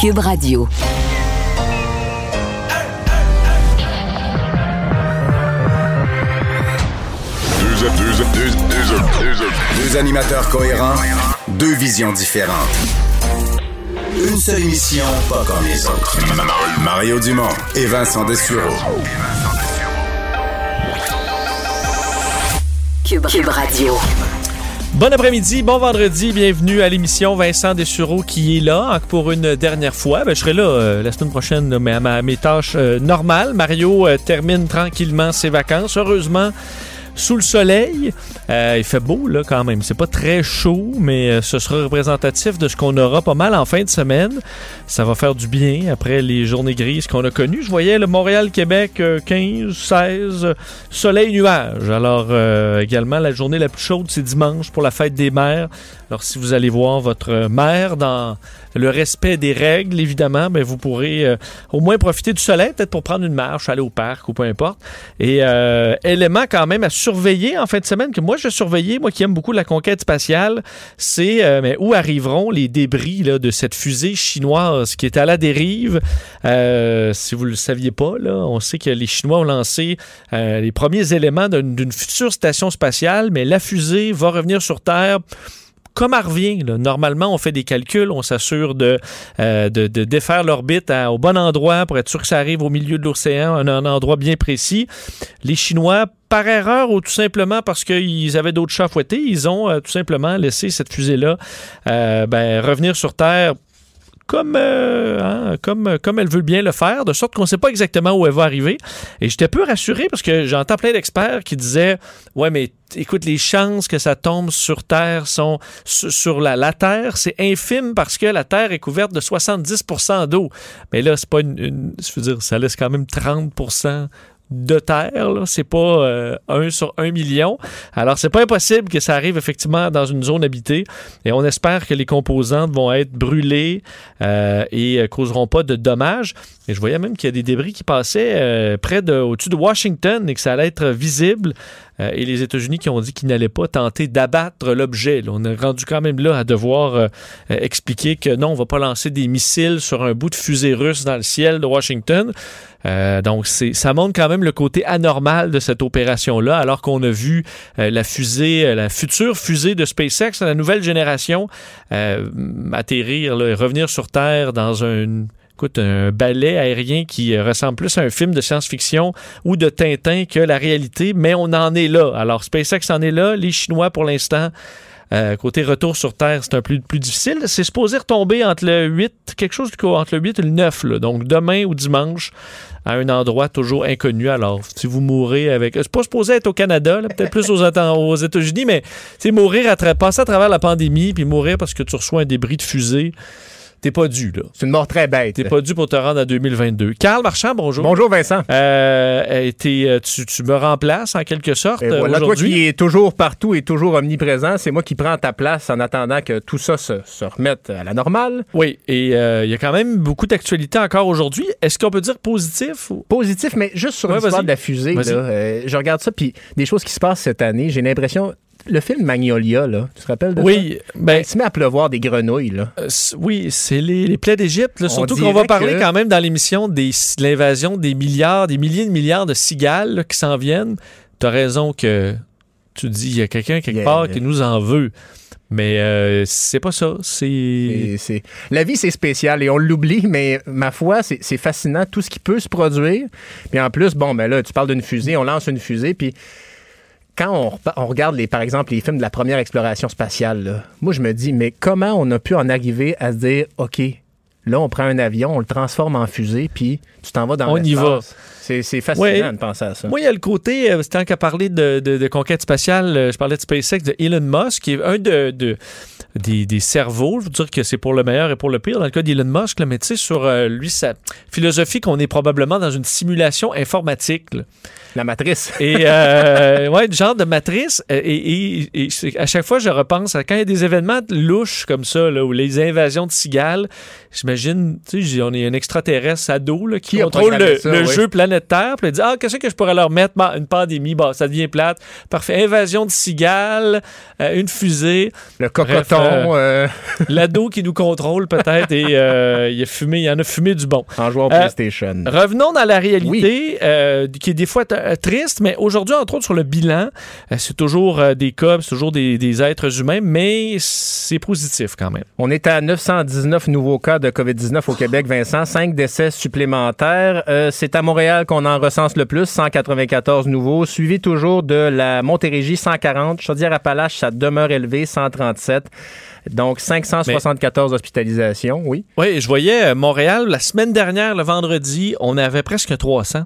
Cube Radio. Deux, deux, deux, deux, deux, deux animateurs cohérents, deux visions différentes. Une seule émission, pas comme les autres. Mario Dumont et Vincent Dessureau. Cube, Cube Radio. Bon après-midi, bon vendredi, bienvenue à l'émission Vincent Dessureau qui est là hein, pour une dernière fois. Ben, je serai là euh, la semaine prochaine, mais à ma- mes tâches euh, normales. Mario euh, termine tranquillement ses vacances. Heureusement, sous le soleil. Euh, il fait beau là quand même. C'est pas très chaud, mais euh, ce sera représentatif de ce qu'on aura pas mal en fin de semaine. Ça va faire du bien après les journées grises qu'on a connues. Je voyais le Montréal-Québec euh, 15, 16, euh, soleil, nuage. Alors également la journée la plus chaude c'est dimanche pour la fête des mères. Alors si vous allez voir votre mère dans le respect des règles, évidemment, ben, vous pourrez euh, au moins profiter du soleil, peut-être pour prendre une marche, aller au parc ou peu importe. Et euh, élément quand même à surveiller en fin de semaine, que moi je surveillais, moi qui aime beaucoup la conquête spatiale, c'est euh, où arriveront les débris de cette fusée chinoise qui est à la dérive? Euh, si vous le saviez pas, on sait que les Chinois ont lancé les premiers éléments d'une future station spatiale, mais la fusée va revenir sur Terre comme elle revient. Normalement, on fait des calculs, on s'assure de, euh, de, défaire l'orbite au bon endroit pour être sûr que ça arrive au milieu de l'océan, un, un endroit bien précis. Les Chinois, par erreur ou tout simplement parce qu'ils avaient d'autres chats à fouetter, ils ont euh, tout simplement laissé cette fusée-là euh, ben, revenir sur Terre comme, euh, hein, comme, comme elle veut bien le faire, de sorte qu'on ne sait pas exactement où elle va arriver. Et j'étais peu rassuré parce que j'entends plein d'experts qui disaient Ouais, mais écoute, les chances que ça tombe sur Terre sont sur, la, la Terre, c'est infime parce que la Terre est couverte de 70% d'eau. Mais là, c'est pas une- Je veux dire, ça laisse quand même 30 de terre, c'est pas euh, 1 sur 1 million. Alors, c'est pas impossible que ça arrive effectivement dans une zone habitée et on espère que les composantes vont être brûlées euh, et euh, causeront pas de dommages. Et je voyais même qu'il y a des débris qui passaient euh, près de, au-dessus de Washington et que ça allait être visible. Euh, et les États-Unis qui ont dit qu'ils n'allaient pas tenter d'abattre l'objet. On est rendu quand même là à devoir euh, euh, expliquer que non, on va pas lancer des missiles sur un bout de fusée russe dans le ciel de Washington. Euh, donc, ça montre quand même le côté anormal de cette opération-là, alors qu'on a vu la fusée, la future fusée de SpaceX, la nouvelle génération, atterrir, là, et revenir sur Terre dans un, écoute, un balai aérien qui euh, ressemble plus à un film de science-fiction ou de Tintin que la réalité, mais on en est là. Alors, SpaceX en est là, les Chinois pour l'instant. euh, côté retour sur Terre, c'est un peu plus difficile. C'est supposé retomber entre le 8, quelque chose entre le 8 et le 9, là. donc demain ou dimanche, à un endroit toujours inconnu. Alors, si vous mourrez avec... C'est pas supposé être au Canada, peut-être plus aux, Éta- aux États-Unis, mais c'est mourir à passer à travers la pandémie, puis mourir parce que tu reçois un débris de fusée, t'es pas dû, là. C'est une mort très bête. T'es pas dû pour te rendre à 2022. Carl Marchand, bonjour. Bonjour Vincent. Euh, euh, tu, tu me remplaces en quelque sorte euh, voilà, toi aujourd'hui? qui es toujours partout et toujours omniprésent, c'est moi qui prends ta place en attendant que tout ça se, se remette à la normale. Oui, et euh, il y a quand même beaucoup d'actualités encore aujourd'hui. Est-ce qu'on peut dire positif? Ou... Positif, mais juste sur Ouais, l'histoire de la fusée, là, euh, je regarde ça, puis des choses qui se passent cette année, j'ai l'impression... Le film Magnolia, là, tu te rappelles de Oui, ça? ben, Il se met à pleuvoir des grenouilles, là. euh, oui, c'est les, les plaies d'Égypte. Surtout qu'on va parler que- quand même dans l'émission de l'invasion des milliards, des milliers de milliards de cigales là, qui s'en viennent. T'as raison que tu dis, il y a quelqu'un quelque part qui nous en veut. Mais euh, c'est pas ça. C'est. La vie, c'est spécial et on l'oublie, mais ma foi, c'est c'est fascinant tout ce qui peut se produire. Puis en plus, bon, ben là, tu parles d'une fusée, on lance une fusée, puis quand on, regarde, les, par exemple, les films de la première exploration spatiale, là, moi, je me dis, mais comment on a pu en arriver à se dire, OK, là, on prend un avion, on le transforme en fusée, puis tu t'en vas dans On y va. C'est fascinant Ouais. de penser à ça. Moi, il y a le côté, euh, c'est tant qu'à parler de, de- de conquête spatiale, euh, je parlais de SpaceX, de Elon Musk, qui est un de, de- des, des cerveaux. Je veux dire que c'est pour le meilleur et pour le pire. Dans le cas d'Elon Musk, là, mais tu sais, sur euh, lui, sa philosophie qu'on est probablement dans une simulation informatique. là. La matrice. Et euh, ouais, du genre de matrice. euh, Et, et- et c'est- à chaque fois, je repense à quand il y a des événements louches comme ça, là, ou les invasions de cigales. J'imagine, tu sais, on est un extraterrestre ado là, qui, contrôle le, ça, le oui. jeu Planète Terre. Puis il dit Ah, qu'est-ce que je pourrais leur mettre? Bah, Une pandémie, bah, ça devient plate. Parfait. Invasion de cigales, euh, une fusée, Le cocoton. Bref, euh, l'ado qui nous contrôle peut-être. et euh, il, a fumé, il en a fumé du bon. en jouant au Euh, PlayStation. Revenons dans la réalité, euh, qui est des fois euh, triste, mais aujourd'hui, entre autres, sur le bilan, euh, c'est toujours euh, des cas, c'est toujours des, êtres humains, mais c'est positif quand même. On est à 919 nouveaux cas de COVID-19 au Québec, Vincent. Cinq décès supplémentaires. C'est à Montréal qu'on en recense le plus, 194 nouveaux, suivi toujours de la Montérégie, 140. Chaudière-Appalaches, ça demeure élevé, 137. Donc, 574 hospitalisations, oui. Oui, je voyais euh, Montréal, la semaine dernière, le vendredi, on avait presque 300.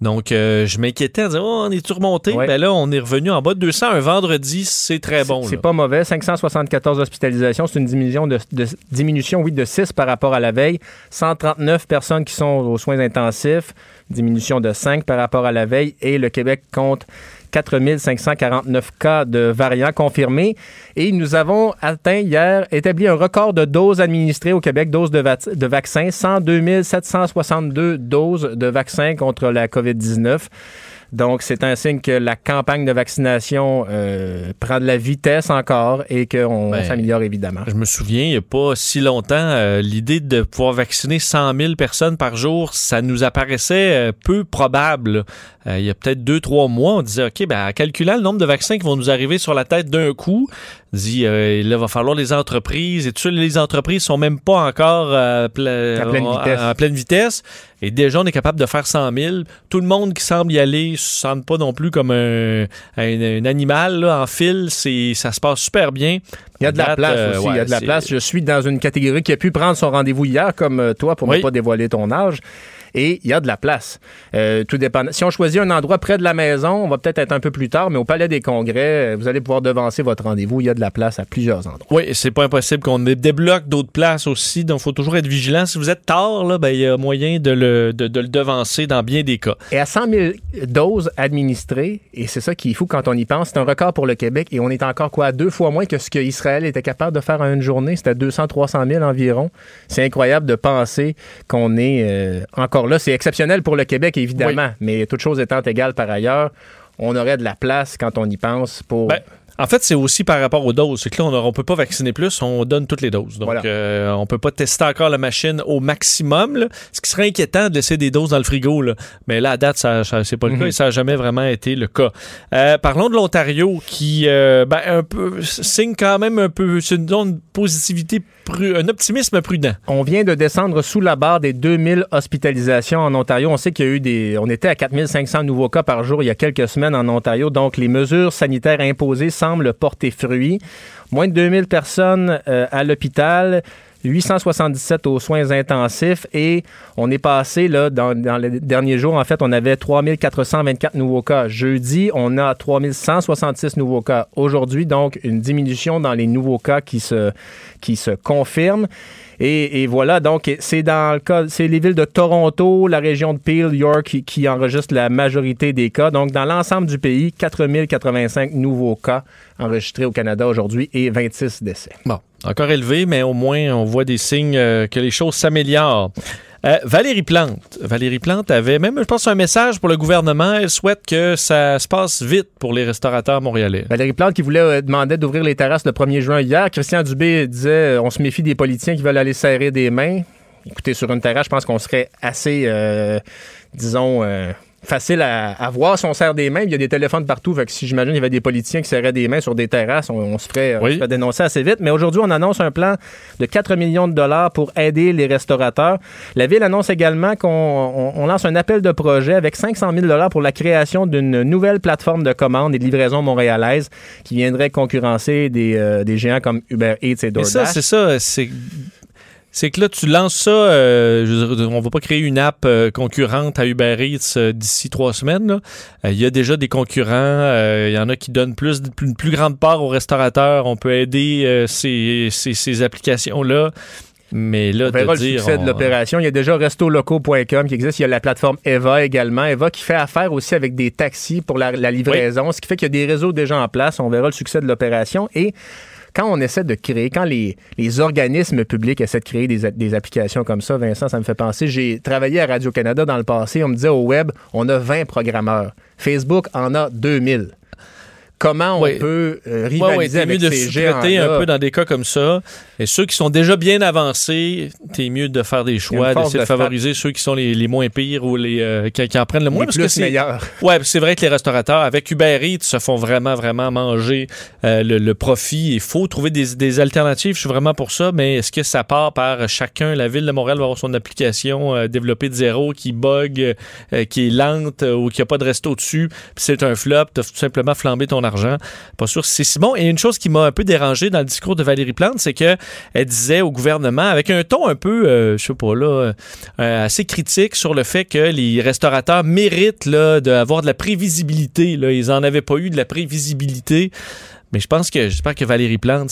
Donc, euh, je m'inquiétais en disant, oh, on est-tu remonté? Ouais. Ben là, on est revenu en bas de 200. Un vendredi, c'est très bon. C'est pas mauvais. 574 hospitalisations, c'est une diminution de, de- diminution, oui, de 6 par rapport à la veille. 139 personnes qui sont aux soins intensifs, diminution de 5 par rapport à la veille. Et le Québec compte 4549 cas de variants confirmés. Et nous avons atteint hier, établi un record de doses administrées au Québec, doses de, de vaccins, 102 762 doses de vaccins contre la COVID-19. Donc, c'est un signe que la campagne de vaccination euh, prend de la vitesse encore et qu'on Ben, s'améliore évidemment. Je me souviens, il n'y a pas si longtemps, euh, l'idée de pouvoir vacciner 100 000 personnes par jour, ça nous apparaissait euh, peu probable. Euh, il y a peut-être deux, trois mois, on disait, OK, ben, en calculant le nombre de vaccins qui vont nous arriver sur la tête d'un coup, dit, euh, là, va falloir les entreprises. Et tout ça, les entreprises sont même pas encore euh, pla- À pleine vitesse. en pleine vitesse. Et déjà, on est capable de faire 100 000. Tout le monde qui semble y aller se sent pas non plus comme un, un- un animal là, en fil. C'est, ça se passe super bien. Il y a de la place euh, aussi. il y a de la place. Je suis dans une catégorie qui a pu prendre son rendez-vous hier, comme euh, toi, pour Oui. ne pas dévoiler ton âge. Et il y a de la place. Euh, tout dépend. Si on choisit un endroit près de la maison, on va peut-être être un peu plus tard, mais au Palais des Congrès, euh, vous allez pouvoir devancer votre rendez-vous. Il y a de la place à plusieurs endroits. Oui, c'est pas impossible qu'on dé- débloque d'autres places aussi. Donc, il faut toujours être vigilant. Si vous êtes tard, là, ben, il y a moyen de le, de, de le devancer dans bien des cas. Et à 100 000 doses administrées, et c'est ça qui est fou quand on y pense, c'est un record pour le Québec et on est encore quoi, à deux fois moins que ce qu'Israël était capable de faire en une journée. C'était 200-300 000 environ. C'est incroyable de penser qu'on est euh, encore là. C'est exceptionnel pour le Québec, évidemment, mais toutes choses étant égales par ailleurs, on aurait de la place quand on y pense pour... Ben, en fait, c'est aussi par rapport aux doses. C'est que là, on ne peut pas vacciner plus, on donne toutes les doses. Donc, Voilà. euh, on peut pas tester encore la machine au maximum. là. Ce qui serait inquiétant de laisser des doses dans le frigo. là. Mais là, à date, ça, ça- c'est pas le cas et ça n'a jamais vraiment été le cas. Euh, parlons de l'Ontario qui, euh, ben, un peu, signe quand même un peu, c'est une, une positivité, pru- un optimisme prudent. On vient de descendre sous la barre des 2000 hospitalisations en Ontario. On sait qu'il y a eu des. On était à 4500 nouveaux cas par jour il y a quelques semaines en Ontario. Donc, les mesures sanitaires imposées semblent porter fruit. Moins de 2000 personnes euh, à l'hôpital. 877 aux soins intensifs et on est passé là dans, dans les derniers jours en fait on avait 3424 nouveaux cas jeudi on a 3166 nouveaux cas aujourd'hui donc une diminution dans les nouveaux cas qui se qui se confirment et, voilà, donc c'est dans le cas, c'est les villes de Toronto, la région de Peel, York qui, qui enregistrent la majorité des cas. Donc dans l'ensemble du pays, 4085 nouveaux cas enregistrés au Canada aujourd'hui et 26 décès. Bon, encore élevé, mais au moins on voit des signes euh, que les choses s'améliorent. Euh, Valérie Plante. Valérie Plante avait même, je pense, un message pour le gouvernement. Elle souhaite que ça se passe vite pour les restaurateurs montréalais. Valérie Plante qui voulait euh, demandait d'ouvrir les terrasses le 1er juin hier. Christian Dubé disait euh, on se méfie des politiciens qui veulent aller serrer des mains. Écoutez, sur une terrasse, je pense qu'on serait assez, disons, facile à, à voir si on serre des mains. Il y a des téléphones partout. Fait que si j'imagine qu'il y avait des politiciens qui serraient des mains sur des terrasses, on, on se ferait, on Oui. se ferait dénoncer assez vite. Mais aujourd'hui, on annonce un plan de 4 millions de dollars pour aider les restaurateurs. La Ville annonce également qu'on on- on lance un appel de projet avec 500 000 dollars pour la création d'une nouvelle plateforme de commande et de livraison montréalaise qui viendrait concurrencer des, euh, des géants comme Uber Eats et Et DoorDash. ça, c'est ça, c'est c'est que là, tu lances ça, euh, je veux dire, on va pas créer une app euh, concurrente à Uber Eats euh, d'ici trois semaines. Euh, Il y a déjà des concurrents, euh, il y en a qui donnent plus, une plus grande part aux restaurateurs. On peut aider euh, ces, ces, ces applications-là. Mais là, On verra le dire, succès de on- l'opération. Il y a déjà restolocaux.com qui existe. Il y a la plateforme Eva également. Eva qui fait affaire aussi avec des taxis pour la, la livraison, ce qui fait qu'il y a des réseaux déjà en place. On verra le succès de l'opération. Et quand on essaie de créer, quand les, les organismes publics essaient de créer des, des applications comme ça, Vincent, ça me fait penser. J'ai travaillé à Radio-Canada dans le passé. On me disait au web, on a 20 programmeurs. Facebook en a 2000. Comment on Oui. peut euh, rivaliser t'es mieux avec de ces un peu dans des cas comme ça. Et ceux qui sont déjà bien avancés, t'es mieux de faire des choix, d'essayer de favoriser ceux qui sont les, les moins pires ou les euh, qui, qui en prennent le moins. les parce que c'est meilleurs. Ouais, c'est vrai que les restaurateurs, avec Uber Eats, se font vraiment, vraiment manger euh, le, le profit. Il faut trouver des, des alternatives. Je suis vraiment pour ça, mais est-ce que ça part par chacun? La ville de Montréal va avoir son application euh, développée de zéro qui bug, qui est lente ou qui a pas de resto dessus, puis c'est un flop, t'as tout simplement flambé ton argent. Pas sûr si c'est si bon. Et une chose qui m'a un peu dérangé dans le discours de Valérie Plante, c'est que elle disait au gouvernement, avec un ton un peu, euh, je sais pas là, euh, assez critique sur le fait que les restaurateurs méritent d'avoir de la prévisibilité. Ils en avaient pas eu de la prévisibilité. Mais je pense que j'espère que Valérie Plante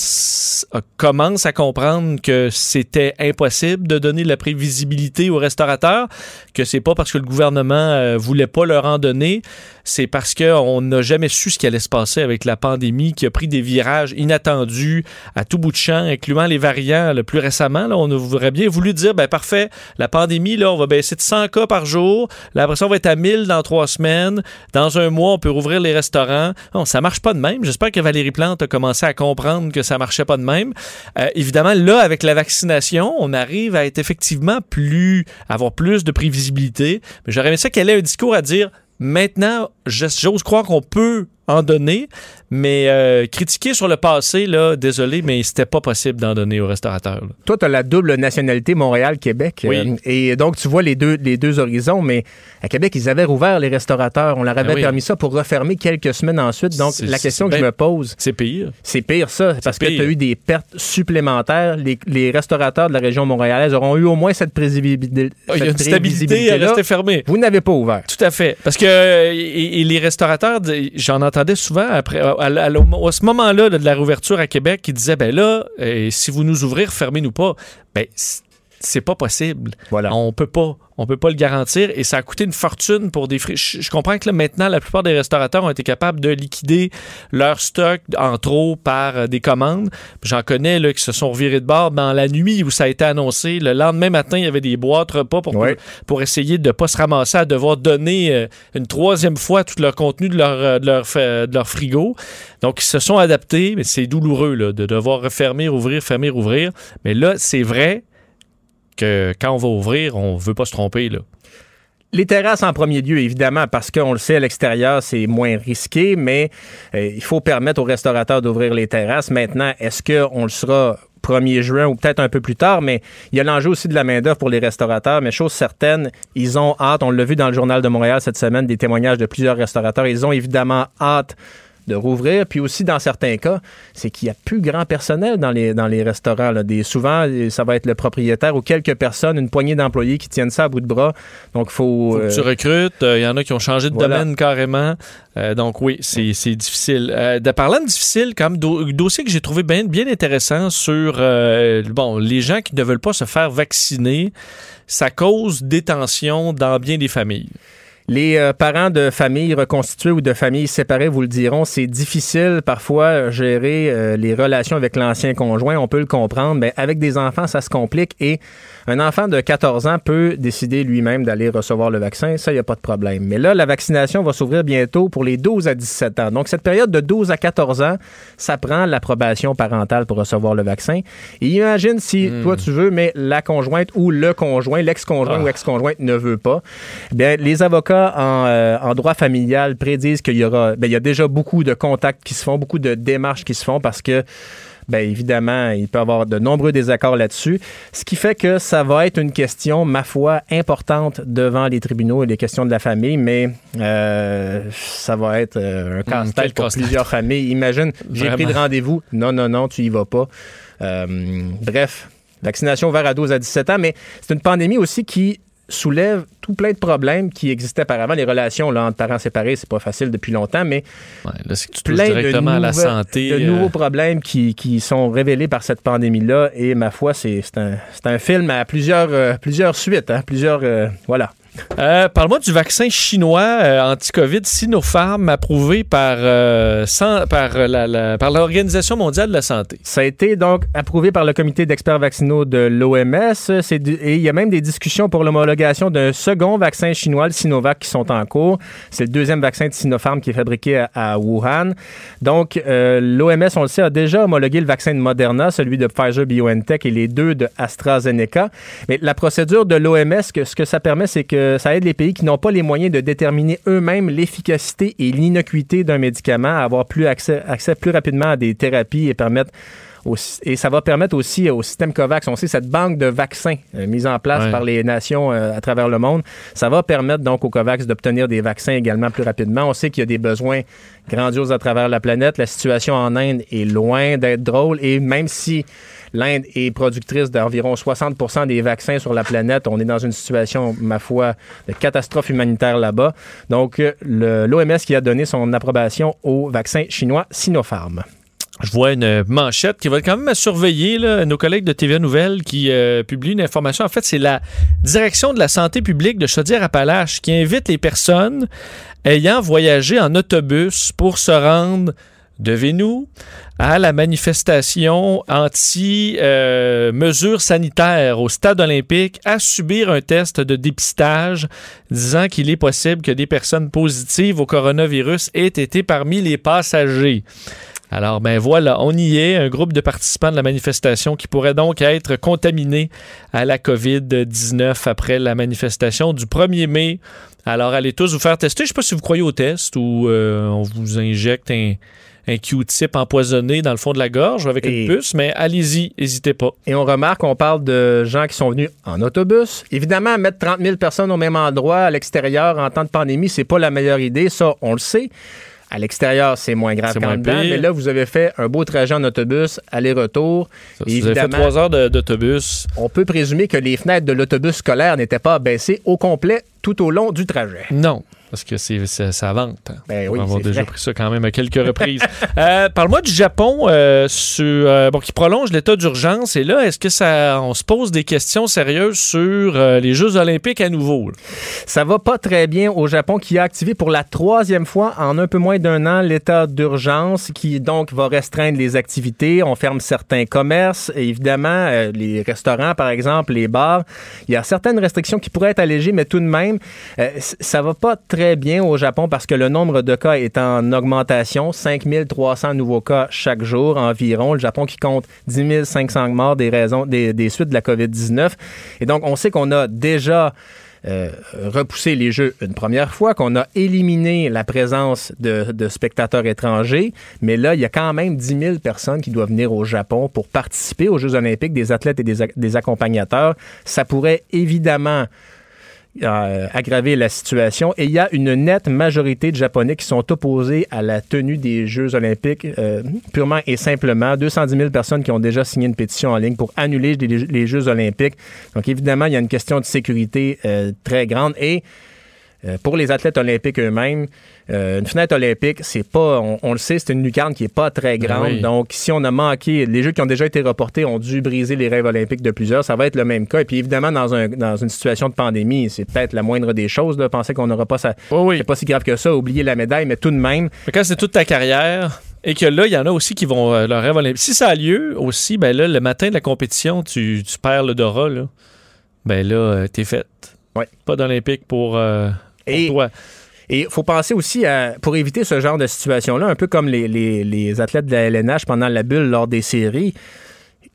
commence à comprendre que c'était impossible de donner de la prévisibilité aux restaurateurs, que c'est pas parce que le gouvernement euh, voulait pas leur en donner, c'est parce qu'on n'a jamais su ce qui allait se passer avec la pandémie qui a pris des virages inattendus à tout bout de champ, incluant les variants le plus récemment. Là, on aurait bien voulu dire, ben parfait, la pandémie, là, on va baisser de 100 cas par jour, là, après ça, on va être à 1000 dans trois semaines, dans un mois, on peut rouvrir les restaurants. Non, ça marche pas de même. J'espère que Valérie Plante a commencé à comprendre que ça marchait pas de même. Euh, évidemment, là, avec la vaccination, on arrive à être effectivement plus, avoir plus de prévisibilité. Mais j'aurais aimé ça qu'elle ait un discours à dire, maintenant, j'ose croire qu'on peut en donner, mais euh, critiquer sur le passé, là, désolé, mais c'était pas possible d'en donner aux restaurateurs. là. Toi, tu as la double nationalité Montréal-Québec. Oui. euh, et donc, tu vois les deux, les deux horizons. Mais à Québec, ils avaient rouvert les restaurateurs. On leur avait Ben oui. permis ça pour refermer quelques semaines ensuite. Donc, la question que je me pose, C'est pire. c'est pire ça, parce que tu as eu des pertes supplémentaires. Les, les restaurateurs de la région montréalaise auront eu au moins cette prévisibilité. Ah, Il y a une cette stabilité à prévisibilité-là. rester fermé. Vous n'avez pas ouvert. Tout à fait. Parce que et, et les restaurateurs, j'en souvent après, à, ce moment-là de la réouverture à Québec, qui disaient ben là, euh, si vous nous ouvrez, fermez-nous pas. Ben c'est pas possible. Voilà. On peut pas. On peut pas le garantir et ça a coûté une fortune pour des frais. Je, je comprends que là, maintenant, la plupart des restaurateurs ont été capables de liquider leur stock en trop par euh, des commandes. J'en connais là, qui se sont revirés de bord dans la nuit où ça a été annoncé. Le lendemain matin, il y avait des boîtes repas pour, Ouais. pour essayer de ne pas se ramasser à devoir donner euh, une troisième fois tout leur contenu de leur, euh, de leur, de leur frigo. Donc, ils se sont adaptés, mais c'est douloureux là, de devoir refermer, ouvrir, fermer, ouvrir. Mais là, c'est vrai que quand on va ouvrir, on veut pas se tromper. Les terrasses en premier lieu, évidemment, parce qu'on le sait, à l'extérieur, c'est moins risqué, mais euh, il faut permettre aux restaurateurs d'ouvrir les terrasses. Maintenant, est-ce qu'on le sera 1er juin ou peut-être un peu plus tard, mais il y a l'enjeu aussi de la main-d'œuvre pour les restaurateurs. Mais chose certaine, ils ont hâte, on l'a vu dans le Journal de Montréal cette semaine, des témoignages de plusieurs restaurateurs, ils ont évidemment hâte de rouvrir. Puis aussi, dans certains cas, c'est qu'il n'y a plus grand personnel dans les, dans les restaurants. là. Des, souvent, ça va être le propriétaire ou quelques personnes, une poignée d'employés qui tiennent ça à bout de bras. Donc, il faut... Faut que euh, tu recrutes. Il y en a qui ont changé de voilà. domaine carrément. Euh, donc oui, c'est c'est difficile. Euh, de parlant de difficile, quand même, do- dossier que j'ai trouvé bien, bien intéressant sur euh, bon les gens qui ne veulent pas se faire vacciner, ça cause des tensions dans bien des familles. Les euh, parents de familles reconstituées ou de familles séparées vous le diront, c'est difficile parfois euh, gérer euh, les relations avec l'ancien conjoint. On peut le comprendre, mais avec des enfants, ça se complique et un enfant de 14 ans peut décider lui-même d'aller recevoir le vaccin. Ça, il n'y a pas de problème. Mais là, la vaccination va s'ouvrir bientôt pour les 12 à 17 ans. Donc, cette période de 12 à 14 ans, ça prend l'approbation parentale pour recevoir le vaccin. Et imagine si toi, tu veux, mais la conjointe ou le conjoint, l'ex-conjoint Ah. ou ex-conjointe ne veut pas. Bien, les avocats en, euh, en droit familial prédisent qu'il y aura, bien, il y a déjà beaucoup de contacts qui se font, beaucoup de démarches qui se font parce que Bien, évidemment, il peut y avoir de nombreux désaccords là-dessus. Ce qui fait que ça va être une question, ma foi, importante devant les tribunaux et les questions de la famille, mais euh, ça va être euh, un casse-tête quel pour plusieurs familles. Imagine, j'ai pris le rendez-vous. Non, non, non, tu y vas pas. Euh, bref. Vaccination ouverte à 12 à 17 ans, mais c'est une pandémie aussi qui soulève tout plein de problèmes qui existaient auparavant. Les relations là, entre parents séparés, c'est pas facile depuis longtemps, mais ouais, là, que tu plein directement de à la santé. De nouveaux problèmes qui, qui, sont révélés par cette pandémie-là. Et ma foi, c'est un, un, film à plusieurs, euh, plusieurs suites, hein, plusieurs... Euh, voilà. Euh, Parle-moi du vaccin chinois euh, anti-COVID Sinopharm approuvé par, euh, la, par l'Organisation mondiale de la santé. Ça a été donc approuvé par le comité d'experts vaccinaux de l'OMS et il y a même des discussions pour l'homologation d'un second vaccin chinois, le Sinovac, qui sont en cours. C'est le deuxième vaccin de Sinopharm qui est fabriqué à, Wuhan. Donc, euh, l'OMS, on le sait, a déjà homologué le vaccin de Moderna, celui de Pfizer BioNTech et les deux de AstraZeneca. Mais la procédure de l'OMS, ce que ça permet, c'est que ça aide les pays qui n'ont pas les moyens de déterminer eux-mêmes l'efficacité et l'innocuité d'un médicament à avoir plus accès, accès plus rapidement à des thérapies et permettre et ça va permettre aussi au système COVAX, on sait cette banque de vaccins euh, mise en place par les nations euh, à travers le monde, ça va permettre donc au COVAX d'obtenir des vaccins également plus rapidement. On sait qu'il y a des besoins grandioses à travers la planète. La situation en Inde est loin d'être drôle et même si L'Inde est productrice d'environ 60% des vaccins sur la planète. On est dans une situation, ma foi, de catastrophe humanitaire là-bas. Donc, l'OMS qui a donné son approbation au vaccin chinois Sinopharm. Je vois une manchette qui va quand même à surveiller nos collègues de TVA Nouvelles qui euh, publient une information. En fait, c'est la direction de la santé publique de Chaudière-Appalaches qui invite les personnes ayant voyagé en autobus pour se rendre devez-nous, à la manifestation anti-mesures sanitaires au stade olympique à subir un test de dépistage disant qu'il est possible que des personnes positives au coronavirus aient été parmi les passagers. Alors, ben voilà, on y est, un groupe de participants de la manifestation qui pourrait donc être contaminé à la COVID-19 après la manifestation du 1er mai. Alors, allez tous vous faire tester. Je ne sais pas si vous croyez au test ou euh, on vous injecte un, un Q-tip empoisonné dans le fond de la gorge avec une puce, mais allez-y, n'hésitez pas. Et on remarque, on parle de gens qui sont venus en autobus. Évidemment, mettre 30 000 personnes au même endroit à l'extérieur en temps de pandémie, c'est pas la meilleure idée, ça, on le sait. À l'extérieur, c'est moins grave qu'en dedans. Mais là, vous avez fait un beau trajet en autobus, aller-retour. Vous avez fait trois heures d'autobus. On peut présumer que les fenêtres de l'autobus scolaire n'étaient pas baissées au complet tout au long du trajet. Non. Parce que c'est, ça vente. Hein. Ben oui, déjà pris ça quand même à quelques reprises. Euh, parle-moi du Japon euh, sur, euh, bon, qui prolonge l'état d'urgence. Et là, est-ce que ça, on se pose des questions sérieuses sur les Jeux olympiques à nouveau? Ça va pas très bien au Japon qui a activé pour la troisième fois en un peu moins d'un an l'état d'urgence qui donc va restreindre les activités. On ferme certains commerces. Et évidemment, les restaurants, par exemple, les bars. Il y a certaines restrictions qui pourraient être allégées, mais tout de même, ça va pas très bien au Japon parce que le nombre de cas est en augmentation. 5300 nouveaux cas chaque jour environ. Le Japon qui compte 10 500 morts des, raisons, des, suites de la COVID-19. Et donc, on sait qu'on a déjà euh, repoussé les Jeux une première fois, qu'on a éliminé la présence de, de, spectateurs étrangers, mais là, il y a quand même 10 000 personnes qui doivent venir au Japon pour participer aux Jeux olympiques, des athlètes et des, des accompagnateurs. Ça pourrait évidemment euh, aggraver la situation. Et il y a une nette majorité de Japonais qui sont opposés à la tenue des Jeux olympiques, euh, purement et simplement. 210 000 personnes qui ont déjà signé une pétition en ligne pour annuler les, Jeux olympiques. Donc évidemment, il y a une question de sécurité euh, très grande. Et pour les athlètes olympiques eux-mêmes, euh, une fenêtre olympique, c'est pas, on, le sait, c'est une lucarne qui est pas très ben grande. Donc, si on a manqué, les Jeux qui ont déjà été reportés ont dû briser les rêves olympiques de plusieurs. Ça va être le même cas. Et puis, évidemment, dans, un, dans une situation de pandémie, c'est peut-être la moindre des choses de penser qu'on n'aura pas ça. C'est pas si grave que ça, oublier la médaille, mais tout de même. Mais quand c'est toute ta carrière, et que là, il y en a aussi qui vont euh, leur rêve olympique. Si ça a lieu aussi, ben là, le matin de la compétition, tu, tu perds le Dora, là. Ben là, t'es faite. Ouais. Pas d'Olympique pour. Et, il faut penser aussi à, pour éviter ce genre de situation-là, un peu comme les, les athlètes de la LNH pendant la bulle lors des séries,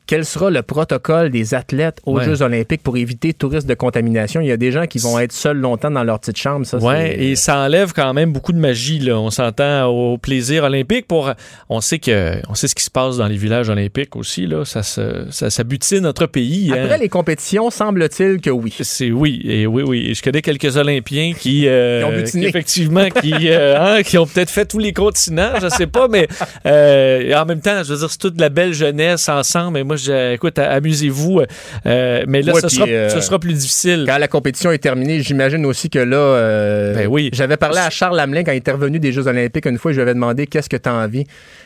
quel sera le protocole des athlètes aux Jeux olympiques pour éviter tout risque de contamination? Il y a des gens qui vont être seuls longtemps dans leur petite chambre. Oui, et ça enlève quand même beaucoup de magie. Là. On s'entend au plaisir olympique. Pour, on, sait que, on sait ce qui se passe dans les villages olympiques aussi. Là. Ça, ça, ça butine notre pays. Hein. Après les compétitions, semble-t-il que oui. C'est oui, et oui, oui. Et je connais quelques Olympiens qui, euh, ont butiné. effectivement, qui, euh, hein, qui ont peut-être fait tous les continents, je sais pas, mais euh, en même temps, je veux dire, c'est toute la belle jeunesse ensemble. Et moi, Moi, je, écoute, amusez-vous. euh, mais là, Ouais, ce, puis, sera, euh, ce sera plus difficile. Quand la compétition est terminée, j'imagine aussi que là, euh, Ben oui. j'avais parlé à Charles Lamelin quand il était revenu des Jeux Olympiques une fois. Je lui avais demandé qu'est-ce que tu as envie?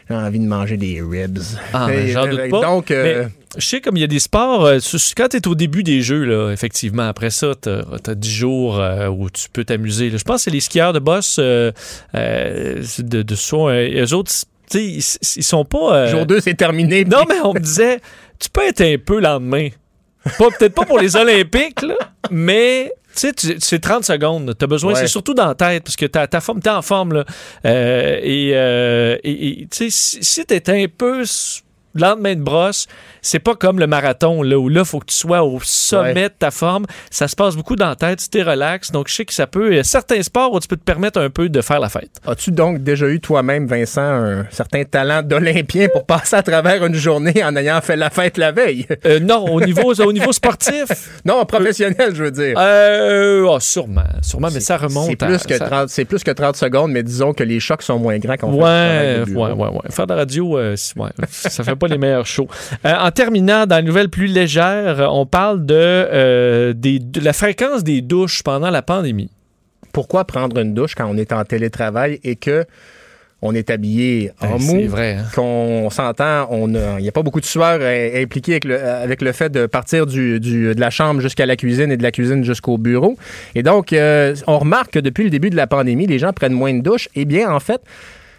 J'ai envie de manger des ribs. Ah, ben, j'en doute pas. Donc, Mais je sais comme il y a des sports, euh, quand tu es au début des jeux, là, effectivement, après ça, tu as, 10 jours euh, où tu peux t'amuser. Je pense que c'est les skieurs de boss euh, de, de euh, eux autres, ils, ils sont pas. euh, jour 2, c'est terminé. Non, mais on me disait, tu peux être un peu lendemain. Peut-être pas pour les Olympiques, là, mais tu sais, c'est 30 secondes. Tu as besoin, Ouais. c'est surtout dans la tête, parce que ta, ta forme, t'es en forme. Là. Euh, et euh, et- tu sais, si, si t'es un peu lendemain de brosse, c'est pas comme le marathon, là, où là, faut que tu sois au sommet Ouais. de ta forme. Ça se passe beaucoup dans la tête, tu t'es relax. Donc, je sais que ça peut. Il y a certains sports où tu peux te permettre un peu de faire la fête. As-tu donc déjà eu toi-même, Vincent, un certain talent d'Olympien pour passer à travers une journée en ayant fait la fête la veille? Euh, non, au niveau, au niveau sportif, Non, professionnel, je veux dire. Euh, ah, sûrement, sûrement, mais ça remonte. C'est à- plus, que ça- 30, c'est plus que 30 secondes, mais disons que les chocs sont moins grands quand on fait Ouais, ouais, ouais, ouais. Faire de la radio, euh, ouais, ça fait pas les meilleurs shows. Euh, en terminant, dans une nouvelle plus légère, on parle de, euh, des- de la fréquence des douches pendant la pandémie. Pourquoi prendre une douche quand on est en télétravail et que on est habillé en Ben, mou? c'est vrai, hein. Qu'on s'entend, on il n'y a pas beaucoup de sueur euh, impliquée avec le, avec le fait de partir du, du- de la chambre jusqu'à la cuisine et de la cuisine jusqu'au bureau. Et donc, euh, on remarque que depuis le début de la pandémie, les gens prennent moins de douches. Eh bien, en fait,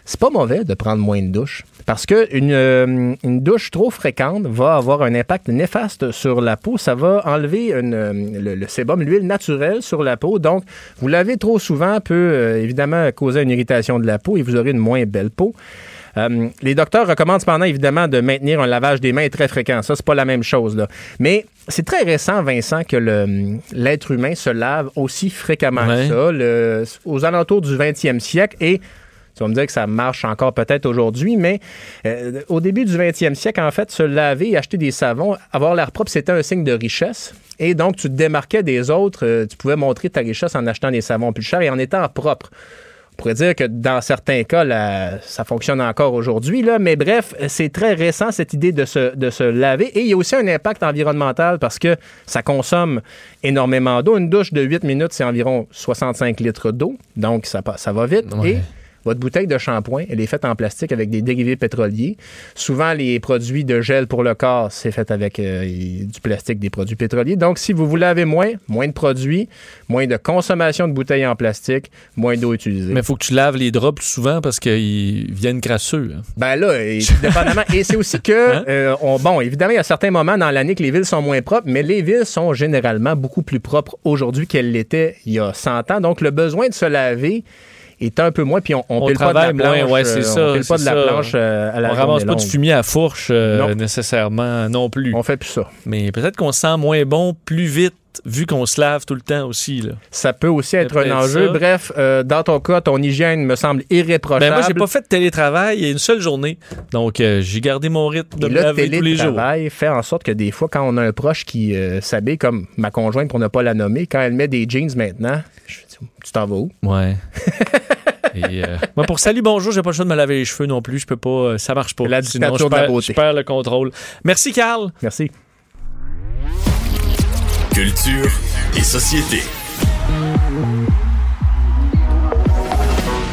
c'est pas mauvais de prendre moins de douches. Parce que une, euh, une douche trop fréquente va avoir un impact néfaste sur la peau. Ça va enlever une, euh, le, le sébum, l'huile naturelle sur la peau. Donc, vous lavez trop souvent peut euh, évidemment causer une irritation de la peau et vous aurez une moins belle peau. Euh, les docteurs recommandent cependant évidemment de maintenir un lavage des mains très fréquent. Ça, c'est pas la même chose. Là. Mais c'est très récent, Vincent, que l'être humain se lave aussi fréquemment Ouais. que ça. Le- aux alentours du 20e siècle et tu vas me dire que ça marche encore peut-être aujourd'hui, mais euh, au début du 20e siècle, en fait, se laver et acheter des savons, avoir l'air propre, c'était un signe de richesse. Et donc, tu te démarquais des autres. euh, tu pouvais montrer ta richesse en achetant des savons plus chers et en étant propre. On pourrait dire que dans certains cas, là, ça fonctionne encore aujourd'hui, là, mais bref, c'est très récent cette idée de se, de se laver. Et il y a aussi un impact environnemental parce que ça consomme énormément d'eau. Une douche de 8 minutes, c'est environ 65 litres d'eau, donc ça, ça va vite. Ouais. Et votre bouteille de shampoing, elle est faite en plastique avec des dérivés pétroliers. Souvent, les produits de gel pour le corps, c'est fait avec euh, du plastique, des produits pétroliers. Donc, si vous vous lavez moins, moins de produits, moins de consommation de bouteilles en plastique, moins d'eau utilisée. Mais il faut que tu laves les draps plus souvent parce qu'ils viennent crasseux. hein. Ben là, et, dépendamment. Et c'est aussi que, Hein? euh, on- bon, évidemment, il y a certains moments dans l'année que les villes sont moins propres, mais les villes sont généralement beaucoup plus propres aujourd'hui qu'elles l'étaient il y a 100 ans. Donc, le besoin de se laver est un peu moins, puis on, on, On pile pas de la moins, planche. ouais, c'est ça, On pile pas de c'est la planche à la On ramasse pas de fumier à fourche euh, Non. nécessairement non plus. On fait plus ça. Mais peut-être qu'on se sent moins bon plus vite vu qu'on se lave tout le temps aussi. Là. Ça peut aussi être un enjeu. ça. Bref, euh, dans ton cas, ton hygiène me semble irréprochable. Ben moi, j'ai pas fait de télétravail il y a une seule journée. Donc, euh, j'ai gardé mon rythme de Et me le laver tous les jours. télétravail fait en sorte que des fois, quand on a un proche qui euh, s'habille comme ma conjointe, pour ne pas la nommer, quand elle met des jeans maintenant, je tu t'en vas où? Ouais. Et, euh, moi, pour salut, bonjour, j'ai pas le choix de me laver les cheveux non plus. Je peux pas. euh, ça marche pas. La Sinon, je de la perds, beauté. je perds le contrôle. Merci, Carl. Merci. Culture et société.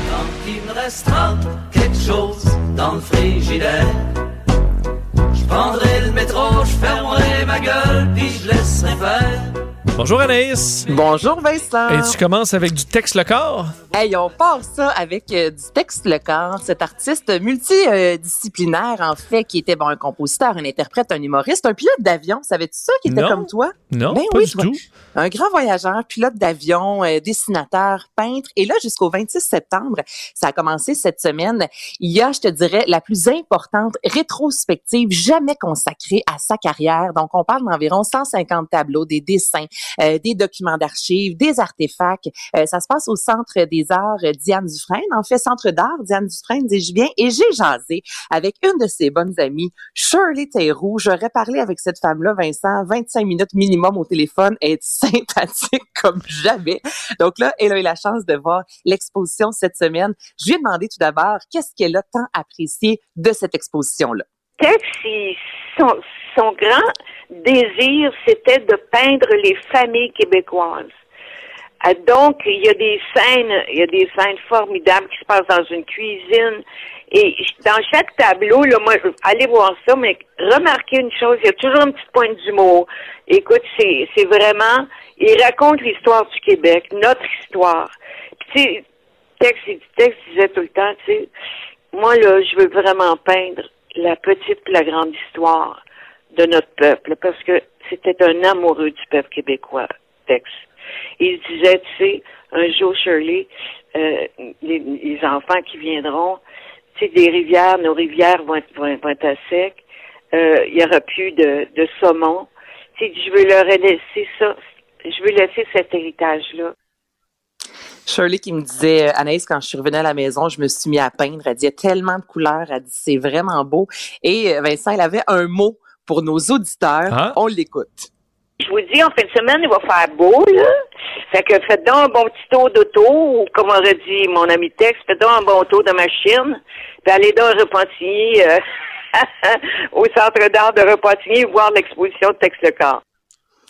Quand il me restera quelque chose dans le frigidaire, je prendrai le métro, je fermerai ma gueule, puis je laisserai faire. Bonjour, Anaïs. Bonjour Vincent. Et tu commences avec du texte le corps? Hey, on part ça avec euh, du texte le corps. Cet artiste multidisciplinaire, en fait, qui était bon, un compositeur, un interprète, un humoriste, un pilote d'avion. Savais-tu ça qui était Non. comme toi? Non, Ben pas oui, du tout. Un grand voyageur, pilote d'avion, euh, dessinateur, peintre. Et là, jusqu'au 26 septembre, ça a commencé cette semaine. Il y a, je te dirais, la plus importante rétrospective jamais consacrée à sa carrière. Donc, on parle d'environ 150 tableaux, des dessins, des documents d'archives, des artefacts. Euh, ça se passe au Centre des arts euh, Diane Dufresne. En fait, Centre d'art Diane Dufresne, dis-je bien. Et j'ai jasé avec une de ses bonnes amies, Shirley Théroux. J'aurais parlé avec cette femme-là, Vincent, 25 minutes minimum au téléphone. Elle est sympathique comme jamais. Donc là, elle a eu la chance de voir l'exposition cette semaine. Je lui ai demandé tout d'abord qu'est-ce qu'elle a tant apprécié de cette exposition-là? Tex, il- son, son grand désir, c'était de peindre les familles québécoises. Ah, donc, il y a des scènes, il y a des scènes formidables qui se passent dans une cuisine. Et dans chaque tableau, là, moi, allez voir ça, mais remarquez une chose, il y a toujours une petite pointe d'humour. Écoute, c'est, c'est vraiment, il raconte l'histoire du Québec, notre histoire. Puis, tu sais, Tex, il- Tex disait tout le temps, tu sais, moi, là, je veux vraiment peindre la petite et la grande histoire de notre peuple, parce que c'était un amoureux du peuple québécois, Tex. Il disait, tu sais, un jour, Shirley, euh, les, enfants qui viendront, tu sais, des rivières, nos rivières vont être, vont, être- à sec, euh, il y aura plus de, de saumon. Tu sais, je veux leur laisser ça, je veux laisser cet héritage-là. Shirley qui me disait, euh, Anaïs, quand je suis revenue à la maison, je me suis mis à peindre. Elle dit, il y a tellement de couleurs. Elle dit, c'est vraiment beau. Et euh, Vincent, elle avait un mot pour nos auditeurs. Ah. On l'écoute. Je vous dis, en fin de semaine, il va faire beau, là. Fait que faites donc un bon petit tour d'auto, ou comme aurait dit mon ami Tex, faites donc un bon tour de machine, puis allez dans Repentigny, euh, au centre d'art de Repentigny, voir l'exposition de Tex Lecor.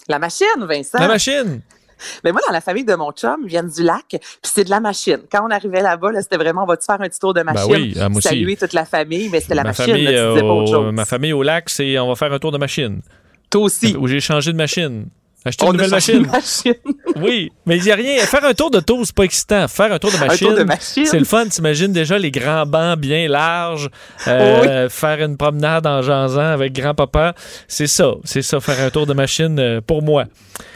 La machine, Vincent. La machine. Mais moi, dans la famille de mon chum, ils viennent du lac, puis c'est de la machine. Quand on arrivait là-bas, là, c'était vraiment, on va-tu faire un petit tour de machine? Ben oui, ah, moi aussi. Saluer toute la famille, mais c'était la ma, machine, famille, là, tu euh, pas autre au, chose. ma famille au lac, c'est on va faire un tour de machine. Toi aussi. Où j'ai changé de machine. Acheter On une nouvelle machine. machine. Oui, mais il n'y a rien. Faire un tour de tour, c'est pas excitant. Faire un tour de machine, c'est le fun. T'imagines déjà les grands bancs bien larges, euh, faire une promenade en jasant avec grand-papa. C'est ça. C'est ça, faire un tour de machine euh, pour moi.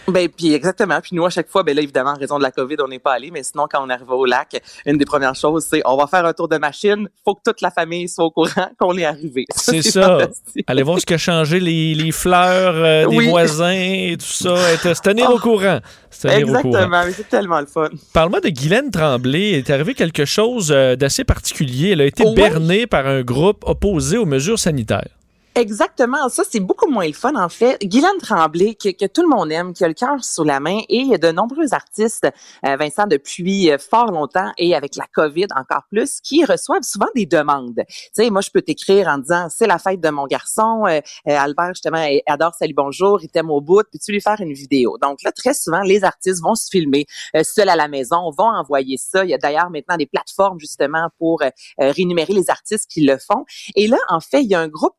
Ben, puis exactement. Puis nous, à chaque fois, ben là, évidemment, en raison de la COVID, on n'est pas allé. Mais sinon, quand on arrive au lac, une des premières choses, c'est on va faire un tour de machine. Faut que toute la famille soit au courant qu'on est arrivé. C'est ça. Aller voir ce qui a changé les, les fleurs euh, des Oui. voisins et tout ça. Être, se tenir au courant. Se tenir au courant. Exactement. Mais c'est tellement le fun. Parle-moi de Guylaine Tremblay. Il est arrivé quelque chose euh, d'assez particulier. Elle a été Oui. bernée par un groupe opposé aux mesures sanitaires. Exactement, ça c'est beaucoup moins le fun en fait. Guylaine Tremblay, que, que tout le monde aime, qui a le cœur sur la main, et il y a de nombreux artistes, euh, Vincent, depuis euh, fort longtemps, et avec la COVID encore plus, qui reçoivent souvent des demandes. Tu sais, moi je peux t'écrire en disant, c'est la fête de mon garçon, euh, euh, Albert justement adore Salut Bonjour, il t'aime au bout, puis tu lui faire une vidéo. Donc là, très souvent, les artistes vont se filmer euh, seuls à la maison, vont envoyer ça. Il y a d'ailleurs maintenant des plateformes justement pour euh, rémunérer les artistes qui le font. Et là, en fait, il y a un groupe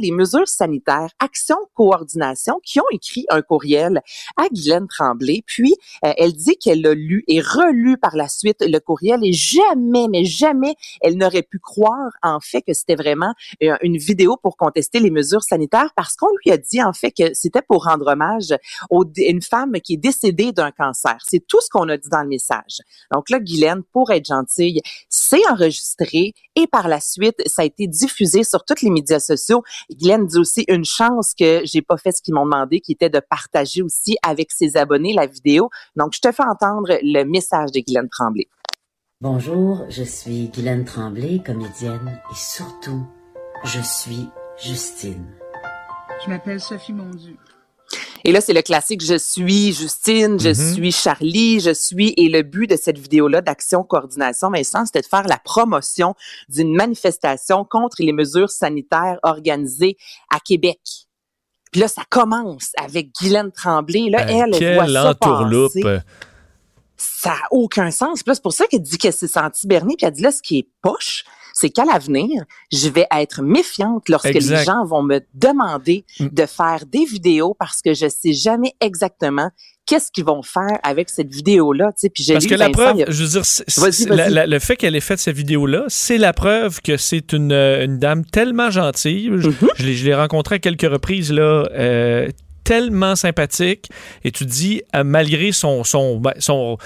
les mesures sanitaires, Action Coordination, qui ont écrit un courriel à Guylaine Tremblay. Puis, euh, elle dit qu'elle l'a lu et relu par la suite le courriel et jamais, mais jamais, elle n'aurait pu croire en fait que c'était vraiment euh, une vidéo pour contester les mesures sanitaires parce qu'on lui a dit en fait que c'était pour rendre hommage à une femme qui est décédée d'un cancer. C'est tout ce qu'on a dit dans le message. Donc là, Guylaine, pour être gentille, c'est enregistré et par la suite, ça a été diffusé sur tous les médias sociaux. Guylaine dit aussi une chance que j'ai pas fait ce qu'ils m'ont demandé, qui était de partager aussi avec ses abonnés la vidéo. Donc, je te fais entendre le message de Guylaine Tremblay. Bonjour, je suis Guylaine Tremblay, comédienne, et surtout, je suis Justine. Je m'appelle Sophie Mondu. Et là, c'est le classique Je suis Justine, je Mhm. suis Charlie, je suis. Et le but de cette vidéo-là d'Action Coordination, Vincent, c'était de faire la promotion d'une manifestation contre les mesures sanitaires organisées à Québec. Puis là, ça commence avec Guylaine Tremblay. Là, Ben, elle, elle voit ça passer. Ça n'a aucun sens. Puis là, c'est pour ça qu'elle dit qu'elle s'est sentie bernée. Puis elle dit là, ce qui est poche, c'est qu'à l'avenir, je vais être méfiante lorsque Exact. les gens vont me demander Mm. de faire des vidéos parce que je sais jamais exactement qu'est-ce qu'ils vont faire avec cette vidéo-là. Tu sais, puis Parce que la preuve, je veux dire, la- la- le fait qu'elle ait fait cette vidéo-là, c'est la preuve que c'est une, euh, une dame tellement gentille. Je, Mhm. je l'ai- je l'ai rencontrée à quelques reprises, là. euh, tellement sympathique. Et tu dis, euh, malgré son, son, ben, son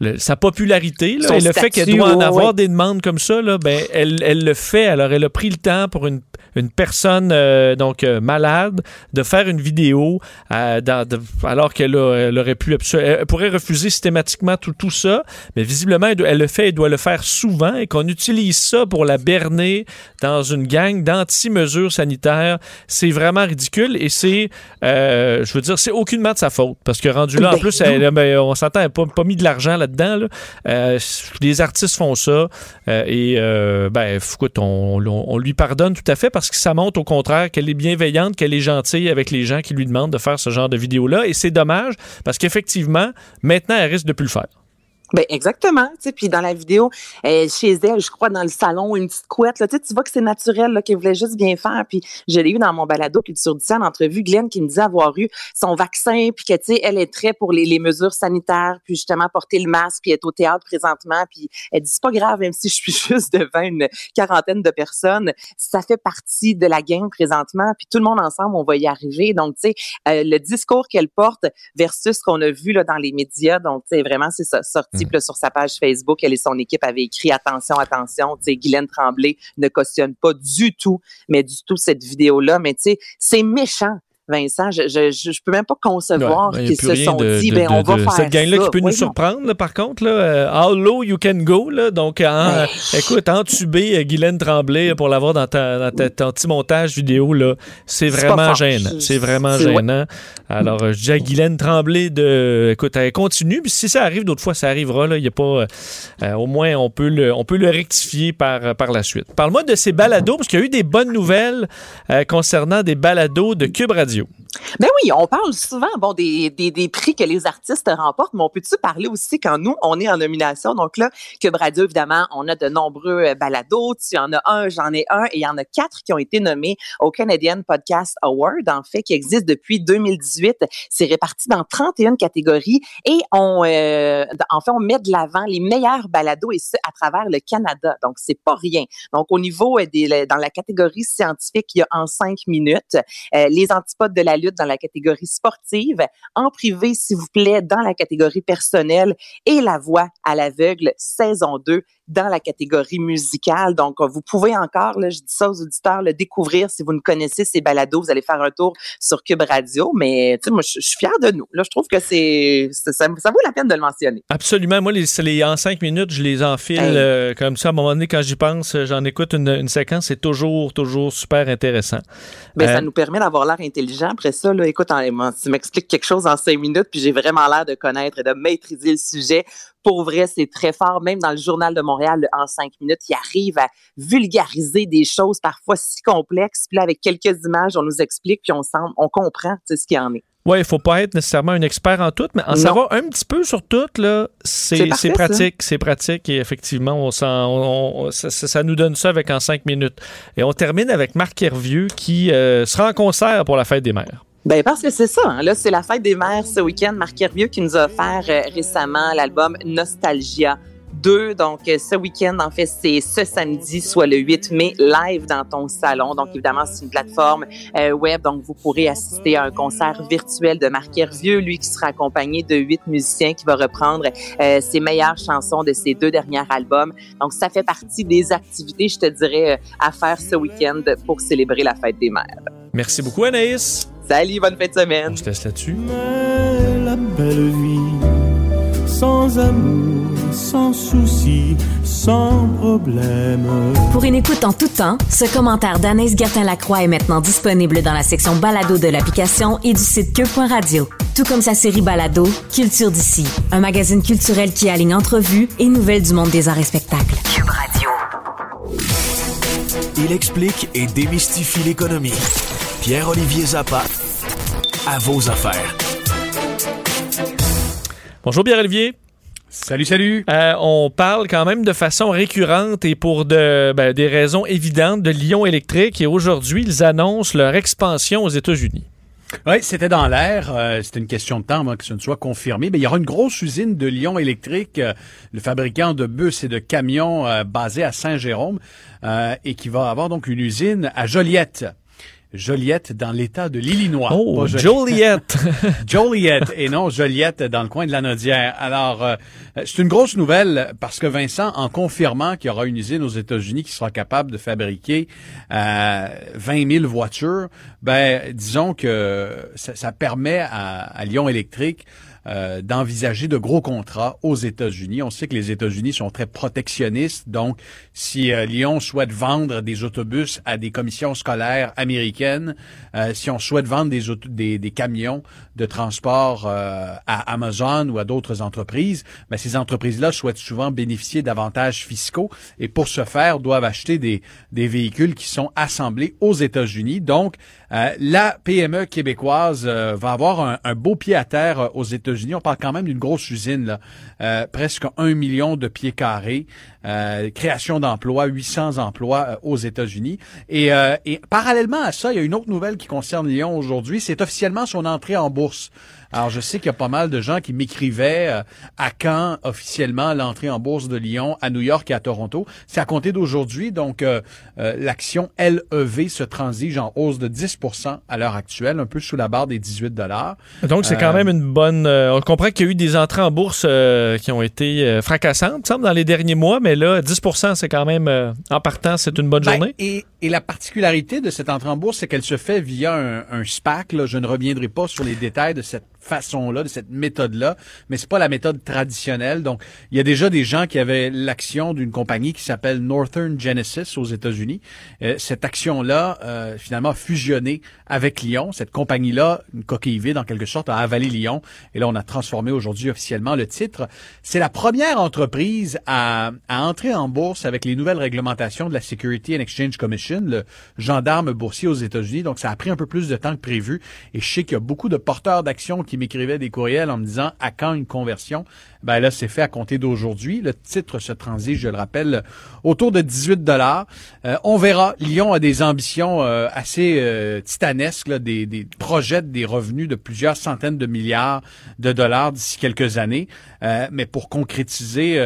le- sa popularité là, et le fait qu'elle doit en avoir ouais. des demandes comme ça, là, ben, elle, elle le fait. Alors, elle a pris le temps pour une, une personne euh, donc euh, malade de faire une vidéo euh, dans- de- alors qu'elle aurait pu elle pourrait refuser systématiquement tout, tout ça, mais visiblement elle, doit- elle le fait, elle doit le faire souvent et qu'on utilise ça pour la berner dans une gang d'anti-mesures sanitaires, c'est vraiment ridicule et c'est, je veux dire, c'est aucunement de sa faute parce que rendu là, en Ben plus, elle, ben, on s'entend, elle n'a pas, pas mis de l'argent là-dedans là-dedans. Là. Euh, les artistes font ça euh, et euh, ben, écoute, on, on- on lui pardonne tout à fait parce que ça montre au contraire qu'elle est bienveillante, qu'elle est gentille avec les gens qui lui demandent de faire ce genre de vidéo-là. Et c'est dommage parce qu'effectivement, maintenant, elle risque de plus le faire. Ben exactement, tu sais, puis dans la vidéo, euh, chez elle, je crois dans le salon, une petite couette, là, tu vois que c'est naturel, là, qu'elle voulait juste bien faire, puis je l'ai eu dans mon balado culture du en entrevue, Glenn qui me disait avoir eu son vaccin, puis que tu sais, elle est très pour les, les mesures sanitaires, puis justement porter le masque, puis être au théâtre présentement, puis elle dit c'est pas grave, même si je suis juste devant une quarantaine de personnes, ça fait partie de la game présentement, puis tout le monde ensemble, on va y arriver, donc tu sais, euh, le discours qu'elle porte versus ce qu'on a vu là dans les médias, donc tu sais, vraiment c'est ça, sorti sur sa page Facebook, elle et son équipe avaient écrit attention, attention, tu sais, Guylaine Tremblay ne cautionne pas du tout, mais du tout cette vidéo-là, mais tu sais, c'est méchant. Vincent, je, je, je, peux même pas concevoir Ouais, qu'ils se sont de- dit, de- ben, de- on va de- faire Cette gang-là qui peut nous surprendre, là, par contre, là, euh, how low you can go, là, donc, en- écoute, entuber euh, Guylaine Tremblay pour l'avoir dans, ta, dans ta- ton petit montage vidéo, là, c'est vraiment gênant. C'est vraiment ouais. gênant. Alors, euh, je dis à Guylaine Tremblay de, écoute, elle continue, puis si ça arrive d'autres fois, ça arrivera, là, il y a pas, euh, euh, au moins, on peut le, on peut le rectifier par, par la suite. Parle-moi de ces balados, parce qu'il y a eu des bonnes nouvelles euh, concernant des balados de Cube Radio. Ben oui, on parle souvent des, prix que les artistes remportent, mais on peut-tu parler aussi quand nous, on est en nomination? Donc là, Cube Radio, évidemment, on a de nombreux euh, balados. Tu en as un, j'en ai un, et il y en a quatre qui ont été nommés au Canadian Podcast Award, en fait, qui existe depuis 2018. C'est réparti dans 31 catégories et on, euh, en fait, on met de l'avant les meilleurs balados et ce, à travers le Canada. Donc, c'est pas rien. Donc, au niveau euh, des, dans la catégorie scientifique, il y a en cinq minutes les antipodes de la lutte dans la catégorie sportive, en privé, s'il vous plaît, dans la catégorie personnelle et la voix à l'aveugle, saison 2 dans la catégorie musicale. Donc, euh, vous pouvez encore, là, je dis ça aux auditeurs, le découvrir si vous ne connaissez ces balados. Vous allez faire un tour sur Cube Radio. Mais, tu sais, moi, je je suis fière de nous. Là, je trouve que c'est, ça, ça vaut la peine de le mentionner. Absolument. Moi, les, les- en cinq minutes, je les enfile Hey. euh, comme ça. À un moment donné, quand j'y pense, euh, j'en écoute une, une séquence. C'est toujours, toujours super intéressant. Ben, Euh, ça nous permet d'avoir l'air intelligent. Après ça, là, écoute, en- tu m'expliques quelque chose en cinq minutes, puis j'ai vraiment l'air de connaître et de maîtriser le sujet. Pour vrai, c'est très fort. Même dans le Journal de Montréal, en cinq minutes, il arrive à vulgariser des choses parfois si complexes. Puis là, avec quelques images, on nous explique, puis on, semble, on comprend ce qu'il y en est. Ouais, il faut pas être nécessairement un expert en tout, mais en Non. savoir un petit peu sur tout, là, C'est pratique. C'est pratique et effectivement, on s'en- on- on- ça, ça- ça nous donne ça avec en cinq minutes. Et on termine avec Marc Hervieux qui euh, sera en concert pour la fête des mères. Ben parce que c'est ça. hein. Là, c'est la fête des mères ce week-end. Marc Hervieux qui nous a offert euh, récemment l'album Nostalgia 2. Donc, euh, ce week-end, en fait, c'est ce samedi, soit le 8 mai, live dans ton salon. Donc, évidemment, c'est une plateforme euh, web. Donc, vous pourrez assister à un concert virtuel de Marc Hervieux, lui qui sera accompagné de huit musiciens qui va reprendre ses meilleures chansons de ses deux derniers albums. Donc, ça fait partie des activités, je te dirais, à faire ce week-end pour célébrer la fête des mères. Merci beaucoup, Anaïs. Salut, bonne fin de semaine. On se laisse là-dessus. Mais la belle vie, sans amour, sans souci, sans problème. Pour une écoute en tout temps, ce commentaire d'Anaïs Gertin-Lacroix est maintenant disponible dans la section balado de l'application et du site cube.radio. Tout comme sa série balado, Culture d'ici, un magazine culturel qui aligne entrevues et nouvelles du monde des arts et spectacles. Cube Radio. Il explique et démystifie l'économie. Pierre-Olivier Zappa, à vos affaires. Bonjour, Pierre-Olivier. Salut, salut. Euh, on parle quand même de façon récurrente et pour de, ben, des raisons évidentes de Lyon Électrique et aujourd'hui, ils annoncent leur expansion aux États-Unis. Oui, c'était dans l'air. Euh, c'était une question de temps avant que ce ne soit confirmé. Mais il y aura une grosse usine de Lyon Électrique, euh, le fabricant de bus et de camions euh, basé à Saint-Jérôme, euh, et qui va avoir donc une usine à Joliette. Joliette dans l'État de l'Illinois. Oh, Joliette! Joliette et non Joliette dans le coin de la Nodière. Alors, euh, c'est une grosse nouvelle parce que Vincent, en confirmant qu'il y aura une usine aux États-Unis qui sera capable de fabriquer euh, 20 000 voitures, ben disons que ça, ça permet à, à Lyon Électrique euh, d'envisager de gros contrats aux États-Unis. On sait que les États-Unis sont très protectionnistes, donc si euh, Lyon souhaite vendre des autobus à des commissions scolaires américaines, euh, si on souhaite vendre des, camions de transport à Amazon ou à d'autres entreprises, ben, ces entreprises-là souhaitent souvent bénéficier d'avantages fiscaux et pour ce faire doivent acheter des, véhicules qui sont assemblés aux États-Unis. Donc, la PME québécoise va avoir un, beau pied à terre aux États-Unis. On parle quand même d'une grosse usine. Euh, presque un million de pieds carrés, euh, création d'emplois, 800 emplois euh, aux États-Unis. Et, et parallèlement à ça, il y a une autre nouvelle qui concerne Lyon aujourd'hui. C'est officiellement son entrée en bourse. Alors, je sais qu'il y a pas mal de gens qui m'écrivaient euh, à quand officiellement l'entrée en bourse de Lyon, à New York et à Toronto. C'est à compter d'aujourd'hui. Donc, euh, euh, l'action LEV se transige en hausse de 10% à l'heure actuelle, un peu sous la barre des 18 dollars. Donc, c'est quand Euh, même une bonne. euh, on comprend qu'il y a eu des entrées en bourse euh, qui ont été euh, fracassantes, semble, dans les derniers mois, mais là, 10% c'est quand même. euh, en partant, c'est une bonne Ben, journée. et, et la particularité de cette entrée en bourse, c'est qu'elle se fait via un, un SPAC. Là. Je ne reviendrai pas sur les détails de cette façon-là, de cette méthode-là, mais c'est pas la méthode traditionnelle. Donc, il y a déjà des gens qui avaient l'action d'une compagnie qui s'appelle Northern Genesis aux États-Unis. Euh, cette action-là, euh, finalement, a fusionné avec Lyon. Cette compagnie-là, une coquille vide en quelque sorte, a avalé Lyon. Et là, on a transformé aujourd'hui officiellement le titre. C'est la première entreprise à, à entrer en bourse avec les nouvelles réglementations de la Security and Exchange Commission, le gendarme boursier aux États-Unis. Donc, ça a pris un peu plus de temps que prévu. Et je sais qu'il y a beaucoup de porteurs d'actions qui m'écrivaient des courriels en me disant à quand une conversion? Ben là, c'est fait à compter d'aujourd'hui. Le titre se transige, je le rappelle, autour de 18 dollars. Euh, on verra. Lyon a des ambitions euh, assez euh, titanesques, là, des, des projette des revenus de plusieurs centaines de milliards de dollars d'ici quelques années. Mais pour concrétiser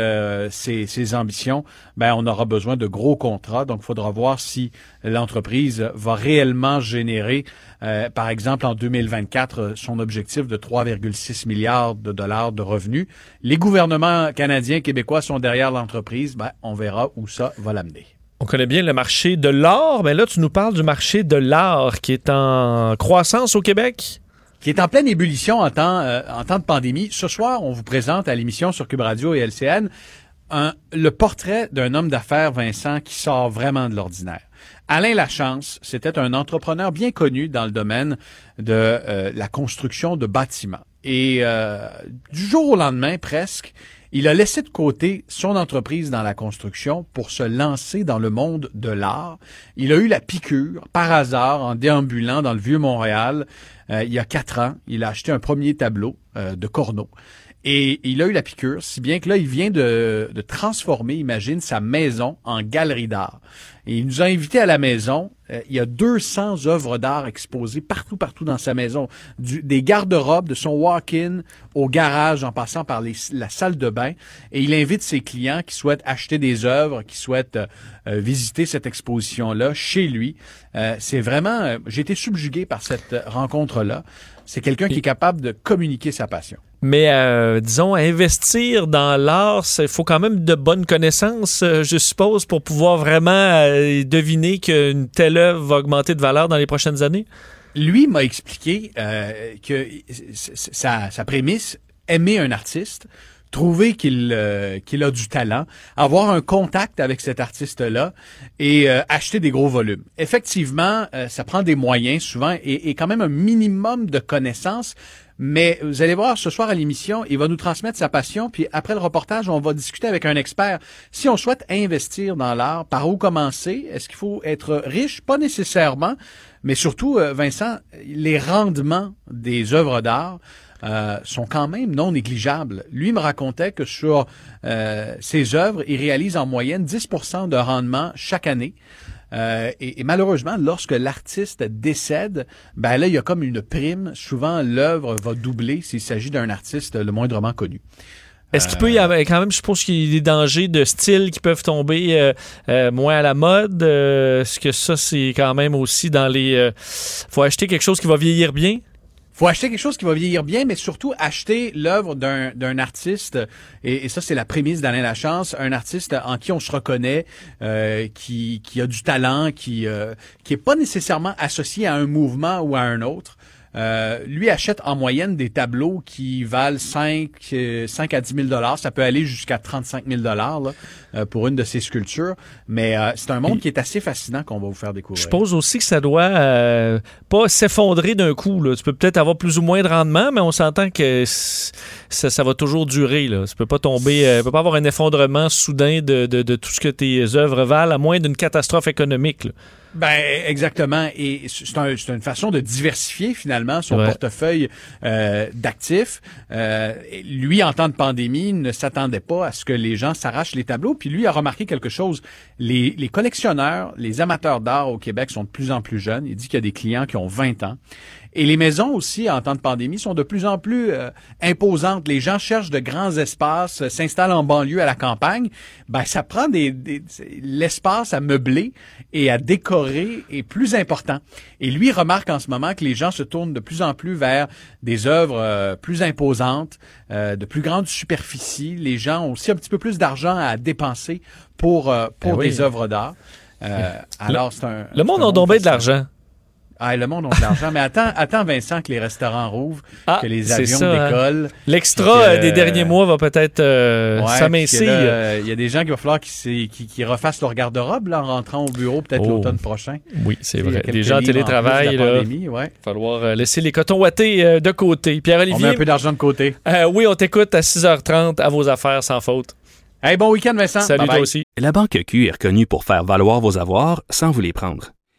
ces, ces ambitions, ben on aura besoin de gros contrats. Donc, il faudra voir si l'entreprise va réellement générer, euh, par exemple, en 2024, euh, son objectif de 3,6 milliards de dollars de revenus. Les gouvernements canadiens, québécois sont derrière l'entreprise. Ben, on verra où ça va l'amener. On connaît bien le marché de l'or, mais là, tu nous parles du marché de l'art qui est en croissance au Québec. qui est en pleine ébullition en temps, euh, en temps de pandémie. Ce soir, on vous présente à l'émission sur Cube Radio et LCN un- le portrait d'un homme d'affaires, Vincent, qui sort vraiment de l'ordinaire. Alain Lachance, c'était un entrepreneur bien connu dans le domaine de euh, la construction de bâtiments. Et euh, du jour au lendemain, presque, il a laissé de côté son entreprise dans la construction pour se lancer dans le monde de l'art. Il a eu la piqûre, par hasard, en déambulant dans le vieux Montréal. euh, il y a quatre ans, il a acheté un premier tableau de Corneau. Et il a eu la piqûre, si bien que là, il vient de, de transformer, imagine, sa maison en galerie d'art. Et il nous a invités à la maison. Euh, il y a 200 œuvres d'art exposées partout, partout dans sa maison. Du- des garde-robes, de son walk-in au garage, en passant par les- la salle de bain. Et il invite ses clients qui souhaitent acheter des œuvres, qui souhaitent euh, euh, visiter cette exposition-là chez lui. Euh, c'est vraiment... J'ai été subjugué par cette rencontre-là. C'est quelqu'un qui est capable de communiquer sa passion. Mais euh, disons, investir dans l'art, il faut quand même de bonnes connaissances, euh, je suppose, pour pouvoir vraiment euh, deviner qu'une telle œuvre va augmenter de valeur dans les prochaines années? lui m'a expliqué euh, que sa, sa prémisse, aimer un artiste, trouver qu'il euh, qu'il a du talent, avoir un contact avec cet artiste-là et euh, acheter des gros volumes. Effectivement, euh, ça prend des moyens souvent et, et quand même un minimum de connaissances. Mais vous allez voir ce soir à l'émission, il va nous transmettre sa passion, puis après le reportage, on va discuter avec un expert. Si on souhaite investir dans l'art, par où commencer? Est-ce qu'il faut être riche? Pas nécessairement, mais surtout, euh, Vincent, les rendements des œuvres d'art euh, sont quand même non négligeables. Lui me racontait que sur euh, ses œuvres, il réalise en moyenne 10% de rendement chaque année. Euh, et, et malheureusement, lorsque l'artiste décède, ben là, il y a comme une prime. Souvent, l'œuvre va doubler s'il s'agit d'un artiste le moindrement connu. Est-ce qu'il peut y avoir quand même, je suppose qu'il y a des dangers de style qui peuvent tomber euh, euh, moins à la mode. euh, Est-ce que ça, c'est quand même aussi dans les... faut acheter quelque chose qui va vieillir bien? Acheter quelque chose qui va vieillir bien, mais surtout acheter l'œuvre d'un, artiste, et, ça c'est la prémisse d'Alain Lachance, un artiste en qui on se reconnaît, euh, qui, qui a du talent, qui euh, qui pas nécessairement associé à un mouvement ou à un autre. Euh, lui achète en moyenne des tableaux qui valent 5, euh, 5 à 10 000 dollars. Ça peut aller jusqu'à 35 000 dollars euh, pour une de ces sculptures. Mais euh, c'est un monde qui est assez fascinant qu'on va vous faire découvrir. Je suppose aussi que ça doit euh, pas s'effondrer d'un coup. Là. Tu peux peut-être avoir plus ou moins de rendement, mais on s'entend que ça, ça va toujours durer. Là. Ça peut pas tomber, euh, peut pas avoir un effondrement soudain de, de- de tout ce que tes œuvres valent, à moins d'une catastrophe économique. là. Ben exactement. Et c'est un- c'est une façon de diversifier finalement son Ouais. portefeuille euh, d'actifs. Euh, lui, en temps de pandémie, ne s'attendait pas à ce que les gens s'arrachent les tableaux. Puis lui a remarqué quelque chose. Les, les collectionneurs, les amateurs d'art au Québec sont de plus en plus jeunes. Il dit qu'il y a des clients qui ont 20 ans. Et les maisons aussi, en temps de pandémie, sont de plus en plus euh, imposantes. Les gens cherchent de grands espaces, euh, s'installent en banlieue à la campagne. Ben, ça prend des, des- l'espace à meubler et à décorer est plus important. Et lui remarque en ce moment que les gens se tournent de plus en plus vers des œuvres euh, plus imposantes, euh, de plus grande superficie. Les gens ont aussi un petit peu plus d'argent à dépenser pour euh, pour Ben oui. des œuvres d'art. Euh, alors c'est un Le monde a tombé de l'argent. Ah, le monde a de l'argent. Mais attends, attends, Vincent, que les restaurants rouvrent, Ah, que les avions ça, hein. décollent. L'extra euh, des derniers mois va peut-être euh, Ouais, s'amincir. euh, Il y a des gens qui va falloir qu'ils qu'ils- qu'ils refassent leur garde-robe là, en rentrant au bureau, peut-être Oh. l'automne prochain. Oui, c'est Il vrai. Les gens en télétravail, là, pandémie, ouais. va falloir euh, laisser les cotons wattés euh, de côté. On met Pierre-Olivier, un peu d'argent de côté. euh, oui, on t'écoute à 6h30 à vos affaires sans faute. Hey, bon week-end, Vincent. Salut Bye toi bye. aussi. La Banque Q est reconnue pour faire valoir vos avoirs sans vous les prendre.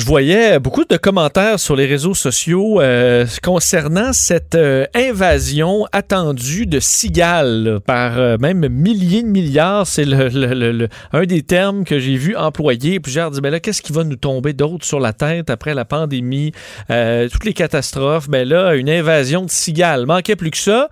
Je voyais beaucoup de commentaires sur les réseaux sociaux euh, concernant cette euh, invasion attendue de cigales là, par euh, même milliers de milliards. C'est le, le- le- un des termes que j'ai vu. Puis j'ai dit, ben là, qu'est-ce qui va nous tomber d'autre sur la tête après la pandémie, euh, toutes les catastrophes? Ben là, une invasion de cigales. Manquait plus que ça.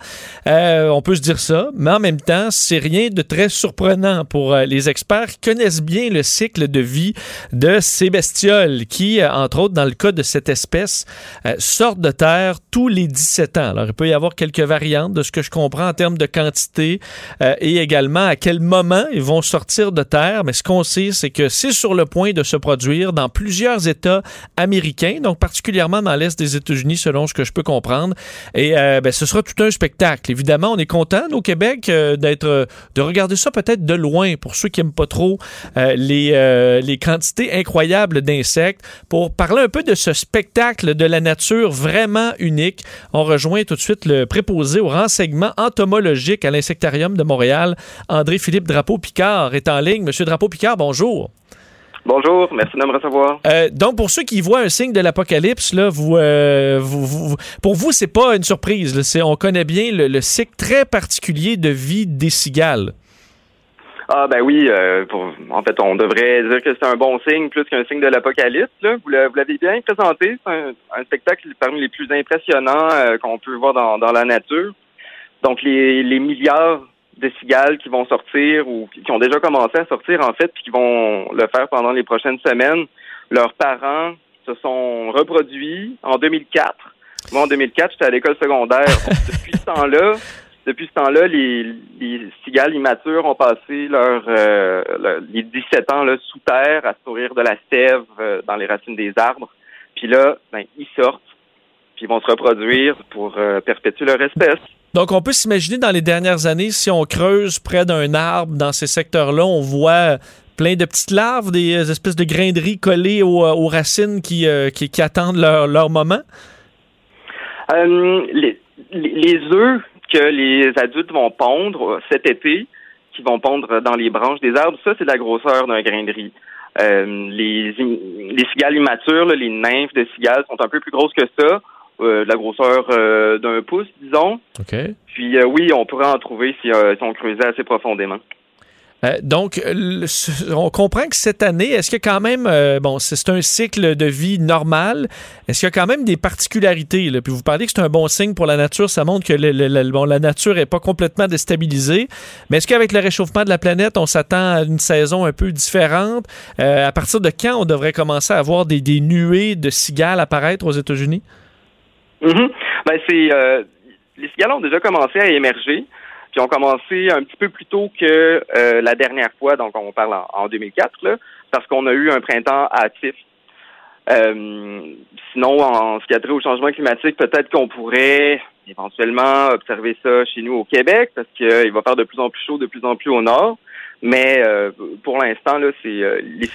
Euh, on peut se dire ça, mais en même temps, c'est rien de très surprenant pour euh, les experts qui connaissent bien le cycle de vie de ces bestioles euh, entre autres, dans le cas de cette espèce, euh, sortent de terre tous les 17 ans. Alors, il peut y avoir quelques variantes de ce que je comprends en termes de quantité euh, et également à quel moment ils vont sortir de terre. Mais ce qu'on sait, c'est que c'est sur le point de se produire dans plusieurs États américains, donc particulièrement dans l'Est des États-Unis, selon ce que je peux comprendre. Et ben, ce sera tout un spectacle. Évidemment, on est content au Québec d'être, de regarder ça peut-être de loin pour ceux qui aiment pas trop les, les quantités incroyables d'insectes. Pour parler un peu de ce spectacle de la nature vraiment unique, on rejoint tout de suite le préposé au renseignement entomologique à l'Insectarium de Montréal. André-Philippe Drapeau-Picard est en ligne. Monsieur Drapeau-Picard, bonjour. Bonjour, merci de me recevoir. Euh, donc, pour ceux qui voient un signe de l'apocalypse, là, vous, euh, vous- vous- pour vous, c'est pas une surprise. là. On connaît bien le, le cycle très particulier de vie des cigales. Ah ben oui, euh, pour- en fait, on devrait dire que c'est un bon signe plus qu'un signe de l'apocalypse. Vous l'a- vous l'avez bien présenté, c'est un, un spectacle parmi les plus impressionnants euh, qu'on peut voir dans, dans la nature. Donc les, les milliards de cigales qui vont sortir ou qui ont déjà commencé à sortir en fait, puis qui vont le faire pendant les prochaines semaines. Leurs parents se sont reproduits en 2004. Moi, en 2004, j'étais à l'école secondaire. Donc, depuis ce temps-là, depuis ce temps-là, les, les cigales immatures ont passé leur, euh, le- les 17 ans là, sous terre à se nourrir de la sève euh, dans les racines des arbres. Puis là, ben, ils sortent, puis ils vont se reproduire pour euh, perpétuer leur espèce. Donc, on peut s'imaginer dans les dernières années, si on creuse près d'un arbre dans ces secteurs-là, on voit plein de petites larves, des espèces de graineries collées aux, euh, aux racines qui, qui, qui attendent leur, leur moment? Les, les, les œufs que les adultes vont pondre euh, cet été, qui vont pondre dans les branches des arbres, ça, c'est la grosseur d'un grain de riz. Euh, les, cigales immatures, là, les nymphes de cigales, sont un peu plus grosses que ça, euh, de la grosseur euh, d'un pouce, disons. OK. Puis euh, oui, on pourrait en trouver si, euh, si on creusait assez profondément. Euh, donc, on comprend que cette année, est-ce qu'il y a quand même, euh, bon, c'est un cycle de vie normal, est-ce qu'il y a quand même des particularités? Là? Puis vous parlez que c'est un bon signe pour la nature, ça montre que la nature n'est pas complètement déstabilisée, mais est-ce qu'avec le réchauffement de la planète, on s'attend à une saison un peu différente? Euh, à partir de quand on devrait commencer à avoir des, nuées de cigales apparaître aux États-Unis? Mhm. Ben, c'est les cigales ont déjà commencé à émerger, puis ont commencé un petit peu plus tôt que euh, la dernière fois, donc on parle en, en 2004, là, parce qu'on a eu un printemps hâtif. Euh, sinon, en ce qui a trait au changement climatique, peut-être qu'on pourrait éventuellement observer ça chez nous au Québec, parce qu'il va faire de plus en plus chaud, de plus en plus au nord. Mais euh, pour l'instant, là, c'est euh, les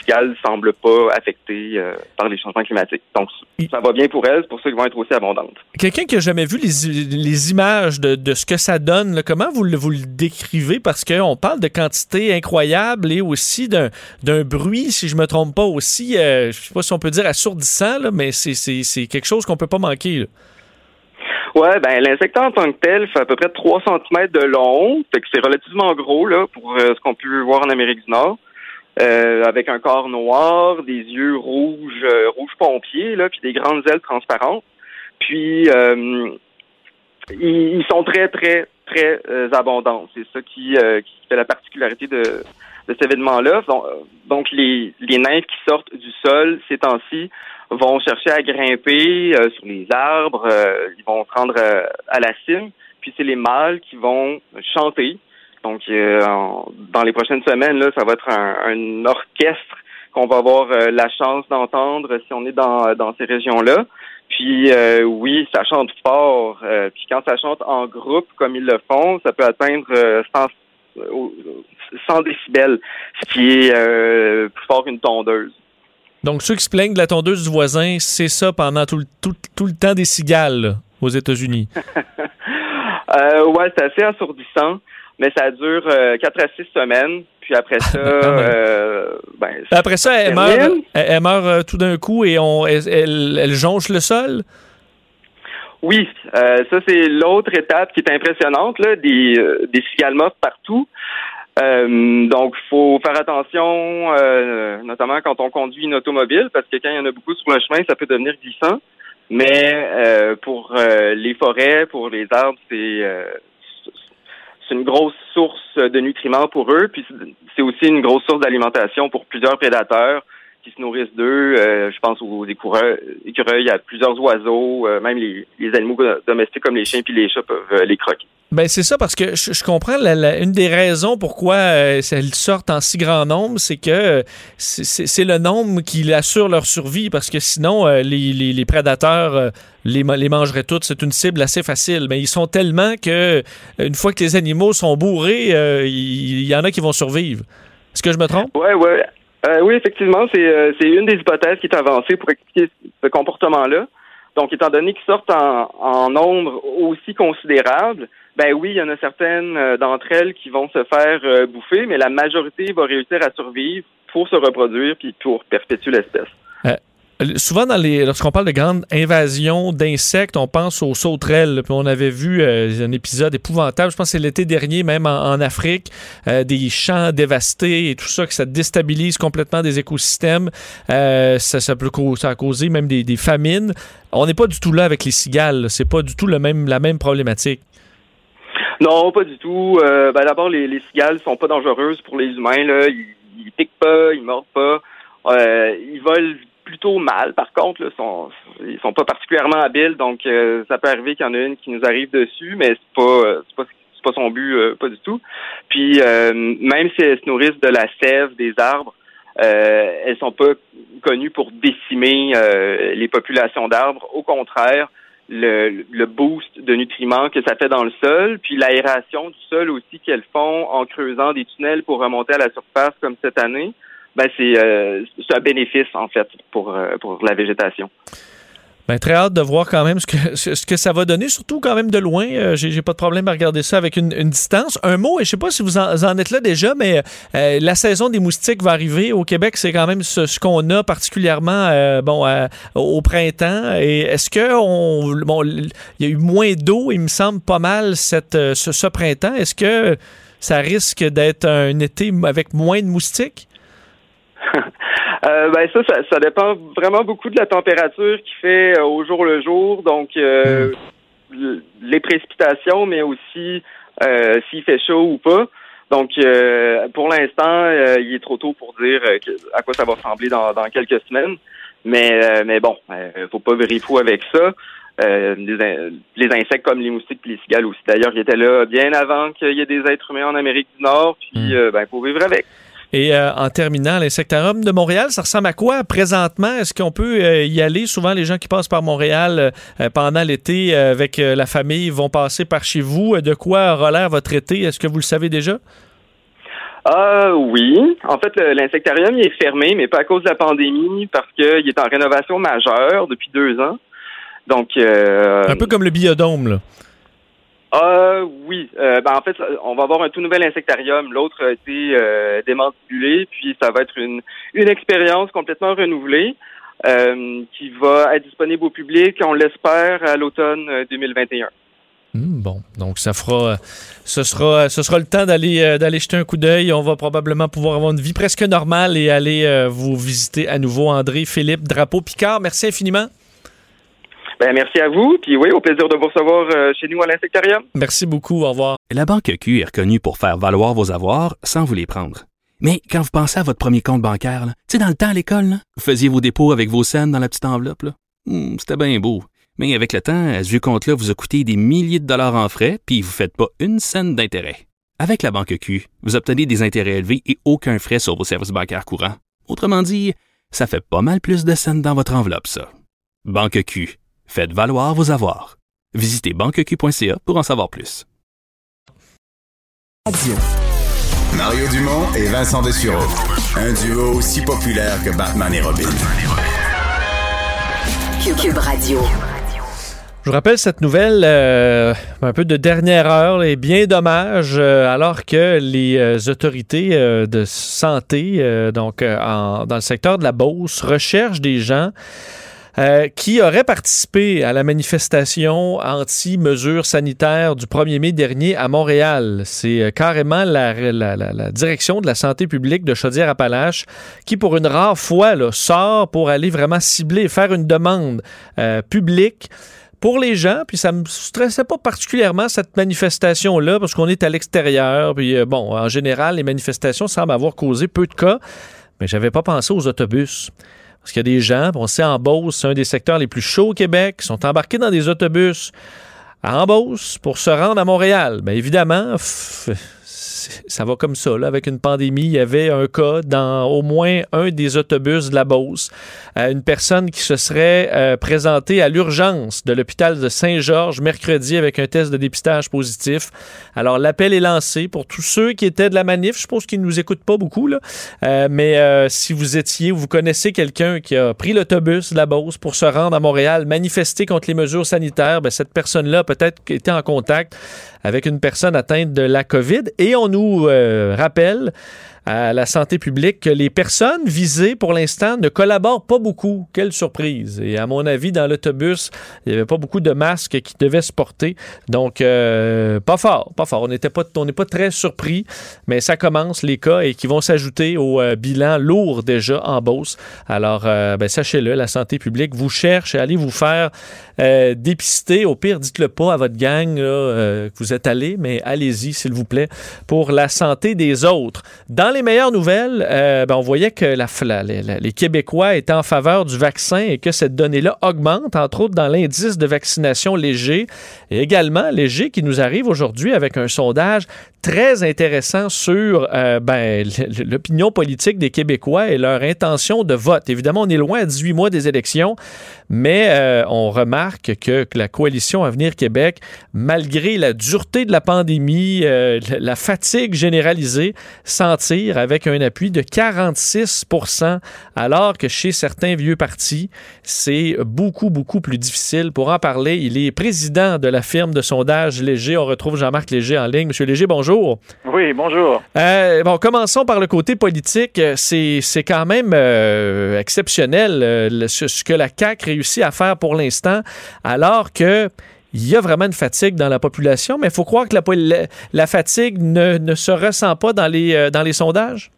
semblent pas affectées euh, par les changements climatiques. Donc, ça va bien pour elles, pour ça qu'elles vont être aussi abondantes. Quelqu'un qui n'a jamais vu les, les images de, de ce que ça donne, là, comment vous le, vous le décrivez? Parce qu'on parle de quantité incroyable et aussi d'un d'un bruit, si je me trompe pas, aussi, euh, je sais pas si on peut dire assourdissant, là, mais c'est- c'est c'est quelque chose qu'on peut pas manquer. là. Ouais, ben l'insectant en tant que tel fait à peu près 3 cm de long, fait que c'est relativement gros là pour euh, ce qu'on peut voir en Amérique du Nord. Euh, avec un corps noir, des yeux rouges, euh, rouge pompier, là, puis des grandes ailes transparentes. Puis euh, ils, ils sont très, très, très abondants. C'est ça qui, qui fait la particularité de, de cet événement-là. Donc, donc, les, les nymphes qui sortent du sol ces temps-ci vont chercher à grimper euh, sur les arbres, euh, ils vont se rendre euh, à la cime, puis c'est les mâles qui vont chanter. Donc, euh, dans les prochaines semaines, là, ça va être un, un orchestre qu'on va avoir euh, la chance d'entendre si on est dans, dans ces régions-là. Puis euh, oui, ça chante fort. puis quand ça chante en groupe, comme ils le font, ça peut atteindre euh, 100, euh, au- 100 décibels, ce qui est plus fort qu'une tondeuse. Donc, ceux qui se plaignent de la tondeuse du voisin, c'est ça pendant tout le, tout, tout le temps des cigales là, aux États-Unis. Euh, ouais, c'est assez assourdissant, mais ça dure euh, 4 à 6 semaines. Puis après ça, même. euh, ben, Après ça, elle meurt, elle, meurt euh, tout d'un coup et on, elle, elle- elle jonche le sol? Oui, euh, ça c'est l'autre étape qui est impressionnante, là, des, euh, des cigales mortes partout. Euh, donc, il faut faire attention, euh, notamment quand on conduit une automobile, parce que quand il y en a beaucoup sur le chemin, ça peut devenir glissant. Mais euh, pour euh, les forêts, pour les arbres, c'est euh, c'est une grosse source de nutriments pour eux, puis c'est- aussi une grosse source d'alimentation pour plusieurs prédateurs qui se nourrissent d'eux. Je pense aux écureuils, à plusieurs oiseaux, même les, les animaux domestiques comme les chiens puis les chats peuvent les croquer. Ben c'est ça parce que je, comprends la- une des raisons pourquoi euh, elles sortent en si grand nombre, c'est que euh, c'est- le nombre qui assure leur survie parce que sinon euh, les, les- prédateurs euh, les, les mangeraient toutes. C'est une cible assez facile, mais ils sont tellement que une fois que les animaux sont bourrés, il y, en a qui vont survivre. Est-ce que je me trompe? Ouais, ouais. Oui, effectivement, c'est une des hypothèses qui est avancée pour expliquer ce comportement-là. Donc, étant donné qu'ils sortent en, en nombre aussi considérable, ben oui, il y en a certaines euh, d'entre elles qui vont se faire euh, bouffer, mais la majorité va réussir à survivre pour se reproduire puis pour perpétuer l'espèce. Euh, Souvent, lorsqu'on parle de grandes invasions d'insectes, on pense aux sauterelles. On avait vu un épisode épouvantable, je pense que c'est l'été dernier, même en, Afrique, des champs dévastés et tout ça, que ça déstabilise complètement des écosystèmes. Ça, peut ça a causé même des, des famines. On n'est pas du tout là avec les cigales. C'est pas du tout le même, la même problématique. Non, pas du tout. Euh, ben, D'abord, les, les cigales sont pas dangereuses pour les humains. Là. Ils, ils piquent pas, ils mordent pas. Euh, ils volent plutôt mal. Par contre, là, sont, ils sont pas particulièrement habiles, donc euh, ça peut arriver qu'il y en a une qui nous arrive dessus, mais c'est pas, euh, pas, pas son but, euh, pas du tout. Puis euh, même si elles se nourrissent de la sève des arbres, elles sont pas connues pour décimer les populations d'arbres. Au contraire, le, le boost de nutriments que ça fait dans le sol, puis l'aération du sol aussi qu'elles font en creusant des tunnels pour remonter à la surface comme cette année, ben c'est euh, un bénéfice en fait pour euh, pour la végétation. Ben, très hâte de voir quand même ce que, ce que ça va donner, surtout quand même de loin. Euh, J'ai pas de problème à regarder ça avec une, distance. Un mot, et je sais pas si vous en, êtes là déjà, mais euh, la saison des moustiques va arriver. Au Québec, c'est quand même ce, qu'on a particulièrement euh, bon, à- au printemps. Et est-ce que on, bon, il y a eu moins d'eau, il me semble, pas mal cette, euh, ce, ce printemps. Est-ce que ça risque d'être un été avec moins de moustiques? Euh, ben ça, ça, ça, dépend vraiment beaucoup de la température qui fait euh, au jour le jour. Donc euh, les précipitations, mais aussi euh, s'il fait chaud ou pas. Donc pour l'instant, il est trop tôt pour dire à quoi ça va ressembler dans, dans quelques semaines. Mais mais bon, faut pas virer fou avec ça. les, les, insectes comme les moustiques et les cigales aussi. D'ailleurs, ils étaient là bien avant qu'il y ait des êtres humains en Amérique du Nord. Puis, ben, il faut vivre avec. Et euh, en terminant, l'insectarium de Montréal, ça ressemble à quoi présentement? Est-ce qu'on peut euh, y aller? Souvent, les gens qui passent par Montréal euh, pendant l'été avec la famille vont passer par chez vous. De quoi aura l'air votre été? Est-ce que vous le savez déjà? Ah oui. En fait, l'insectarium est fermé, mais pas à cause de la pandémie, parce qu'il est en rénovation majeure depuis deux ans. Donc un peu comme le biodôme, là. Ah oui, euh, ben en fait, on va avoir un tout nouvel insectarium. L'autre a été euh, démantibulé, puis ça va être une une expérience complètement renouvelée euh, qui va être disponible au public, on l'espère, à l'automne 2021. Hmm, bon, donc ça fera, ce sera, ce sera le temps d'aller d'aller jeter un coup d'œil. On va probablement pouvoir avoir une vie presque normale et aller vous visiter à nouveau, André, Philippe, Drapeau, Picard. Merci infiniment. Ben, merci à vous. Puis oui, au plaisir de vous recevoir euh, chez nous à l'Insectarium. Merci beaucoup. Au revoir. La Banque Q est reconnue pour faire valoir vos avoirs sans vous les prendre. Mais quand vous pensez à votre premier compte bancaire, tu sais, dans le temps à l'école, vous faisiez vos dépôts avec vos scènes dans la petite enveloppe. Hmm, c'était bien beau. Mais avec le temps, ce vieux compte-là vous a coûté des milliers de dollars en frais, puis vous ne faites pas une scène d'intérêt. Avec la Banque Q, vous obtenez des intérêts élevés et aucun frais sur vos services bancaires courants. Autrement dit, ça fait pas mal plus de scènes dans votre enveloppe, ça. Banque Q Faites valoir vos avoirs. Visitez banqueq.ca pour en savoir plus. Mario Dumont et Vincent Dessureau. Un duo aussi populaire que Batman et Robin. Cube Radio. Je vous rappelle cette nouvelle euh, un peu de dernière heure et bien dommage euh, alors que les euh, autorités de santé donc dans le secteur de la Beauce recherchent des gens euh, qui aurait participé à la manifestation anti-mesures sanitaires du 1er mai dernier à Montréal. C'est euh, carrément la, la, la, direction de la santé publique de Chaudière-Appalaches qui, pour une rare fois, là, sort pour aller vraiment cibler, faire une demande euh, publique pour les gens, puis ça me stressait pas particulièrement cette manifestation-là, parce qu'on est à l'extérieur, puis bon, en général, les manifestations semblent avoir causé peu de cas, mais j'avais pas pensé aux autobus. Parce qu'il y a des gens, on sait en Beauce, c'est un des secteurs les plus chauds au Québec, qui sont embarqués dans des autobus à Beauce pour se rendre à Montréal. Bien évidemment, ça va comme ça. Là. Avec une pandémie, il y avait un cas dans au moins un des autobus de la Beauce. Euh, une personne qui se serait euh, présentée à l'urgence de l'hôpital de Saint-Georges mercredi avec un test de dépistage positif. Alors, l'appel est lancé pour tous ceux qui étaient de la manif. Je pense qu'ils ne nous écoutent pas beaucoup, là. Euh, mais si vous étiez ou vous connaissez quelqu'un qui a pris l'autobus de la Beauce pour se rendre à Montréal, manifester contre les mesures sanitaires, bien, cette personne-là peut-être été en contact avec une personne atteinte de la COVID. Et on nous euh, rappelle à la santé publique que les personnes visées pour l'instant ne collaborent pas beaucoup. Quelle surprise. Et à mon avis, dans l'autobus, il n'y avait pas beaucoup de masques qui devaient se porter. Donc, euh, pas fort, pas fort. On n'est pas, pas très surpris, mais ça commence, les cas, et qui vont s'ajouter au euh, bilan lourd déjà en Beauce. Alors, euh, ben, sachez-le, la santé publique vous cherche, allez vous faire dépister. Au pire, dites-le pas à votre gang que vous êtes allé, mais allez-y, s'il vous plaît, pour la santé des autres. Dans les meilleures nouvelles, euh, ben, on voyait que les Québécois étaient en faveur du vaccin et que cette donnée-là augmente, entre autres dans l'indice de vaccination léger et également léger qui nous arrive aujourd'hui avec un sondage très intéressant sur euh, ben, l'opinion politique des Québécois et leur intention de vote. Évidemment, on est loin à 18 mois des élections, mais euh, on remarque que, la coalition Avenir Québec, malgré la dureté de la pandémie, la fatigue généralisée, s'en tire avec un appui de 46% alors que chez certains vieux partis, c'est beaucoup, beaucoup plus difficile. Pour en parler, il est président de la firme de sondage Léger. On retrouve Jean-Marc Léger en ligne. Monsieur Léger, bonjour. Oui, bonjour. Euh, bon, commençons par le côté politique. C'est, quand même euh, exceptionnel euh, ce, que la CAQ réussit à faire pour l'instant, alors que il y a vraiment une fatigue dans la population, mais il faut croire que la, fatigue ne, se ressent pas dans les, euh, dans les sondages.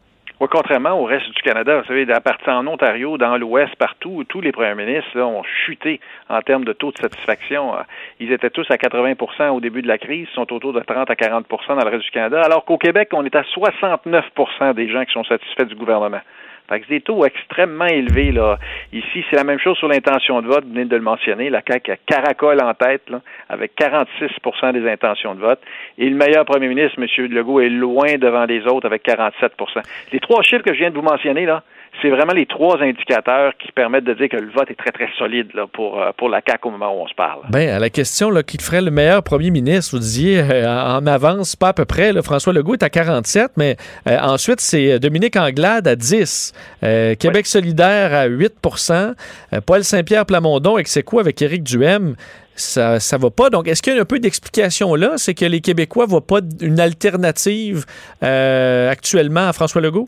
Oui, contrairement au reste du Canada, vous savez, à partir en Ontario, dans l'Ouest, partout, tous les premiers ministres ont chuté en termes de taux de satisfaction. Ils étaient tous à 80% au début de la crise, sont autour de 30 à 40% dans le reste du Canada, alors qu'au Québec, on est à 69% des gens qui sont satisfaits du gouvernement. Fait que c'est des taux extrêmement élevés. Là. Ici, c'est la même chose sur l'intention de vote, vous venez de le mentionner. La CAQ a caracole en tête, là, avec 46% des intentions de vote. Et le meilleur premier ministre, M. Legault, est loin devant les autres avec 47% Les trois chiffres que je viens de vous mentionner, là, c'est vraiment les trois indicateurs qui permettent de dire que le vote est très, très solide là, pour, euh, pour la CAQ au moment où on se parle. Bien, à la question là, qui ferait le meilleur premier ministre, vous disiez euh, en avance, pas à peu près. François Legault est à 47, mais euh, ensuite, c'est Dominique Anglade à 10, Québec solidaire à 8% Paul Saint-Pierre Plamondon, c'est quoi avec Éric Duhem ça ça va pas. Donc, est-ce qu'il y a un peu d'explication là? C'est que les Québécois ne voient pas une alternative actuellement à François Legault?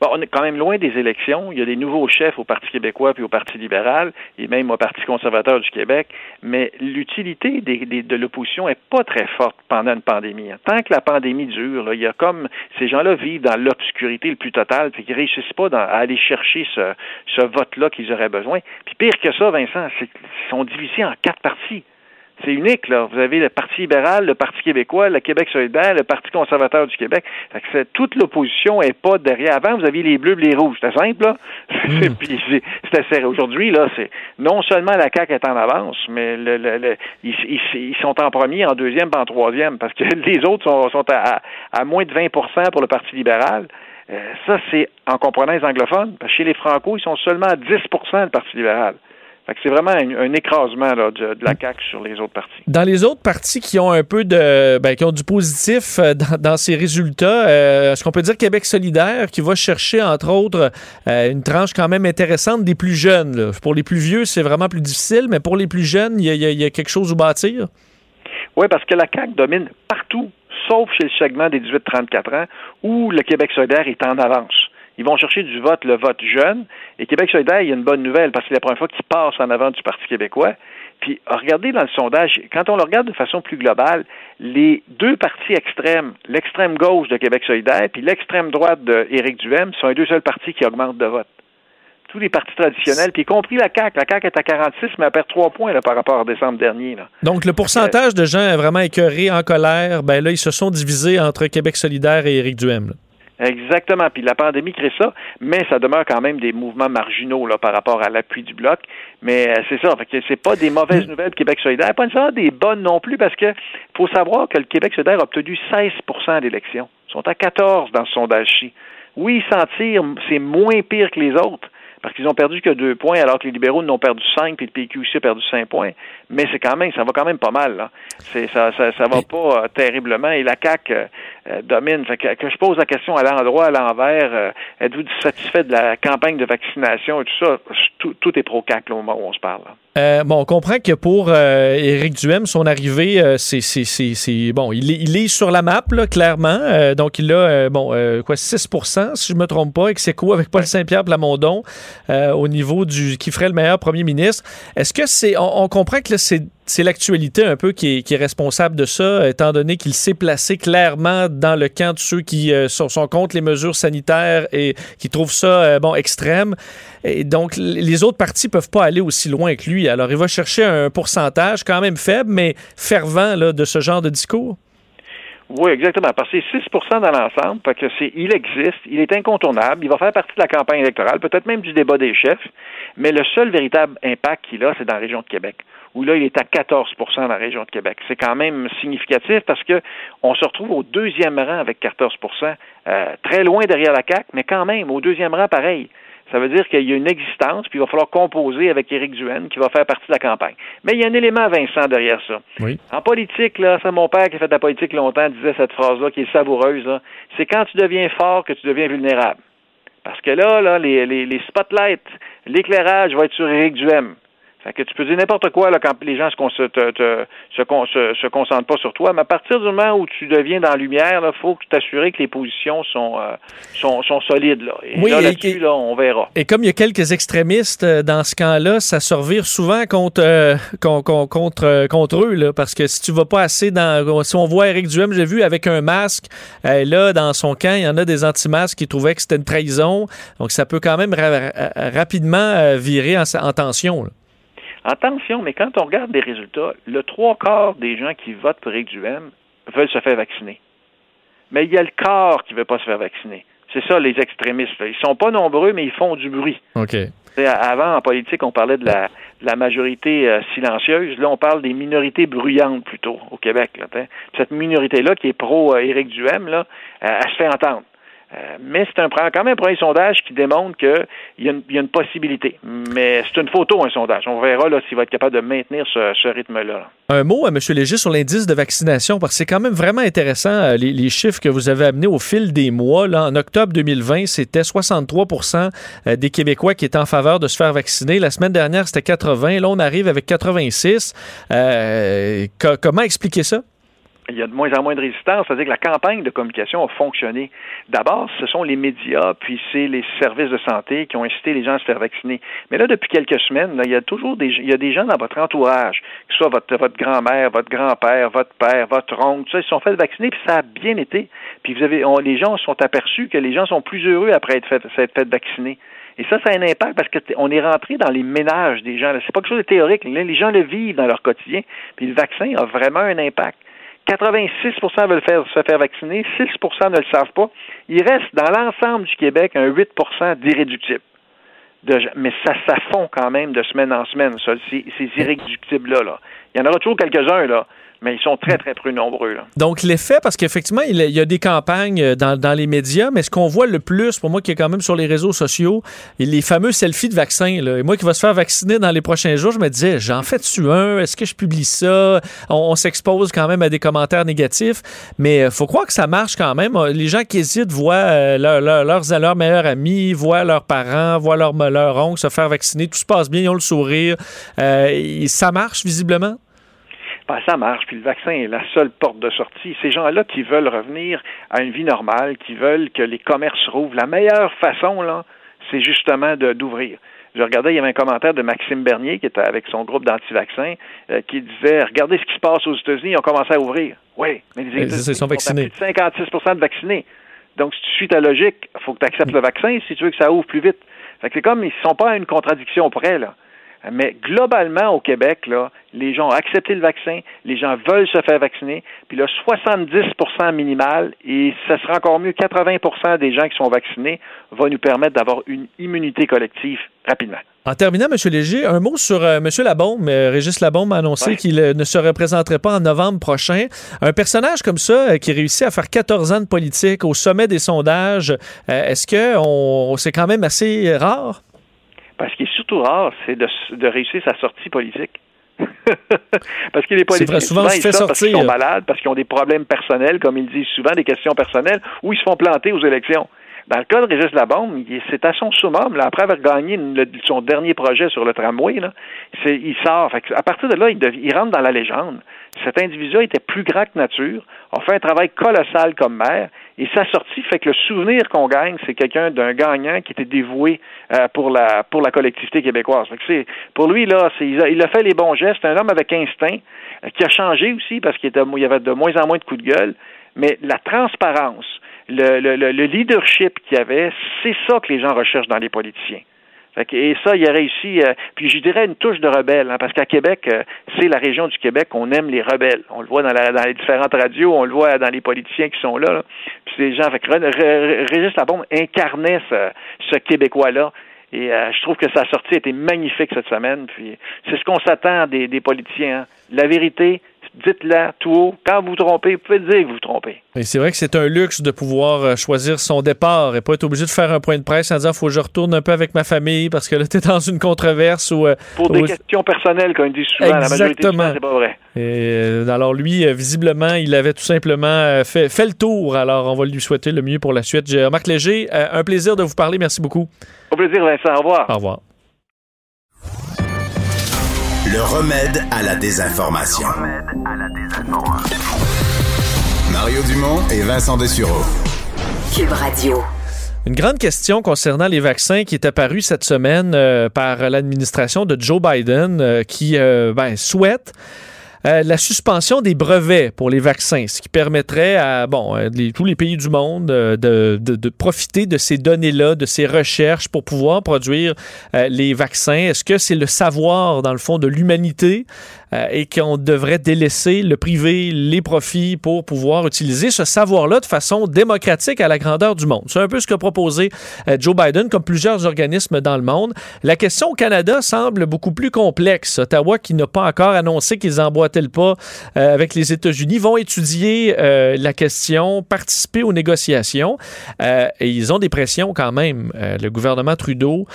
Bon, on est quand même loin des élections. Il y a des nouveaux chefs au Parti québécois puis au Parti libéral et même au Parti conservateur du Québec. Mais l'utilité de l'opposition est pas très forte pendant une pandémie. Tant que la pandémie dure, là, il y a comme ces gens-là vivent dans l'obscurité le plus totale puis qu'ils réussissent pas à aller chercher ce, ce vote-là qu'ils auraient besoin. Puis pire que ça, Vincent, ils sont divisés en quatre partis. C'est unique, là. Vous avez le Parti libéral, le Parti québécois, le Québec solidaire, le Parti conservateur du Québec. Fait que toute l'opposition est pas derrière. Avant, vous aviez les bleus et les rouges. C'était simple, là. Hmm. C'était serré. Aujourd'hui, là, c'est non seulement la CAQ est en avance, mais le, le, ils, sont en premier, en deuxième, en troisième, parce que les autres sont, à, à, moins de 20% pour le Parti libéral. Euh, ça, c'est en comprenant les anglophones. Parce que chez les Franco, ils sont seulement à 10% le Parti libéral c'est vraiment un, écrasement de, la CAQ sur les autres partis. Dans les autres partis qui ont un peu de ben, qui ont du positif euh, dans, ces résultats, euh, est-ce qu'on peut dire Québec solidaire qui va chercher, entre autres, euh, une tranche quand même intéressante des plus jeunes? Pour les plus vieux, c'est vraiment plus difficile, mais pour les plus jeunes, il y, a quelque chose à bâtir? Oui, parce que la CAQ domine partout, sauf chez le segment des 18-34 ans, où le Québec solidaire est en avance. Ils vont chercher du vote, le vote jeune. Et Québec solidaire, il y a une bonne nouvelle parce que c'est la première fois qu'ils passent en avant du Parti québécois. Puis, regardez dans le sondage, quand on le regarde de façon plus globale, les deux partis extrêmes, l'extrême gauche de Québec solidaire puis l'extrême droite d'Éric Duhem, sont les deux seuls partis qui augmentent de vote. Tous les partis traditionnels, puis y compris la CAQ. La CAQ est à 46, mais elle perd trois points là, par rapport à décembre dernier. Donc, le pourcentage de gens vraiment écœurés, en colère, ben là, ils se sont divisés entre Québec solidaire et Éric Duhem. Exactement. Puis la pandémie crée ça, mais ça demeure quand même des mouvements marginaux là, par rapport à l'appui du bloc. Mais euh, c'est ça. Fait que c'est pas des mauvaises mm. nouvelles Québec solidaire, pas nécessairement des bonnes non plus, parce que faut savoir que le Québec solidaire a obtenu 16% d'élections. Ils sont à 14 dans ce sondage-ci. Oui, ils s'en tirent, c'est moins pire que les autres, parce qu'ils ont perdu que deux points, alors que les libéraux n'ont perdu cinq, puis le PQ aussi a perdu cinq points. Mais c'est quand même, ça va quand même pas mal. Là. C'est, ça, ça, ça va pas euh, terriblement. Et la CAQ euh, domine. Fait que, je pose la question à l'endroit, à l'envers, euh, êtes-vous satisfait de la campagne de vaccination et tout ça? Tout, est pro-CAQ au moment où on se parle. Bon, on comprend que pour Éric Duhem, son arrivée, c'est, c'est, bon, il est, il est sur la map, là, clairement. donc, il a, bon, quoi, 6% si je me trompe pas, et que c'est quoi avec Paul Saint-Pierre Plamondon au niveau du qui ferait le meilleur premier ministre. Est-ce que c'est, on, comprend que c'est c'est l'actualité un peu qui est, responsable de ça, étant donné qu'il s'est placé clairement dans le camp de ceux qui euh, sont, contre les mesures sanitaires et qui trouvent ça euh, bon extrême. Et donc, les autres partis peuvent pas aller aussi loin que lui. Alors, il va chercher un pourcentage quand même faible, mais fervent de ce genre de discours? Oui, exactement. Parce que c'est 6% dans l'ensemble. Que il existe, il est incontournable, il va faire partie de la campagne électorale, peut-être même du débat des chefs, mais le seul véritable impact qu'il a, c'est dans la région de Québec où là, il est à 14% dans la région de Québec. C'est quand même significatif parce que on se retrouve au deuxième rang avec 14% euh, très loin derrière la CAQ, mais quand même, au deuxième rang, pareil. Ça veut dire qu'il y a une existence, puis il va falloir composer avec Éric Duhaime, qui va faire partie de la campagne. Mais il y a un élément, Vincent, derrière ça. Oui. En politique, là, c'est mon père qui a fait de la politique longtemps, disait cette phrase-là, qui est savoureuse, c'est quand tu deviens fort que tu deviens vulnérable. Parce que là, là les, les, les spotlights, l'éclairage va être sur Éric Duhaime. Fait que tu peux dire n'importe quoi là, quand les gens se, con- se, te- te- se, con- se- se concentrent pas sur toi, mais à partir du moment où tu deviens dans la lumière, il faut que tu t'assurer que les positions sont, euh, sont, sont solides. Là. Et Oui, là, et- là-dessus, là, on verra. Et comme il y a quelques extrémistes euh, dans ce camp-là, ça se revire souvent contre, euh, con- con- contre, euh, contre eux, là, parce que si tu vas pas assez dans... Si on voit Éric Duhem, j'ai vu, avec un masque, euh, là, dans son camp, il y en a des anti-masques qui trouvaient que c'était une trahison. Donc, ça peut quand même ra- ra- rapidement virer en, en tension. là. Attention, mais quand on regarde les résultats, le trois quarts des gens qui votent pour Éric Duhem veulent se faire vacciner. Mais il y a le quart qui ne veut pas se faire vacciner. C'est ça, les extrémistes. Ils sont pas nombreux, mais ils font du bruit. OK. Avant, en politique, on parlait de la, de la majorité euh, silencieuse. Là, on parle des minorités bruyantes plutôt au Québec. Là. Cette minorité-là, qui est pro-Éric Duhem, là, euh, elle se fait entendre. Euh, mais c'est un, quand même un premier sondage qui démontre qu'il y, y a une possibilité. Mais c'est une photo, un sondage. On verra s'il va être capable de maintenir ce, rythme-là. là. Un mot, à M. Léger, sur l'indice de vaccination, parce que c'est quand même vraiment intéressant, euh, les, chiffres que vous avez amenés au fil des mois. Là, en octobre 2020, c'était 63% euh, des Québécois qui étaient en faveur de se faire vacciner. La semaine dernière, c'était 80. Là, on arrive avec 86. Euh, co- comment expliquer ça? Il y a de moins en moins de résistance, c'est-à-dire que la campagne de communication a fonctionné. D'abord, ce sont les médias, puis c'est les services de santé qui ont incité les gens à se faire vacciner. Mais là, depuis quelques semaines, il y a toujours des, il y a des gens dans votre entourage, que ce soit votre, votre grand-mère, votre grand-père, votre père, votre oncle, tout ça, ils se sont fait vacciner, puis ça a bien été. Puis vous avez, les gens se sont aperçus que les gens sont plus heureux après être fait, s'être fait vacciner. Et ça, ça a un impact parce qu'on est rentré dans les ménages des gens. C'est pas quelque chose de théorique. Les gens le vivent dans leur quotidien. Puis le vaccin a vraiment un impact. 86% veulent faire, se faire vacciner, 6% ne le savent pas. Il reste dans l'ensemble du Québec un 8 d'irréductibles. Mais ça, ça fond quand même de semaine en semaine, ça, ces, ces irréductibles-là. Là. Il y en aura toujours quelques-uns, là, mais ils sont très, très peu nombreux. Là. Donc, l'effet, parce qu'effectivement, il y a des campagnes euh, dans, les médias, mais ce qu'on voit le plus, pour moi qui est quand même sur les réseaux sociaux, les fameux selfies de vaccins. Là. Et moi qui va se faire vacciner dans les prochains jours, je me disais, j'en fais-tu un? Est-ce que je publie ça? On, s'expose quand même à des commentaires négatifs, mais il faut croire que ça marche quand même. Les gens qui hésitent voient euh, leur- leur- leurs, leurs meilleurs amis, voient leurs parents, voient leur, leur oncle se faire vacciner. Tout se passe bien, ils ont le sourire. Euh, ça marche visiblement? Ben, ça marche, puis le vaccin est la seule porte de sortie. Ces gens-là qui veulent revenir à une vie normale, qui veulent que les commerces rouvrent, la meilleure façon, là, c'est justement d'ouvrir. Je regardais, il y avait un commentaire de Maxime Bernier qui était avec son groupe d'anti-vaccins euh, qui disait Regardez ce qui se passe aux États-Unis, ils ont commencé à ouvrir. Oui, mais les Ils États-Unis sont vaccinés. plus de 56% de vaccinés. Donc, si tu suis ta logique, il faut que tu acceptes le vaccin si tu veux que ça ouvre plus vite. Fait que c'est comme ils ne sont pas à une contradiction près, là. Mais globalement, au Québec, là, les gens ont accepté le vaccin, les gens veulent se faire vacciner, puis le 70% minimal, et ça sera encore mieux, 80% des gens qui sont vaccinés va nous permettre d'avoir une immunité collective rapidement. En terminant, M. Léger, un mot sur euh, M. Labaume. Euh, Régis Labaume a annoncé Ouais. qu'il euh, ne se représenterait pas en novembre prochain. Un personnage comme ça, qui réussit à faire 14 ans de politique au sommet des sondages, est-ce que on, c'est quand même assez rare? Parce qu'il est surtout rare, c'est de, de réussir sa sortie politique. parce que les politiciens, souvent, se ils fait sortent parce qu'ils sont sortir. malades, parce qu'ils ont des problèmes personnels, comme ils disent souvent, des questions personnelles, ou ils se font planter aux élections. Dans le cas de Régis Labombe, c'est à son summum, là, après avoir gagné son dernier projet sur le tramway, là, il sort. Fait à partir de là, il, il rentre dans la légende. Cet individu était plus grand que nature, a fait un travail colossal comme maire, et sa sortie fait que le souvenir qu'on gagne, c'est quelqu'un d'un gagnant qui était dévoué euh, pour la pour la collectivité québécoise. Fait que pour lui là, il, a, il a fait les bons gestes. Un homme avec instinct euh, qui a changé aussi parce qu'il y avait de moins en moins de coups de gueule. Mais la transparence, le, le, le- le leadership qu'il y avait, c'est ça que les gens recherchent dans les politiciens. Et ça, il a réussi. euh, puis je dirais une touche de rebelle, hein, parce qu'à Québec, euh, c'est la région du Québec qu'on aime les rebelles. On le voit dans, les différentes radios, on le voit dans les politiciens qui sont là. là. Puis ces gens, Ré- Régis Labombe incarnait ce, ce Québécois-là. Et euh, je trouve que sa sortie a été magnifique cette semaine. Puis c'est ce qu'on s'attend des, des politiciens. hein. La vérité, dites-la tout haut. Quand vous vous trompez, vous pouvez dire que vous vous trompez. Et c'est vrai que c'est un luxe de pouvoir euh, choisir son départ et pas être obligé de faire un point de presse en disant faut que je retourne un peu avec ma famille parce que là, tu es dans une controverse ou. euh, Pour des ou- questions personnelles, comme ils disent souvent, la majorité du Exactement. temps, c'est pas vrai. Et, euh, alors lui, visiblement, il avait tout simplement fait, fait le tour. Alors on va lui souhaiter le mieux pour la suite. Marc Léger, un plaisir de vous parler. Merci beaucoup. Au plaisir, Vincent. Au revoir. Au revoir. Le remède à la désinformation. Mario Dumont et Vincent Dessureau. Cube Radio. Une grande question concernant les vaccins qui est apparue cette semaine euh, par l'administration de Joe Biden euh, qui euh, ben, souhaite euh, la suspension des brevets pour les vaccins, ce qui permettrait à bon, euh, tous les pays du monde euh, de, profiter de ces données-là, de ces recherches pour pouvoir produire les vaccins. Est-ce que c'est le savoir, dans le fond, de l'humanité? Euh, et qu'on devrait délaisser le privé, les profits pour pouvoir utiliser ce savoir-là de façon démocratique à la grandeur du monde? C'est un peu ce qu'a proposé euh, Joe Biden, comme plusieurs organismes dans le monde. La question au Canada semble beaucoup plus complexe. Ottawa, qui n'a pas encore annoncé qu'ils emboîtaient le pas euh, avec les États-Unis, vont étudier euh, la question, participer aux négociations. Et ils ont des pressions quand même. Le gouvernement Trudeau,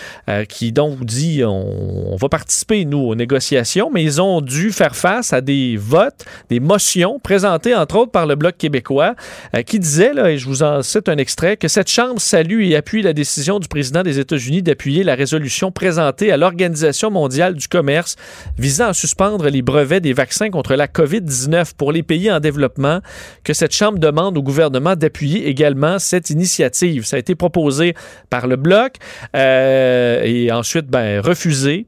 qui donc dit on, on va participer, nous, aux négociations, mais ils ont dû faire face à des votes, des motions présentées entre autres par le Bloc québécois, euh, qui disait, là, et je vous en cite un extrait, que cette Chambre salue et appuie la décision du président des États-Unis d'appuyer la résolution présentée à l'Organisation mondiale du commerce visant à suspendre les brevets des vaccins contre la COVID-19 pour les pays en développement, que cette Chambre demande au gouvernement d'appuyer également cette initiative. Ça a été proposé par le Bloc euh, et ensuite ben, refusé.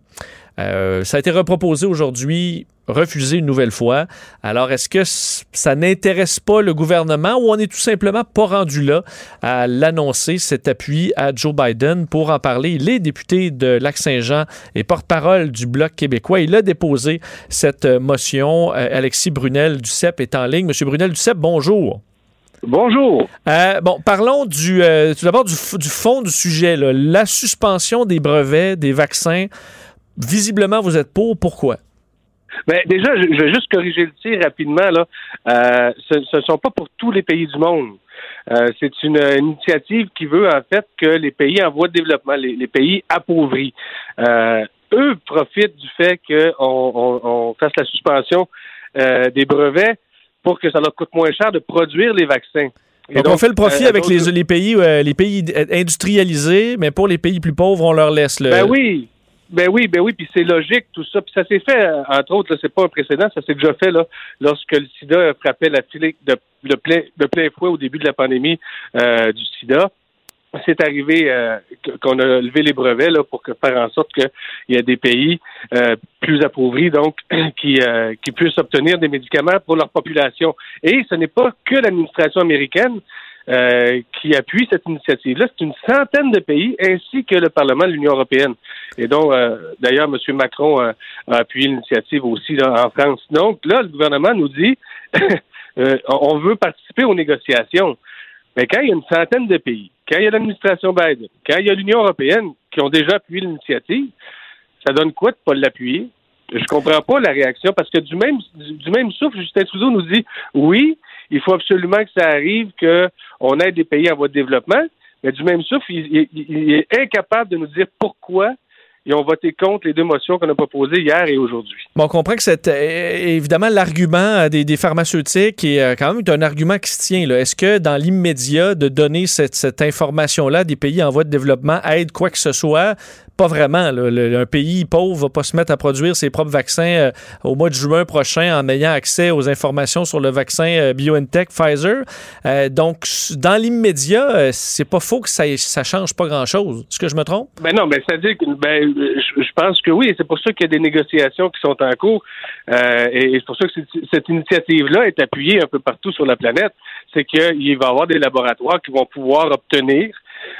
Euh, ça a été reproposé aujourd'hui, refusé une nouvelle fois. Alors, est-ce que ça n'intéresse pas le gouvernement ou on est tout simplement pas rendu là à l'annoncer, cet appui à Joe Biden pour en parler? Il est député de Lac-Saint-Jean et porte-parole du Bloc québécois. Il a déposé cette euh, motion. Euh, Alexis Brunel du CEP est en ligne. Monsieur Brunel du CEP, bonjour. Bonjour. Euh, bon, parlons du, euh, tout d'abord du, du fond du sujet, là. la suspension des brevets des vaccins. Visiblement, vous êtes pour. Pourquoi? Ben, déjà, je, je vais juste corriger le tir rapidement. Là. Euh, ce ne sont pas pour tous les pays du monde. Euh, c'est une euh, initiative qui veut en fait que les pays en voie de développement, les, les pays appauvris, euh, eux profitent du fait qu'on on, on fasse la suspension des brevets pour que ça leur coûte moins cher de produire les vaccins. Et Donc, on fait le profit euh, avec les, les pays, euh, les pays industrialisés, mais pour les pays plus pauvres, on leur laisse le. Ben oui. Ben oui, ben oui, puis c'est logique tout ça. Puis ça s'est fait, euh, entre autres, là, c'est pas un précédent, ça s'est déjà fait là, lorsque le SIDA frappait la file de, plein de plein fouet au début de la pandémie euh, du SIDA. C'est arrivé euh, qu'on a levé les brevets là, pour faire en sorte qu'il y ait des pays euh, plus appauvris, donc, qui, euh, qui puissent obtenir des médicaments pour leur population. Et ce n'est pas que l'administration américaine euh, qui appuie cette initiative-là. C'est une centaine de pays, ainsi que le Parlement de l'Union européenne. Et donc, euh, d'ailleurs, M. Macron euh, a appuyé l'initiative aussi là, en France. Donc, là, le gouvernement nous dit, euh, on veut participer aux négociations. Mais quand il y a une centaine de pays, quand il y a l'administration Biden, quand il y a l'Union européenne qui ont déjà appuyé l'initiative, ça donne quoi de pas l'appuyer? Je comprends pas la réaction parce que du même du même souffle, Justin Trudeau nous dit oui, il faut absolument que ça arrive qu'on aide des pays en voie de développement, mais du même souffle, il, est incapable de nous dire pourquoi ils ont voté contre les deux motions qu'on a proposées hier et aujourd'hui. Bon, on comprend que c'est euh, évidemment l'argument euh, des, des pharmaceutiques est euh, quand même un argument qui se tient. Est-ce que dans l'immédiat, de donner cette, cette information-là à des pays en voie de développement aide quoi que ce soit? Pas vraiment. là. Le- un pays pauvre va pas se mettre à produire ses propres vaccins au mois de juin prochain en ayant accès aux informations sur le vaccin BioNTech, Pfizer. Euh, donc, dans l'immédiat, c'est pas faux que ça, ça change pas grand-chose. Est-ce que je me trompe? Ben non, ben c'est-à-dire que ben, je, je pense que oui, c'est pour ça qu'il y a des négociations qui sont en cours, euh, et, c'est pour ça que cette, cette initiative-là est appuyée un peu partout sur la planète. C'est qu'il va y avoir des laboratoires qui vont pouvoir obtenir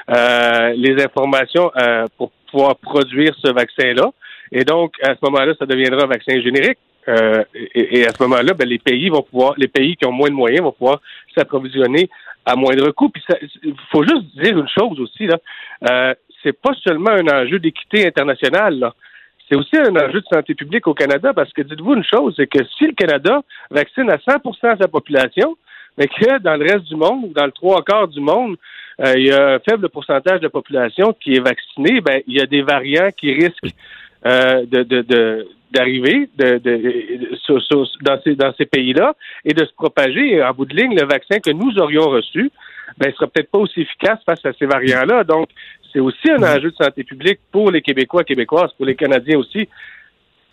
euh, les informations euh, pour pouvoir produire ce vaccin-là. Et donc, à ce moment-là, ça deviendra un vaccin générique. Euh, et, et à ce moment-là, ben, les pays vont pouvoir, les pays qui ont moins de moyens vont pouvoir s'approvisionner à moindre coût. Puis, il faut juste dire une chose aussi là. Euh, c'est pas seulement un enjeu d'équité internationale. là. C'est aussi un enjeu de santé publique au Canada parce que dites-vous une chose, c'est que si le Canada vaccine à 100 de sa population, mais que dans le reste du monde, dans le trois quarts du monde, euh, il y a un faible pourcentage de la population qui est vaccinée, ben il y a des variants qui risquent euh, d'arriver dans ces, dans ces pays-là et de se propager. En bout de ligne, le vaccin que nous aurions reçu, ben, sera peut-être pas aussi efficace face à ces variants-là. Donc, c'est aussi un enjeu de santé publique pour les Québécois, Québécoises, pour les Canadiens aussi.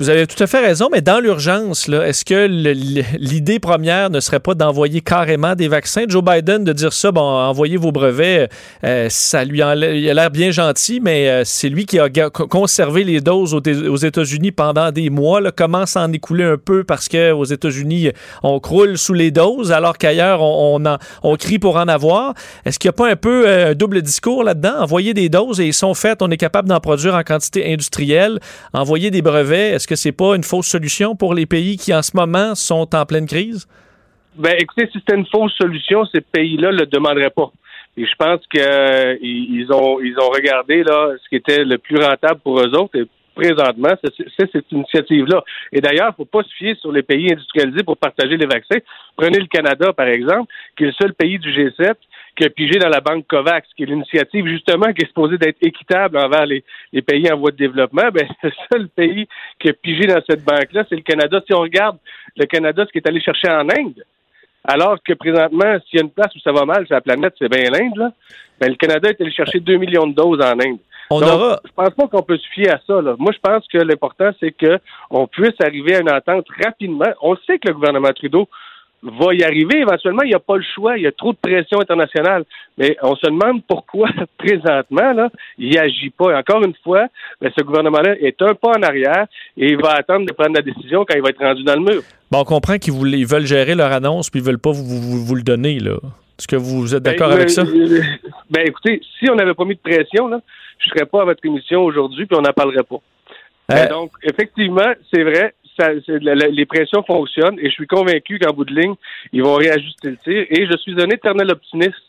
Vous avez tout à fait raison, mais dans l'urgence, est-ce que l'idée première ne serait pas d'envoyer carrément des vaccins? Joe Biden, de dire ça, bon, envoyez vos brevets, euh, ça lui a l'air bien gentil, mais euh, c'est lui qui a conservé les doses aux, aux États-Unis pendant des mois, là, commence à en écouler un peu parce qu'aux États-Unis, on croule sous les doses, alors qu'ailleurs, on, crie pour en avoir. Est-ce qu'il n'y a pas un peu euh, un double discours là-dedans? Envoyer des doses et ils sont faites, on est capable d'en produire en quantité industrielle. Envoyer des brevets, est-ce que c'est pas une fausse solution pour les pays qui en ce moment sont en pleine crise? Ben, écoutez, si c'était une fausse solution, ces pays-là ne le demanderaient pas. Et je pense qu'ils ils ont, ils ont regardé là, ce qui était le plus rentable pour eux autres. Et présentement, c'est cette initiative-là. Et d'ailleurs, il ne faut pas se fier sur les pays industrialisés pour partager les vaccins. Prenez le Canada, par exemple, qui est le seul pays du G7 qui a pigé dans la banque COVAX, qui est l'initiative justement qui est supposée d'être équitable envers les, les pays en voie de développement. Ben, le seul pays qui a pigé dans cette banque-là, c'est le Canada. Si on regarde le Canada, ce qui est allé chercher en Inde, alors que présentement, s'il y a une place où ça va mal sur la planète, c'est bien l'Inde, là. Ben, le Canada est allé chercher 2 millions de doses en Inde. On Donc, aura- je pense pas qu'on peut se fier à ça. Là. Moi, je pense que l'important, c'est que on puisse arriver à une entente rapidement. On sait que le gouvernement Trudeau va y arriver éventuellement. Il n'y a pas le choix. Il y a trop de pression internationale. Mais on se demande pourquoi, présentement, là, il agit pas. Et encore une fois, ben, ce gouvernement-là est un pas en arrière et il va attendre de prendre la décision quand il va être rendu dans le mur. Bon, on comprend qu'ils veulent gérer leur annonce puis ils veulent pas vous, vous- vous le donner, là. Est-ce que vous êtes d'accord Ben, avec euh, ça? euh, Ben, écoutez, si on n'avait pas mis de pression, là, je serais pas à votre émission aujourd'hui, puis on n'en parlerait pas. Ben, donc, effectivement, c'est vrai, ça, la- les pressions fonctionnent, et je suis convaincu qu'en bout de ligne, ils vont réajuster le tir. Et je suis un éternel optimiste,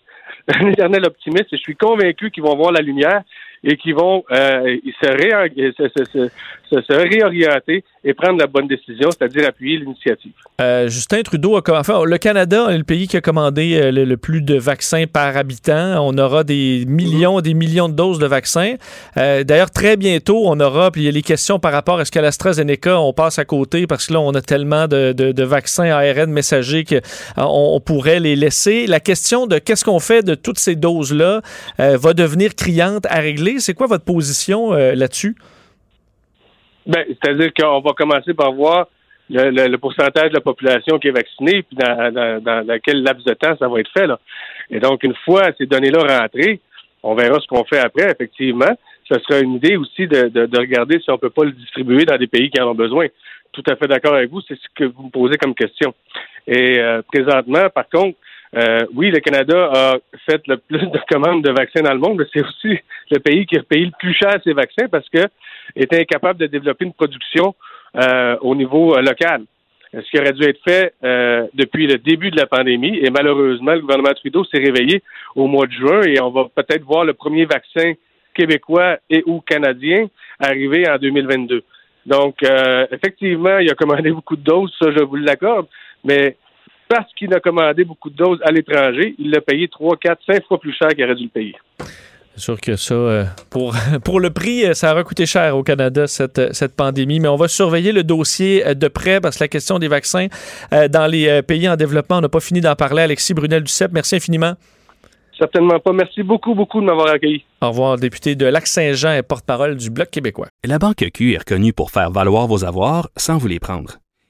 un éternel optimiste, et je suis convaincu qu'ils vont voir la lumière et qu'ils vont euh, se, réor- se- se- se- se- se réorienter et prendre la bonne décision, c'est-à-dire appuyer l'initiative. Euh, Justin Trudeau a enfin, le Canada est le pays qui a commandé euh, le, plus de vaccins par habitant. On aura des millions, des millions de doses de vaccins. D'ailleurs, très bientôt, on aura, puis il y a les questions par rapport à ce qu'à l'AstraZeneca, on passe à côté parce que là, on a tellement de, vaccins ARN messagers qu'on on pourrait les laisser. La question de qu'est-ce qu'on fait de toutes ces doses-là va devenir criante à régler. C'est quoi votre position euh, là-dessus? Ben, c'est-à-dire qu'on va commencer par voir le, pourcentage de la population qui est vaccinée, puis dans, quel laps de temps ça va être fait. Et donc, une fois ces données-là rentrées, on verra ce qu'on fait après, effectivement. Ce sera une idée aussi de, de, de regarder si on peut pas le distribuer dans des pays qui en ont besoin. Tout à fait d'accord avec vous, c'est ce que vous me posez comme question. Et euh, présentement, par contre, euh, oui, le Canada a fait le plus de commandes de vaccins dans le monde, mais c'est aussi le pays qui a payé le plus cher ces vaccins parce que était incapable de développer une production euh, au niveau euh, local. Ce qui aurait dû être fait euh, depuis le début de la pandémie. Et malheureusement, le gouvernement Trudeau s'est réveillé au mois de juin et on va peut-être voir le premier vaccin québécois et ou canadien arriver en 2022. Donc, euh, effectivement, il a commandé beaucoup de doses, ça, je vous l'accorde, mais parce qu'il a commandé beaucoup de doses à l'étranger, il l'a payé 3, 4, 5 fois plus cher qu'il aurait dû le payer. C'est sûr que ça, euh, pour, pour le prix, euh, ça aurait coûté cher au Canada, cette, euh, cette pandémie. Mais on va surveiller le dossier de près parce que la question des vaccins dans les pays en développement, on n'a pas fini d'en parler. Alexis Brunel-Duceppe, merci infiniment. Certainement pas. Merci beaucoup, beaucoup de m'avoir accueilli. Au revoir, député de Lac-Saint-Jean et porte-parole du Bloc québécois. La Banque Q est reconnue pour faire valoir vos avoirs sans vous les prendre.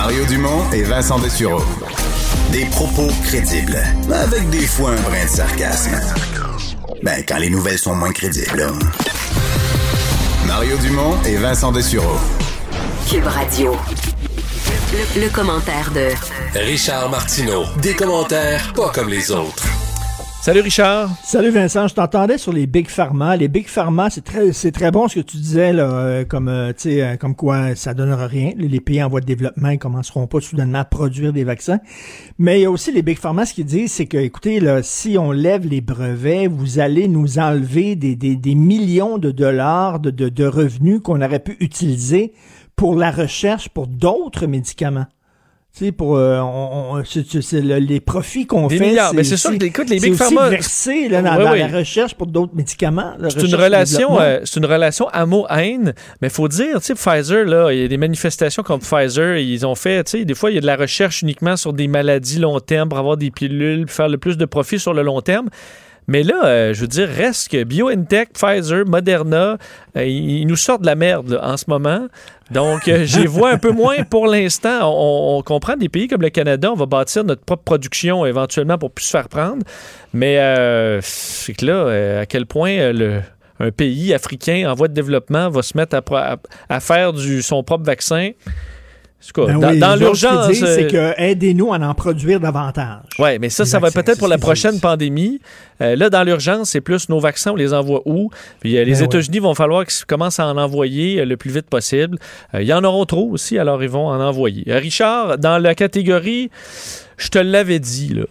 Mario Dumont et Vincent Dessureau. Des propos crédibles, avec des fois un brin de sarcasme. Ben, quand les nouvelles sont moins crédibles. là. Mario Dumont et Vincent Dessureau. Cube Radio. Le, le commentaire de Richard Martineau. Des commentaires pas comme les autres. Salut Richard. Salut Vincent, je t'entendais sur les big pharma. Les big pharma, c'est très, c'est très bon ce que tu disais là, euh, comme, euh, euh, comme quoi ça donnera rien. Les pays en voie de développement, ils commenceront pas soudainement à produire des vaccins. Mais il y a aussi les big pharma, ce qu'ils disent, c'est que, écoutez, là, si on lève les brevets, vous allez nous enlever des, des, millions de dollars de, de revenus qu'on aurait pu utiliser pour la recherche pour d'autres médicaments. Sais, pour euh, on, on- le- les profits qu'on fait. milliards. Mais c'est sûr que, écoute, les big pharma- versé là, dans, Oui, dans oui. la recherche pour d'autres médicaments. C'est une relation, euh, c'est une relation amour-haine. Mais faut dire, tu sais, Pfizer, là, il y a des manifestations comme Pfizer, ils ont fait, tu sais, des fois, il y a de la recherche uniquement sur des maladies long terme pour avoir des pilules, pour faire le plus de profit sur le long terme. Mais là, euh, je veux dire, reste que BioNTech, Pfizer, Moderna, euh, ils, nous sortent de la merde là, en ce moment. Donc, euh, j'y vois un peu moins pour l'instant. On, on comprend des pays comme le Canada, on va bâtir notre propre production éventuellement pour plus se faire prendre. Mais euh, c'est que là, à quel point le, un pays africain en voie de développement va se mettre à, pro- à- à faire du, son propre vaccin? Cas, Ben dans, oui, dans ce l'urgence. c'est euh, que aidez-nous à en produire davantage. oui, mais ça, Les ça va peut-être pour la prochaine pandémie. Euh, là, dans l'urgence, c'est plus nos vaccins, on les envoie où? Puis euh, les Ben États-Unis vont falloir qu'ils commencent à en envoyer euh, le plus vite possible. Il y en auront trop aussi, alors ils vont en envoyer. Richard, dans la catégorie, je te l'avais dit, là.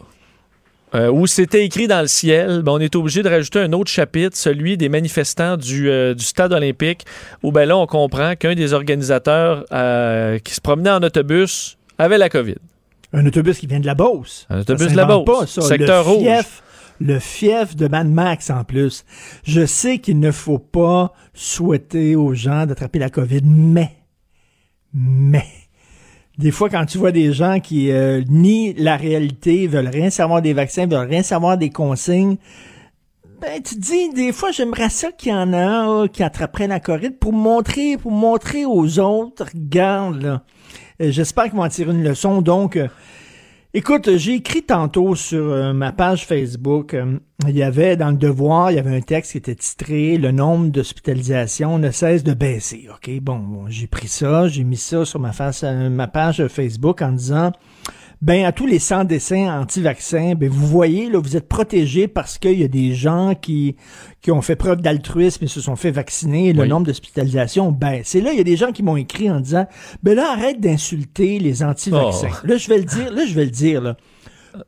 Euh, où c'était écrit dans le ciel, ben, on est obligé de rajouter un autre chapitre, celui des manifestants du, euh, du stade olympique, où ben là, on comprend qu'un des organisateurs euh, qui se promenait en autobus avait la COVID. Un autobus qui vient de la Beauce. Un autobus de la Beauce, pas, ça. secteur le rouge. Fief, le fief de Mad Max en plus. Je sais qu'il ne faut pas souhaiter aux gens d'attraper la COVID, mais, mais, des fois quand tu vois des gens qui euh, nient la réalité, veulent rien savoir des vaccins, veulent rien savoir des consignes, ben, tu te dis, des fois, j'aimerais ça qu'il y en a un qui attraperait la COVID pour montrer, pour montrer aux autres, regarde, là. Euh, J'espère qu'ils vont en tirer une leçon. Donc, euh, écoute, j'ai écrit tantôt sur euh, ma page Facebook, euh, il y avait dans le devoir, il y avait un texte qui était titré Le nombre d'hospitalisations ne cesse de baisser. OK, bon, bon, j'ai pris ça, j'ai mis ça sur ma, euh, ma page Facebook en disant ben à tous les sans-dessins anti-vaccins, ben vous voyez là, vous êtes protégés parce qu'il y a des gens qui qui ont fait preuve d'altruisme et se sont fait vacciner. Le Oui. nombre d'hospitalisations baisse. Et là, il y a des gens qui m'ont écrit en disant, ben là arrête d'insulter les anti-vaccins. Oh. Là, je vais le dire. Là, je vais le dire. Là.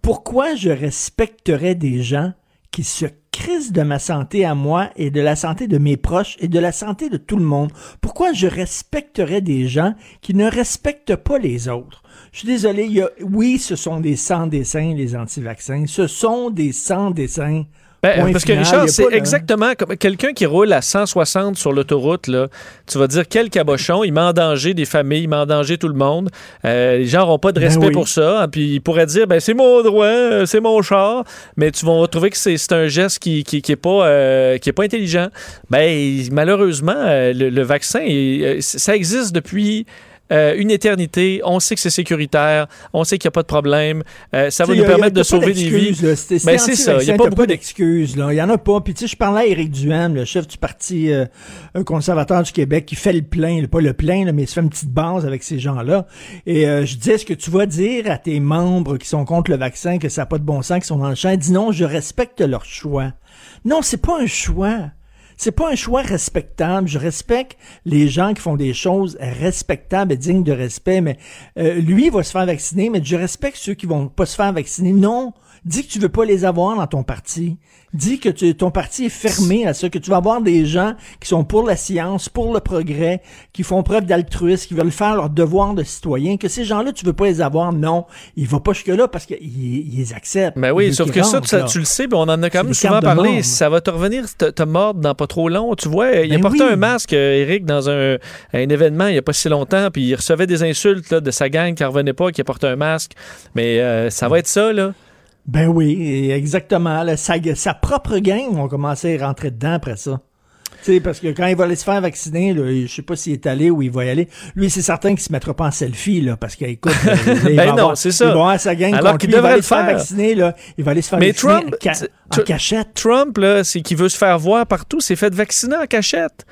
Pourquoi je respecterais des gens qui se crissent de ma santé à moi et de la santé de mes proches et de la santé de tout le monde? Pourquoi je respecterais des gens qui ne respectent pas les autres? Je suis désolé, il y a, oui, ce sont des sans-dessins, les anti-vaccins. Ce sont des sans-dessins. Ben, parce que final. Richard, c'est exactement comme quelqu'un qui roule à 160 sur l'autoroute, là. Tu vas dire quel cabochon, il met en danger des familles, il met en danger tout le monde. Euh, les gens n'auront pas de Ben respect oui. pour ça. hein, Puis ils pourraient dire, ben c'est mon droit, euh, c'est mon char. Mais tu vas trouver que c'est un geste qui, qui, qui est pas euh, qui est pas intelligent. Ben malheureusement, le, le vaccin, il- ça existe depuis. Euh, une éternité, on sait que c'est sécuritaire, on sait qu'il n'y a pas de problème, euh, ça va nous a- permettre de sauver des vies. C'était- Ben, c'est ça, il n'y a pas beaucoup d'excuses. Il y en a pas. Puis tu sais, je parlais à Éric Duhem, le chef du parti euh, conservateur du Québec, qui fait le plein, pas le plein, là, mais il se fait une petite base avec ces gens-là. Et euh, je disais, est-ce que tu vas dire à tes membres qui sont contre le vaccin que ça n'a pas de bon sens, qui sont dans le champ? Dis non, je respecte leur choix. Non, c'est pas un choix. C'est pas un choix respectable. Je respecte les gens qui font des choses respectables et dignes de respect, mais euh, lui il va se faire vacciner, mais je respecte ceux qui vont pas se faire vacciner. Non, dis que tu veux pas les avoir dans ton parti. Dis que tu- ton parti est fermé à ça, que tu vas avoir des gens qui sont pour la science, pour le progrès, qui font preuve d'altruisme, qui veulent faire leur devoir de citoyen, que ces gens-là, tu veux pas les avoir. Non, il va pas jusque-là parce qu'ils ils les acceptent. Ben Il oui, sauf que ça, rentrent, tu, le sais, puis on en a quand même souvent parlé. Ça va te revenir te, te mordre dans pas trop long. Tu vois, il a Ben porté un masque, euh, Eric, dans un, un événement il n'y a pas si longtemps, puis il recevait des insultes là, de sa gang qui ne revenait pas, qui a porté un masque. Mais euh, ça va être ça, là. Ben oui, exactement. là. sa, sa propre gang vont commencer à rentrer dedans après ça. Tu sais, parce que quand il va aller se faire vacciner, je sais pas s'il est allé ou il va y aller. Lui, c'est certain qu'il se mettra pas en selfie, là, parce qu'écoute, il Ben va non, c'est ça. Il sa gang Alors qu'il il devrait aller le se faire faire. vacciner, là. Il va aller se faire Mais vacciner Trump, en, ca- cachette. Trump, là, c'est qu'il veut se faire voir partout, s'est fait vacciner en cachette.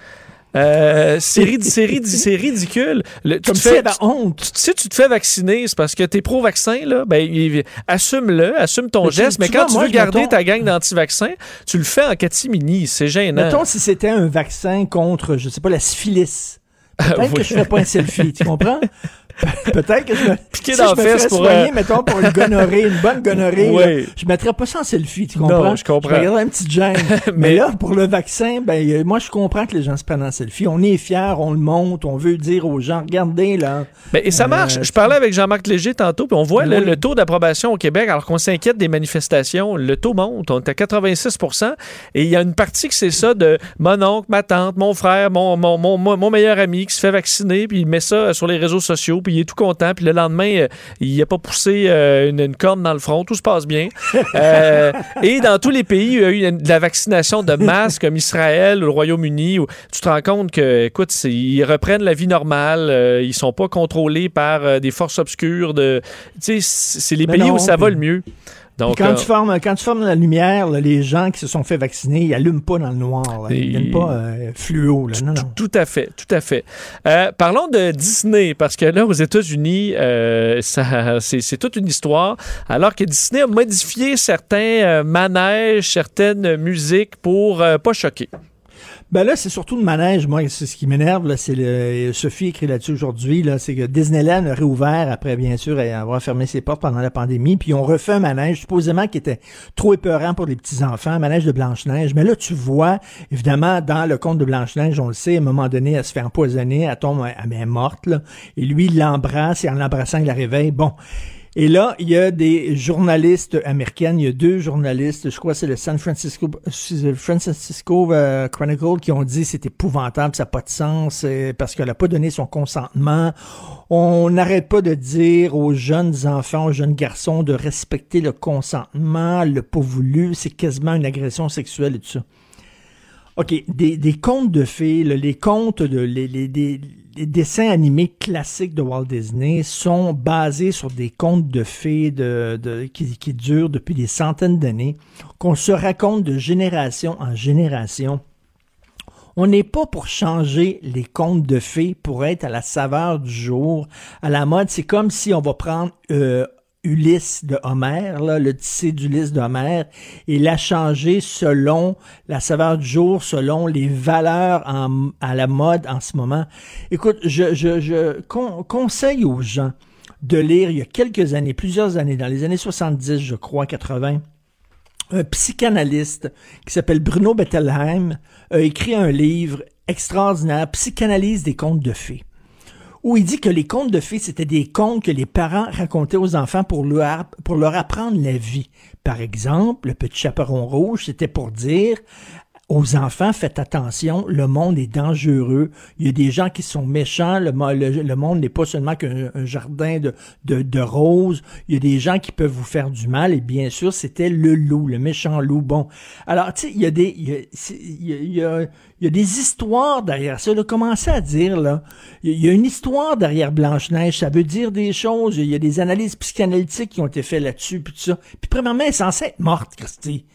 Euh, c'est rid- c'est rid- c'est ridicule. Le- tu Comme si fais- avait honte. tu- Si tu te fais vacciner, c'est parce que t'es pro-vaccin, là, ben, assume-le, assume ton Mais tu- geste, mais quand vois, tu moi, veux garder mettons- ta gang d'anti-vaccins, tu le fais en catimini, c'est gênant. Mettons si c'était un vaccin contre, je sais pas, la syphilis. Peut-être oui. que je ferais pas un selfie, tu comprends? Pe- Peut-être que je me, Piqué si dans je me ferais pour, soigner, euh, mettons, pour une gonorrhée, une bonne gonorrhée, Oui. là, je mettrais pas ça en selfie, tu comprends? Non, je comprends. Je un petit gêne. mais, Mais- là, pour le vaccin, ben, euh, moi, je comprends que les gens se prennent en selfie. On est fiers, on le monte, on veut dire aux gens, regardez, là. Ben, et ça Euh, marche. Je parlais avec Jean-Marc Léger tantôt, puis on voit Oui. le, le taux d'approbation au Québec, alors qu'on s'inquiète des manifestations, le taux monte. On est à 86% et il y a une partie que c'est ça de mon oncle, ma tante, mon frère, mon, mon, mon, mon- mon meilleur ami qui se fait vacciner, puis il met ça sur les réseaux sociaux, puis il est tout content, puis le lendemain, euh, il n'a pas poussé euh, une, une corne dans le front, tout se passe bien. Euh, et dans tous les pays, il y a eu de la vaccination de masse, comme Israël ou le Royaume-Uni, où tu te rends compte que, écoute, ils reprennent la vie normale, ils sont pas contrôlés par des forces obscures. De, tu sais, c'est les Mais pays non, où ça va le mieux. Donc, quand, euh, tu formes, quand tu formes la lumière, là, les gens qui se sont fait vacciner, ils allument pas dans le noir. là. Ils viennent pas euh, fluo. Là. Non, non. Tout à fait, tout à fait. Euh, parlons de Disney, parce que là, aux États-Unis, euh, ça- c'est c'est toute une histoire. Alors que Disney a modifié certains manèges, certaines musiques pour pas choquer. Ben là, c'est surtout le manège. Moi, c'est ce qui m'énerve. là, C'est le Sophie écrit là-dessus aujourd'hui. Là, c'est que Disneyland a réouvert après, bien sûr, avoir fermé ses portes pendant la pandémie. Puis on refait un manège, supposément qui était trop épeurant pour les petits enfants, un manège de Blanche Neige. Mais là, tu vois, évidemment, dans le conte de Blanche Neige, on le sait, à un moment donné, elle se fait empoisonner, elle tombe, elle est morte. Et lui, il l'embrasse et en l'embrassant, il la réveille. Bon. Et là, il y a des journalistes américaines, il y a deux journalistes, je crois que c'est le San Francisco, Francisco euh, Chronicle qui ont dit c'est épouvantable, ça n'a pas de sens euh, parce qu'elle n'a pas donné son consentement. On n'arrête pas de dire aux jeunes enfants, aux jeunes garçons de respecter le consentement, le pas voulu, c'est quasiment une agression sexuelle et tout ça. OK, des, des contes de fées, les contes de les, les- des- les dessins animés classiques de Walt Disney sont basés sur des contes de fées qui durent depuis des centaines d'années, qu'on se raconte de génération en génération. On n'est pas pour changer les contes de fées pour être à la saveur du jour, à la mode. C'est comme si on va prendre euh, Ulysse de Homère, là, le tissé d'Ulysse de Homère, et la changer selon la saveur du jour, selon les valeurs à la mode en ce moment. Écoute, je, je, je con- conseille aux gens de lire il y a quelques années, plusieurs années, dans les années 70, je crois, 80, un psychanalyste qui s'appelle Bruno Bettelheim a écrit un livre extraordinaire, Psychanalyse des contes de fées, où il dit que les contes de fées, c'était des contes que les parents racontaient aux enfants pour leur, pour leur apprendre la vie. Par exemple, le petit chaperon rouge, c'était pour dire aux enfants, faites attention, le monde est dangereux. Il y a des gens qui sont méchants. Le, mo- le- le monde n'est pas seulement qu'un un jardin de, roses. Il y a des gens qui peuvent vous faire du mal. Et bien sûr, c'était le loup, le méchant loup. Bon, alors tu sais, il y a des, il y a, des histoires derrière ça. Là, commencez à dire là, il y a- une histoire derrière Blanche Neige. Ça veut dire des choses. Il y a des analyses psychanalytiques qui ont été faites là-dessus, puis tout ça. Puis premièrement, elle est censée être morte, Christy.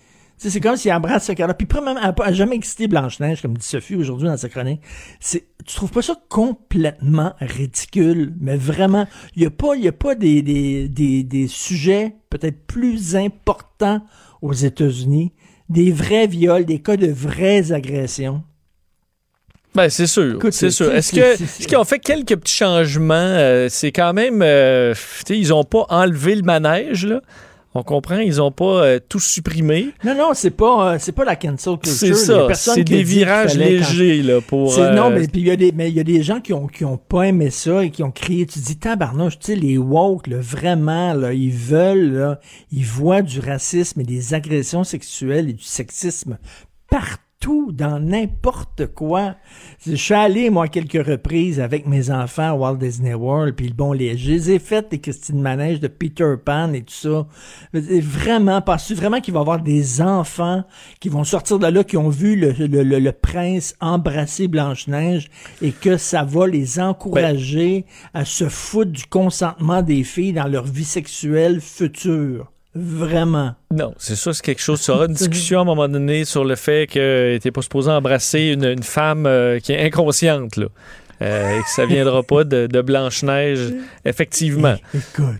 C'est comme s'il embrasse ce cas-là. Puis premièrement, elle n'a jamais excité Blanche-Neige, comme dit Sophie aujourd'hui dans sa chronique. C'est, tu trouves pas ça complètement ridicule? Mais vraiment, il n'y a pas, y a pas des, des, des, des sujets peut-être plus importants aux États-Unis, des vrais viols, des cas de vraies agressions? Ben, c'est sûr. C'est sûr. Est-ce que est-ce qu'ils ont fait quelques petits changements? Euh, c'est quand même. euh, ils ont pas enlevé le manège, là. On comprend, ils ont pas euh, tout supprimé. Non, non, c'est pas, euh, c'est pas la cancel culture. C'est ça. C'est des virages quand- légers, là, pour. C'est- Non, euh, mais puis il y a des, mais il y a des gens qui ont, qui ont pas aimé ça et qui ont crié. Tu dis, tabarnouche, tu sais, les woke, là, vraiment, là, ils veulent, là, ils voient du racisme et des agressions sexuelles et du sexisme partout, dans n'importe quoi. Je suis allé, moi, quelques reprises avec mes enfants à Walt Disney World, puis bon, les, je les ai faites, les Christine Manège de Peter Pan et tout ça. Vraiment, penses-tu vraiment qu'il va y avoir des enfants qui vont sortir de là, qui ont vu le, le, le- le prince embrasser Blanche-Neige et que ça va les encourager à se foutre du consentement des filles dans leur vie sexuelle future? Vraiment. Non, c'est ça, c'est quelque chose. Tu auras une discussion à un moment donné sur le fait que tu pas supposé embrasser une, une femme euh, qui est inconsciente, là. Euh, et que ça viendra pas de, de Blanche-Neige, effectivement.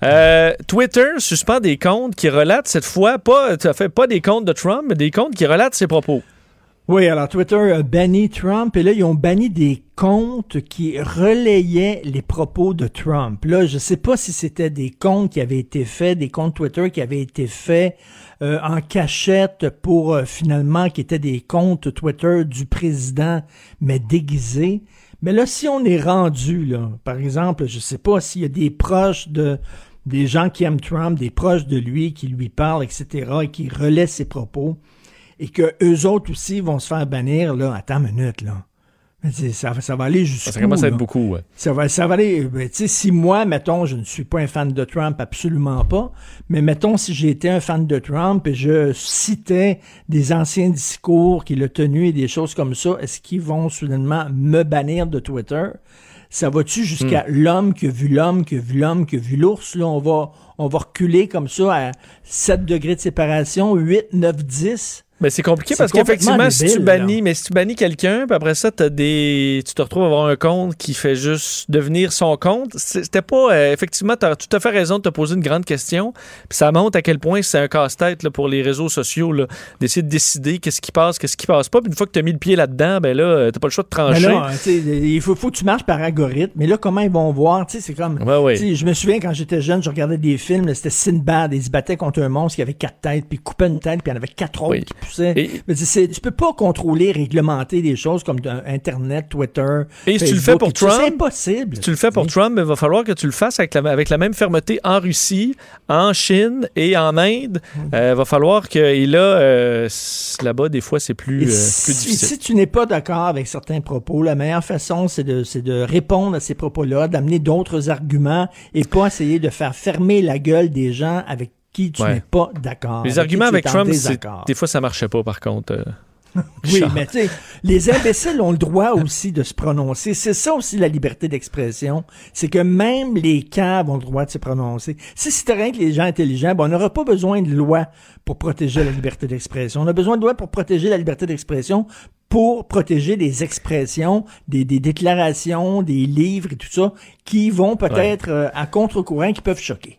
Euh, Twitter suspend des comptes qui relatent cette fois, pas, fait pas des comptes de Trump, mais des comptes qui relatent ses propos. Oui, alors Twitter a banni Trump et là, ils ont banni des comptes qui relayaient les propos de Trump. Là, je sais pas si c'était des comptes qui avaient été faits, des comptes Twitter qui avaient été faits euh, en cachette pour euh, finalement qui étaient des comptes Twitter du président, mais déguisés. Mais là, si on est rendu, là, par exemple, je sais pas s'il y a des proches de des gens qui aiment Trump, des proches de lui, qui lui parlent, etc., et qui relaient ses propos et que eux autres aussi vont se faire bannir, là, attends une minute, là. Ça, ça va aller jusqu'où? Ça commence à être là? beaucoup, ouais. Ça va, ça va aller. ben, tu sais, si moi, mettons, je ne suis pas un fan de Trump, absolument pas, mais mettons, si j'étais un fan de Trump et je citais des anciens discours qu'il a tenus et des choses comme ça, est-ce qu'ils vont soudainement me bannir de Twitter? Ça va-tu jusqu'à l'homme qui a vu l'homme, qui a vu l'homme, qui a vu l'ours? Là, on va, on va reculer comme ça à 7 degrés de séparation, 8, 9, 10. Mais c'est compliqué parce qu'effectivement, si tu bannis, mais si tu bannis quelqu'un, puis après ça, as des, tu te retrouves à avoir un compte qui fait juste devenir son compte. C'était pas, euh, effectivement, tu as tout à fait raison de te poser une grande question. Puis ça montre à quel point c'est un casse-tête pour les réseaux sociaux d'essayer de décider qu'est-ce qui passe, qu'est-ce qui passe pas. Puis une fois que tu as mis le pied là-dedans, ben là, euh, t'as pas le choix de trancher. là, sais, il faut, faut que tu marches par algorithme. Mais là, comment ils vont voir? C'est comme. Ouais, ouais. Je me souviens quand j'étais jeune, je regardais des films, c'était Sinbad, et ils se battaient contre un monstre qui avait quatre têtes, puis coupait une tête, puis il y en avait quatre autres Oui. qui tu peux pas contrôler, réglementer des choses comme Internet, Twitter. Et si tu le fais pour Trump, c'est impossible. Si tu le fais pour Trump, il va falloir que tu le fasses avec la, avec la même fermeté en Russie, en Chine et en Inde. Il va falloir que. Et là, euh, là-bas, des fois, c'est plus, euh, plus difficile. si tu n'es pas d'accord avec certains propos, la meilleure façon, c'est de, c'est de répondre à ces propos-là, d'amener d'autres arguments et pas essayer de faire fermer la gueule des gens avec qui tu Ouais. n'es pas d'accord. Les arguments avec Trump, des fois, ça marchait pas, par contre. euh, Oui, mais tu sais, les imbéciles ont le droit aussi de se prononcer. C'est ça aussi la liberté d'expression. C'est que même les caves ont le droit de se prononcer. Si c'était rien que les gens intelligents, ben, on n'aura pas besoin de loi pour protéger la liberté d'expression. On a besoin de loi pour protéger la liberté d'expression, pour protéger des expressions, des, des déclarations, des livres et tout ça, qui vont peut-être euh, à contre-courant, qui peuvent choquer.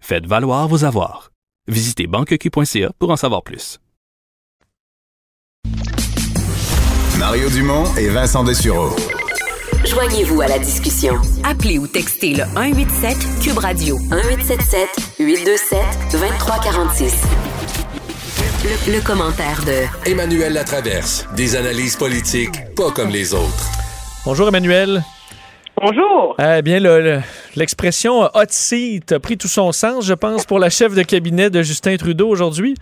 Faites valoir vos avoirs. Visitez banqueq.ca pour en savoir plus. Mario Dumont et Vincent Dessureau. Joignez-vous à la discussion. Appelez ou textez le 187 Cube Radio 1877 827 2346. Le, le commentaire de Emmanuel Latraverse. Des analyses politiques pas comme les autres. Bonjour, Emmanuel. Bonjour. Eh bien, le- le- l'expression hot seat a pris tout son sens, je pense, pour la chef de cabinet de Justin Trudeau aujourd'hui.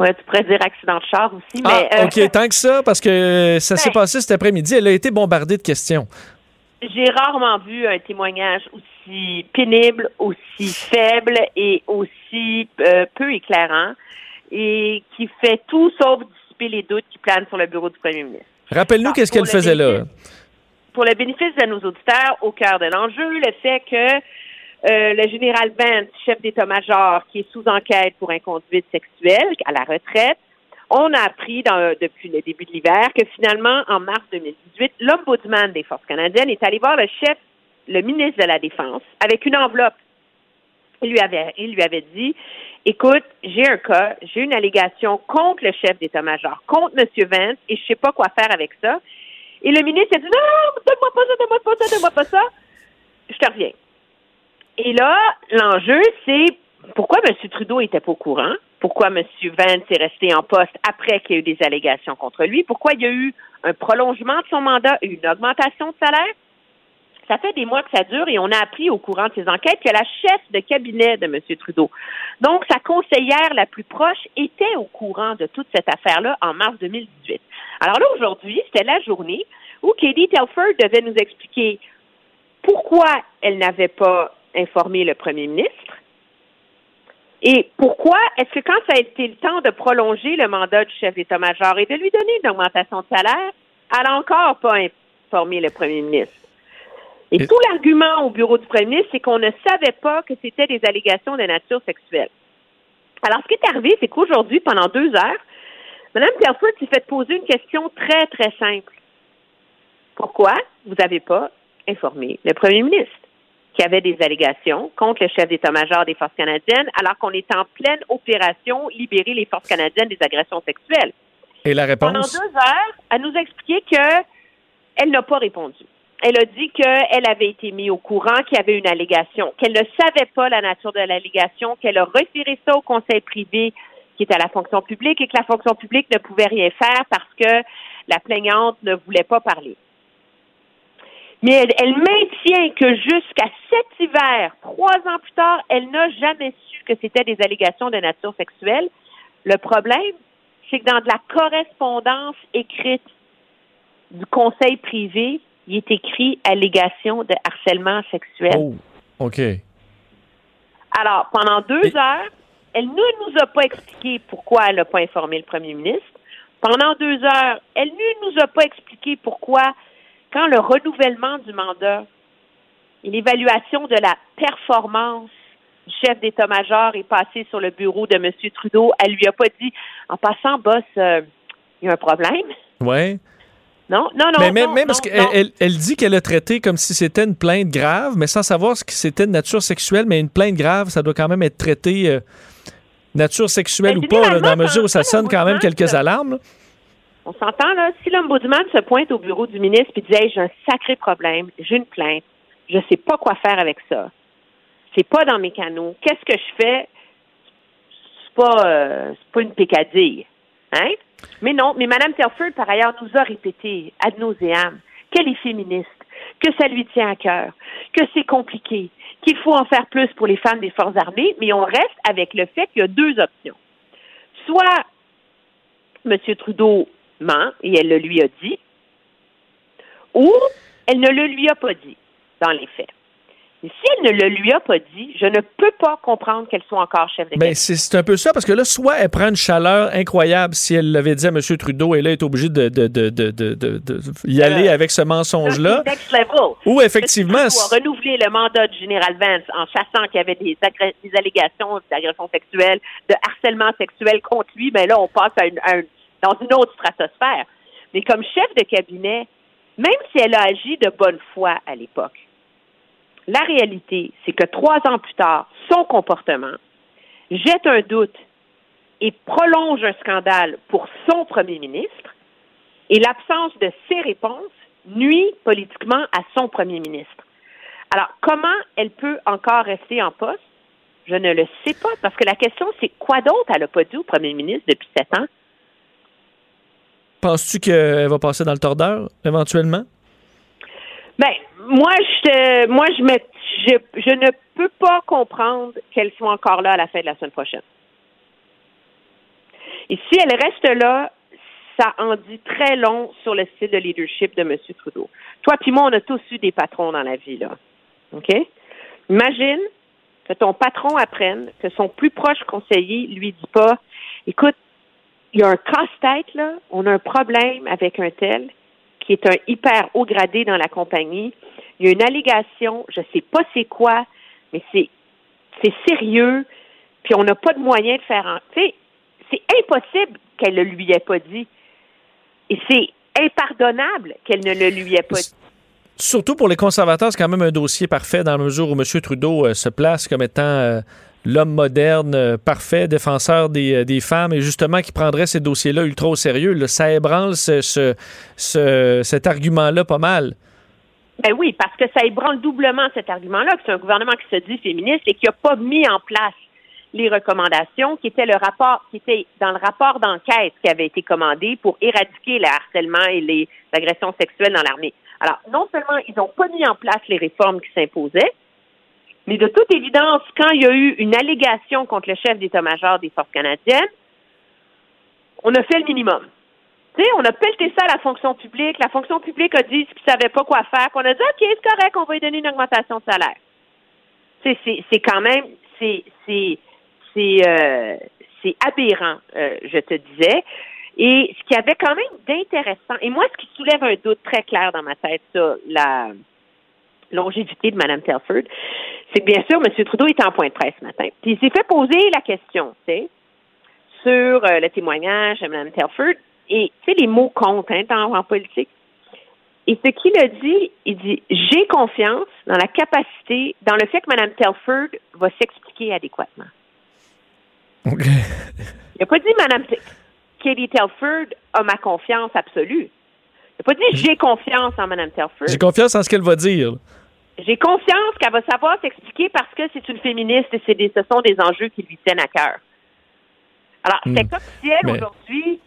Ouais, tu pourrais dire accident de char aussi, Ah, mais euh, OK, tant que ça, parce que euh, ça s'est passé cet après-midi. Elle a été bombardée de questions. j'ai rarement vu un témoignage aussi pénible, aussi faible et aussi euh, peu éclairant et qui fait tout sauf dissiper les doutes qui planent sur le bureau du premier ministre. Rappelle-nous qu'est-ce qu'elle le faisait là. Pour le bénéfice de nos auditeurs, au cœur de l'enjeu, le fait que euh, le général Vance, chef d'état-major, qui est sous enquête pour inconduite sexuelle, à la retraite, on a appris dans- depuis le début de l'hiver que finalement, en mars 2018, l'ombudsman des forces canadiennes est allé voir le chef, le ministre de la Défense, avec une enveloppe. Il lui avait, dit, écoute, j'ai un cas, j'ai une allégation contre le chef d'état-major, contre M. Vance, et je sais pas quoi faire avec ça. Et le ministre a dit, non, donne-moi pas ça, donne-moi pas ça, donne-moi pas ça. Je te reviens. Et là, l'enjeu, c'est pourquoi M. Trudeau était pas au courant? Pourquoi M. Vance est resté en poste après qu'il y a eu des allégations contre lui? Pourquoi il y a eu un prolongement de son mandat et une augmentation de salaire? Ça fait des mois que ça dure et on a appris au courant de ces enquêtes que la chef de cabinet de M. Trudeau, donc sa conseillère la plus proche, était au courant de toute cette affaire-là en mars 2018. Alors là, aujourd'hui, c'était la journée où Katie Telford devait nous expliquer pourquoi elle n'avait pas informé le premier ministre et pourquoi est-ce que quand ça a été le temps de prolonger le mandat du chef d'état-major et de lui donner une augmentation de salaire, elle n'a encore pas informé le premier ministre? Et, tout l'argument au bureau du premier ministre, c'est qu'on ne savait pas que c'était des allégations de nature sexuelle. Alors, ce qui est arrivé, c'est qu'aujourd'hui, pendant deux heures, Mme Telford s'est fait poser une question très, très simple. Pourquoi vous n'avez pas informé le premier ministre qui avait des allégations contre le chef d'état-major des forces canadiennes alors qu'on est en pleine opération libérer les forces canadiennes des agressions sexuelles? Et la réponse? Pendant deux heures, elle nous a expliqué qu'elle n'a pas répondu. Elle a dit qu'elle avait été mise au courant qu'il y avait une allégation, qu'elle ne savait pas la nature de l'allégation, qu'elle a référé ça au conseil privé qui est à la fonction publique et que la fonction publique ne pouvait rien faire parce que la plaignante ne voulait pas parler. Mais elle, elle maintient que jusqu'à cet hiver, trois ans plus tard, elle n'a jamais su que c'était des allégations de nature sexuelle. Le problème, c'est que dans de la correspondance écrite du conseil privé, il est écrit allégation de harcèlement sexuel. Oh, OK. Alors, pendant deux heures, elle ne nous a pas expliqué pourquoi elle n'a pas informé le premier ministre. Pendant deux heures, elle ne nous a pas expliqué pourquoi, quand le renouvellement du mandat et l'évaluation de la performance du chef d'état-major est passé sur le bureau de M. Trudeau, elle lui a pas dit, en passant, boss, euh, il y a un problème. Ouais. Non, non, non. Mais même, non, même parce qu'elle elle, dit qu'elle a traité comme si c'était une plainte grave, mais sans savoir ce que c'était de nature sexuelle, mais une plainte grave, ça doit quand même être traité euh, nature sexuelle ou pas, là, dans la mesure où ça sonne quand même quelques alarmes. là. On s'entend, là. Si l'ombudsman se pointe au bureau du ministre et dit, hey, j'ai un sacré problème, j'ai une plainte, je sais pas quoi faire avec ça. C'est pas dans mes canaux. Qu'est-ce que je fais? C'est pas, euh, c'est pas une pécadille. Hein? Mais non, mais Mme Telford, par ailleurs, nous a répété ad nauseam qu'elle est féministe, que ça lui tient à cœur, que c'est compliqué, qu'il faut en faire plus pour les femmes des forces armées, mais on reste avec le fait qu'il y a deux options. Soit M. Trudeau ment, et elle le lui a dit, ou elle ne le lui a pas dit, dans les faits. Et si elle ne le lui a pas dit, je ne peux pas comprendre qu'elle soit encore chef de Ben, cabinet. c'est un peu ça, parce que là, soit elle prend une chaleur incroyable si elle l'avait dit à M. Trudeau, et là, elle est obligée de, y aller avec ce mensonge-là. Ou effectivement, renouvelé le mandat du général Vance en chassant qu'il y avait des, allégations d'agression sexuelle, de harcèlement sexuel contre lui. Ben là, on passe à une, à un- dans une autre stratosphère. Mais comme chef de cabinet, même si elle a agi de bonne foi à l'époque, la réalité, c'est que trois ans plus tard, son comportement jette un doute et prolonge un scandale pour son premier ministre, et l'absence de ses réponses nuit politiquement à son premier ministre. Alors, comment elle peut encore rester en poste? Je ne le sais pas, parce que la question, c'est quoi d'autre elle n'a pas dit au premier ministre depuis sept ans? Penses-tu qu'elle va passer dans le tordeur, éventuellement? Ben, moi, je, moi, je, me, je, ne peux pas comprendre qu'elle soit encore là à la fin de la semaine prochaine. Et si elle reste là, ça en dit très long sur le style de leadership de M. Trudeau. Toi puis moi, on a tous eu des patrons dans la vie, là. OK? Imagine que ton patron apprenne que son plus proche conseiller lui dit pas Écoute, il y a un casse-tête, là, on a un problème avec un tel qui est un hyper haut gradé dans la compagnie. Il y a une allégation, je sais pas c'est quoi, mais c'est sérieux, puis on n'a pas de moyen de faire. Tu c'est impossible qu'elle ne lui ait pas dit. Et c'est impardonnable qu'elle ne le lui ait pas dit. Surtout pour les conservateurs, c'est quand même un dossier parfait dans la mesure où M. Trudeau euh, se place comme étant euh, l'homme moderne, euh, parfait, défenseur des, euh, des femmes, et justement qui prendrait ces dossiers-là ultra au sérieux. ça ébranle ce- cet argument-là pas mal. Ben oui, parce que ça ébranle doublement cet argument-là, que c'est un gouvernement qui se dit féministe et qui n'a pas mis en place les recommandations qui étaient le rapport, qui était dans le rapport d'enquête qui avait été commandé pour éradiquer le harcèlement et les agressions sexuelles dans l'armée. Alors, non seulement ils n'ont pas mis en place les réformes qui s'imposaient, mais de toute évidence, quand il y a eu une allégation contre le chef d'état-major des forces canadiennes, on a fait le minimum. Tu sais, on a pelleté ça à la fonction publique. La fonction publique a dit qu'ils ne savaient pas quoi faire. Qu'on a dit, OK, c'est correct, on va lui donner une augmentation de salaire. C'est quand même, c'est, c'est, euh, aberrant, euh, je te disais. Et ce qui avait quand même d'intéressant, et moi, ce qui soulève un doute très clair dans ma tête, ça, la longévité de Mme Telford, c'est que bien sûr, M. Trudeau était en point de presse ce matin. Puis il s'est fait poser la question, tu sais, sur euh, le témoignage de Mme Telford. Et tu sais, les mots comptent hein, en politique. Et ce qu'il a dit, il dit J'ai confiance dans la capacité, dans le fait que Mme Telford va s'expliquer adéquatement. Il n'a pas dit Mme Katie Telford a ma confiance absolue. Il n'a pas dit j'ai confiance en Mme Telford. J'ai confiance en ce qu'elle va dire. J'ai confiance qu'elle va savoir s'expliquer parce que c'est une féministe et c'est des, ce sont des enjeux qui lui tiennent à cœur. Alors, Hmm. c'est comme si elle, Mais- aujourd'hui,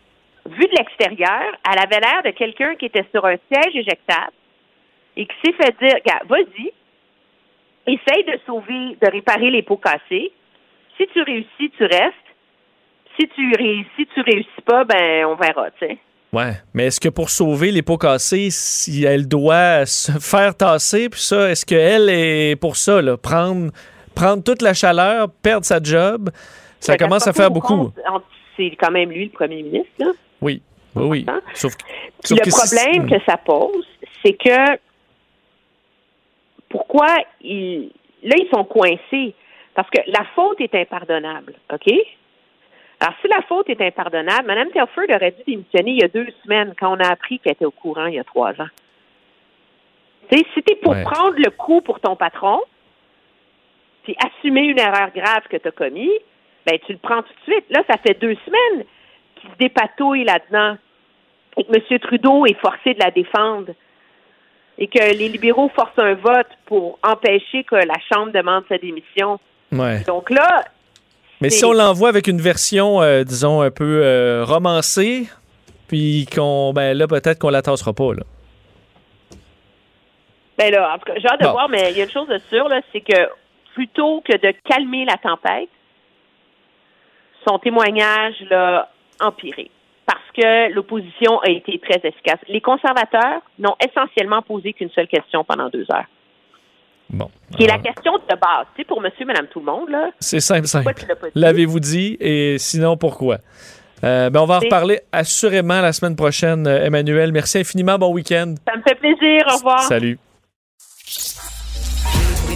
vue de l'extérieur, elle avait l'air de quelqu'un qui était sur un siège éjectable et qui s'est fait dire, vas-y, essaye de sauver, de réparer les pots cassés. Si tu réussis, tu restes. Si tu réussis, tu réussis pas, ben, on verra, tu sais. Ouais, mais est-ce que pour sauver les pots cassés, si elle doit se faire tasser, puis ça, est-ce qu'elle est pour ça, là, prendre, prendre toute la chaleur, perdre sa job, ça qu'elle commence à faire beaucoup. C'est quand même lui le premier ministre, là. Oui, oui, oui. Sauf, Puis sauf le que problème que ça pose, c'est que pourquoi ils là ils sont coincés parce que la faute est impardonnable, ok? Alors si la faute est impardonnable, Mme Telford aurait dû démissionner il y a deux semaines quand on a appris qu'elle était au courant il y a trois ans. Tu sais, si t'es pour Ouais. prendre le coup pour ton patron, puis assumer une erreur grave que tu as commis, ben tu le prends tout de suite. Là, ça fait deux semaines qu'il se dépatouille là-dedans et que M. Trudeau est forcé de la défendre et que les libéraux forcent un vote pour empêcher que la Chambre demande sa démission. Ouais. Donc là, Mais si on l'envoie avec une version, euh, disons, un peu euh, romancée, puis qu'on, ben là, peut-être qu'on la tassera pas, là. ben là, en tout cas, j'ai hâte de Bon. voir, mais il y a une chose de sûre, là, c'est que plutôt que de calmer la tempête, son témoignage l'a empiré. Parce que l'opposition a été très efficace. Les conservateurs n'ont essentiellement posé qu'une seule question pendant deux heures. Bon. Qui est la question de base. Tu sais, pour monsieur, madame, tout le monde, là. C'est simple, simple. L'avez-vous dit et sinon pourquoi? Euh, ben on va en reparler assurément la semaine prochaine, euh, Emmanuel. Merci infiniment. Bon week-end. Ça me fait plaisir. Au revoir. Salut.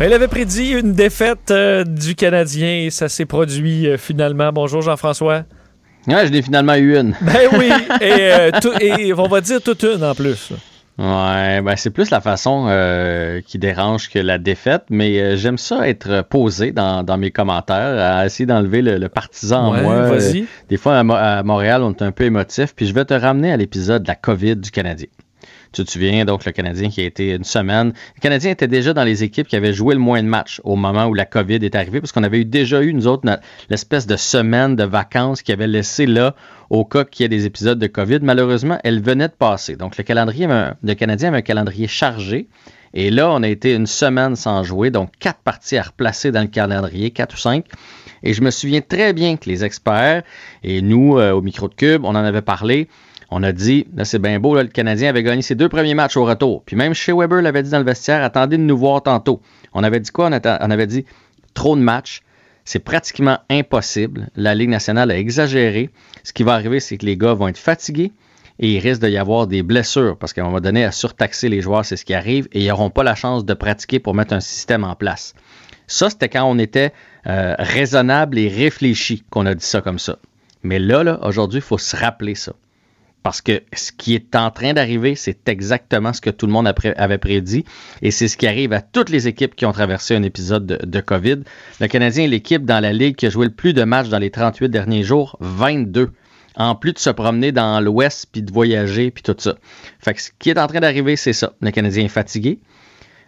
Il avait prédit une défaite euh, du Canadien et ça s'est produit euh, finalement. Bonjour Jean-François. Ouais, je l'ai finalement eu une. Ben oui, et, euh, tout- et on va dire toute une en plus. Ouais, ben c'est plus la façon qui dérange que la défaite, mais j'aime ça être posé dans, dans mes commentaires, à essayer d'enlever le, le partisan Ouais, en moi. vas-y. Des fois, à, Mo- à Montréal, on est un peu émotif, puis je vais te ramener à l'épisode de la COVID du Canadien. Tu te souviens, donc, le Canadien qui a été une semaine. Le Canadien était déjà dans les équipes qui avaient joué le moins de matchs au moment où la COVID est arrivée, parce qu'on avait déjà eu, nous autres, l'espèce de semaine de vacances qui avait laissé là au cas qu'il y ait des épisodes de COVID. Malheureusement, elle venait de passer. Donc, le calendrier, un- Canadien avait un calendrier chargé. Et là, on a été une semaine sans jouer, donc quatre parties à replacer dans le calendrier, quatre ou cinq. Et je me souviens très bien que les experts et nous, euh, au micro de Cube, on en avait parlé. On a dit, là c'est bien beau, le Canadien avait gagné ses deux premiers matchs au retour. Puis même chez Weber l'avait dit dans le vestiaire, attendez de nous voir tantôt. On avait dit quoi? On avait dit trop de matchs. C'est pratiquement impossible. La Ligue nationale a exagéré. Ce qui va arriver, c'est que les gars vont être fatigués et il risque d'y avoir des blessures parce qu'à un moment donné, à surtaxer les joueurs, c'est ce qui arrive et ils n'auront pas la chance de pratiquer pour mettre un système en place. Ça, c'était quand on était euh, raisonnable et réfléchi qu'on a dit ça comme ça. Mais là, là aujourd'hui, il faut se rappeler ça. Parce que ce qui est en train d'arriver, c'est exactement ce que tout le monde avait prédit. Et c'est ce qui arrive à toutes les équipes qui ont traversé un épisode de, COVID. Le Canadien est l'équipe dans la Ligue qui a joué le plus de matchs dans les 38 derniers jours, 22 en plus de se promener dans l'Ouest, puis de voyager, puis tout ça. Fait que ce qui est en train d'arriver, c'est ça. Le Canadien est fatigué.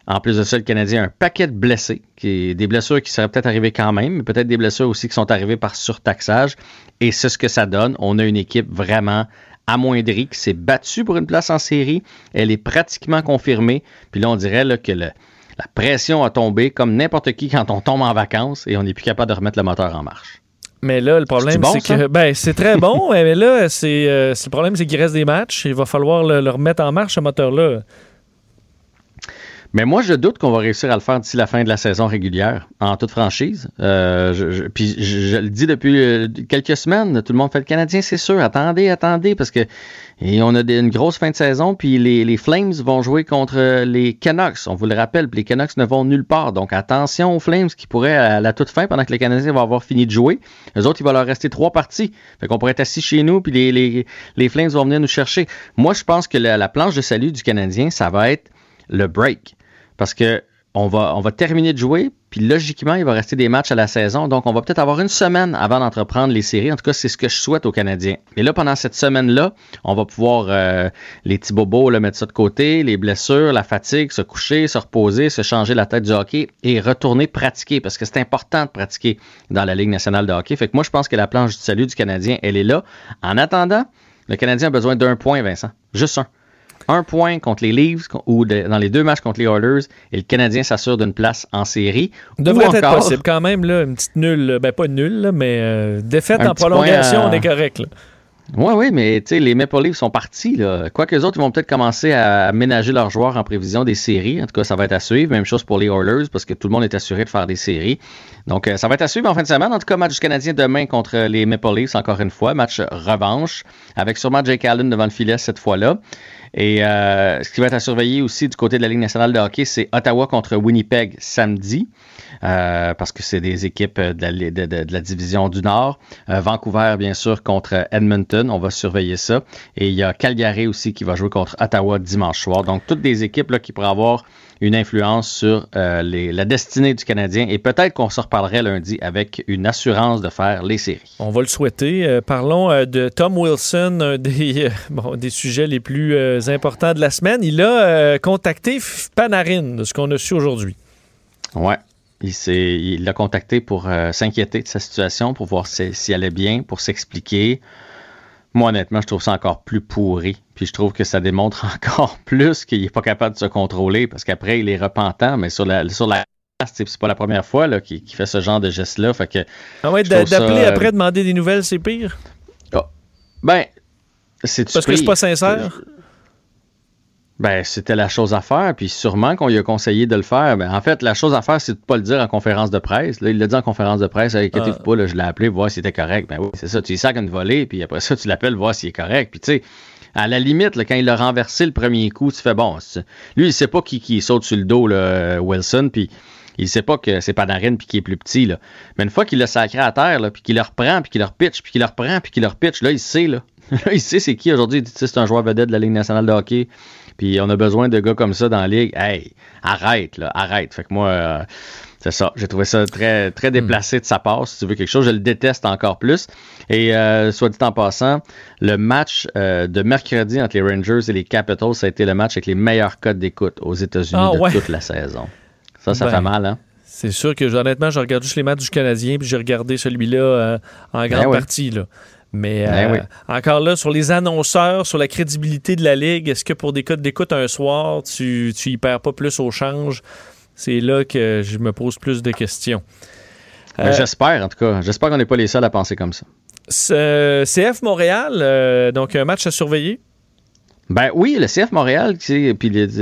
En plus de ça, le Canadien a un paquet de blessés, des blessures qui seraient peut-être arrivées quand même, mais peut-être des blessures aussi qui sont arrivées par surtaxage. Et c'est ce que ça donne. On a une équipe vraiment amoindrie qui s'est battue pour une place en série. Elle est pratiquement confirmée. Puis là, on dirait là, que la pression a tombé comme n'importe qui quand on tombe en vacances et on n'est plus capable de remettre le moteur en marche. Mais là, le problème, c'est que ben, c'est très bon, mais là, c'est euh, le problème, c'est qu'il reste des matchs. Il va falloir le, remettre en marche, ce moteur-là. Mais moi, je doute qu'on va réussir à le faire d'ici la fin de la saison régulière, en toute franchise. Euh, puis je, le dis depuis euh, quelques semaines, tout le monde fait le Canadien, c'est sûr. Attendez, attendez, parce que et on a une grosse fin de saison, puis les, Flames vont jouer contre les Canucks. On vous le rappelle, puis les Canucks ne vont nulle part. Donc attention aux Flames qui pourraient, à la toute fin, pendant que les Canadiens vont avoir fini de jouer, les autres, il va leur rester trois parties. Fait qu'on pourrait être assis chez nous, puis les, les, Flames vont venir nous chercher. Moi, je pense que la planche de salut du Canadien, ça va être le break. Parce que on va, on va terminer de jouer, puis logiquement, il va rester des matchs à la saison. Donc, on va peut-être avoir une semaine avant d'entreprendre les séries. En tout cas, c'est ce que je souhaite aux Canadiens. Mais là, pendant cette semaine-là, on va pouvoir, euh, les petits bobos, le mettre ça de côté, les blessures, la fatigue, se coucher, se reposer, se changer la tête du hockey et retourner pratiquer. Parce que c'est important de pratiquer dans la Ligue nationale de hockey. Fait que moi, je pense que la planche du salut du Canadien, elle est là. En attendant, le Canadien a besoin d'un point, Vincent. Juste un un point contre les Leafs ou dans les deux matchs contre les Oilers et le Canadien s'assure d'une place en série. Devrait être possible quand même, là, une petite nulle, ben pas nulle, mais euh, défaite en prolongation, on est correct. Oui, oui, mais les Maple Leafs sont partis. Là. Quoique les autres, ils vont peut-être commencer à ménager leurs joueurs en prévision des séries. En tout cas, ça va être à suivre. Même chose pour les Oilers, parce que tout le monde est assuré de faire des séries. Donc, euh, ça va être à suivre en fin de semaine. En tout cas, match du Canadien demain contre les Maple Leafs, encore une fois. Match revanche, avec sûrement Jake Allen devant le filet cette fois-là. Et euh, ce qui va être à surveiller aussi du côté de la Ligue nationale de hockey, c'est Ottawa contre Winnipeg samedi. Euh, parce que c'est des équipes de la, division du Nord. Euh, Vancouver, bien sûr, contre Edmonton. On va surveiller ça. Et il y a Calgary aussi qui va jouer contre Ottawa dimanche soir. Donc, toutes des équipes là, qui pourraient avoir une influence sur la destinée du Canadien. Et peut-être qu'on se reparlerait lundi avec une assurance de faire les séries. On va le souhaiter. parlons de Tom Wilson, un des, des sujets les plus important de la semaine. Il a euh, contacté Panarin, de ce qu'on a su aujourd'hui. Ouais. Il l'a contacté pour euh, s'inquiéter de sa situation, pour voir s'il allait bien, pour s'expliquer. Moi, honnêtement, je trouve ça encore plus pourri. Puis je trouve que ça démontre encore plus qu'il n'est pas capable de se contrôler parce qu'après, il est repentant, mais sur la, sur la c'est pas la première fois qu'il fait ce genre de geste-là. Fait que. Ah ouais, d'appeler après, demander des nouvelles, c'est pire? Oh. Ben, c'est Parce que c'est pas sincère? Ben, c'était la chose à faire, puis sûrement qu'on lui a conseillé de le faire. Ben, en fait, la chose à faire, c'est de pas le dire en conférence de presse. Là, il l'a dit en conférence de presse, inquiétez-vous ah. pas, là, je l'ai appelé, voir s'il était correct. Ben oui, c'est ça, tu lui sacs une volée, puis après ça, tu l'appelles, voir s'il est correct. Puis tu sais, à la limite, là, quand il l'a renversé le premier coup, tu fais bon. Lui, il sait pas qui, qui saute sur le dos, là, Wilson, puis il sait pas que c'est Panarin puis qu'il est plus petit. Là. Mais une fois qu'il l'a sacré à terre, là, puis qu'il le reprend, puis qu'il le repitch, puis qu'il le reprend, puis qu'il le repitch, là, il sait, là. là il sait c'est qui aujourd'hui. C'est un joueur vedette de la Ligue nationale de hockey. Puis on a besoin de gars comme ça dans la ligue. Hey, arrête, là, arrête. Fait que moi, euh, c'est ça. J'ai trouvé ça très, très déplacé de sa part. Si tu veux quelque chose, je le déteste encore plus. Et euh, soit dit en passant, le match euh, de mercredi entre les Rangers et les Capitals, ça a été le match avec les meilleurs codes d'écoute aux États-Unis ah, de toute la saison. Ça, ça ben, fait mal, hein? C'est sûr que honnêtement, je regarde juste les matchs du Canadien, puis j'ai regardé celui-là en ben grande partie. Là. Mais ben euh, encore là, sur les annonceurs, sur la crédibilité de la Ligue, est-ce que pour des codes d'écoute un soir, tu, tu y perds pas plus au change? C'est là que je me pose plus de questions. Ben, euh, j'espère, en tout cas. J'espère qu'on n'est pas les seuls à penser comme ça. CF Montréal, euh, donc un match à surveiller? Ben oui, le CF Montréal, puis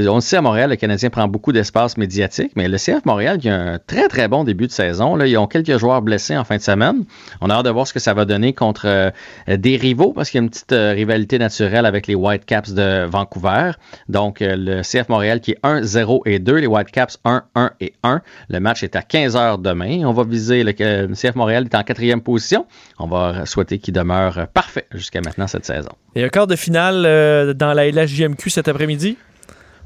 on le sait à Montréal, le Canadien prend beaucoup d'espace médiatique, mais le CF Montréal qui a un très très bon début de saison. Là, ils ont quelques joueurs blessés en fin de semaine. On a hâte de voir ce que ça va donner contre euh, des rivaux parce qu'il y a une petite euh, rivalité naturelle avec les Whitecaps de Vancouver. Donc euh, le CF Montréal qui est 1, 0 et 2, les Whitecaps 1, 1 et 1. Le match est à 15h demain. On va viser le, le CF Montréal est en quatrième position. On va souhaiter qu'il demeure parfait jusqu'à maintenant cette saison. Et un quart de finale dans la LHJMQ cet après-midi?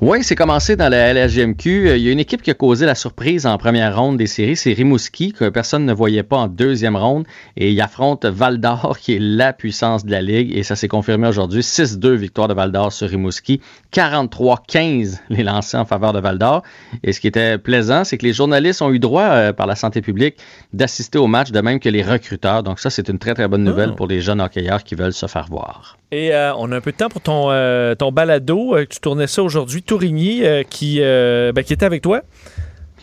Oui, c'est commencé dans la LHJMQ. Euh, il y a une équipe qui a causé la surprise en première ronde des séries, c'est Rimouski, que personne ne voyait pas en deuxième ronde. Et il affronte Val d'Or, qui est la puissance de la Ligue. Et ça s'est confirmé aujourd'hui. 6-2 victoire de Val d'Or sur Rimouski. 43-15 les lancés en faveur de Val d'Or. Et ce qui était plaisant, c'est que les journalistes ont eu droit, euh, par la santé publique, d'assister au match, de même que les recruteurs. Donc ça, c'est une très, très bonne nouvelle ah. pour les jeunes hockeyeurs qui veulent se faire voir. Et euh, on a un peu de temps pour ton, euh, ton balado. Tu tournais ça aujourd'hui. Tourigny, qui, ben, qui était avec toi.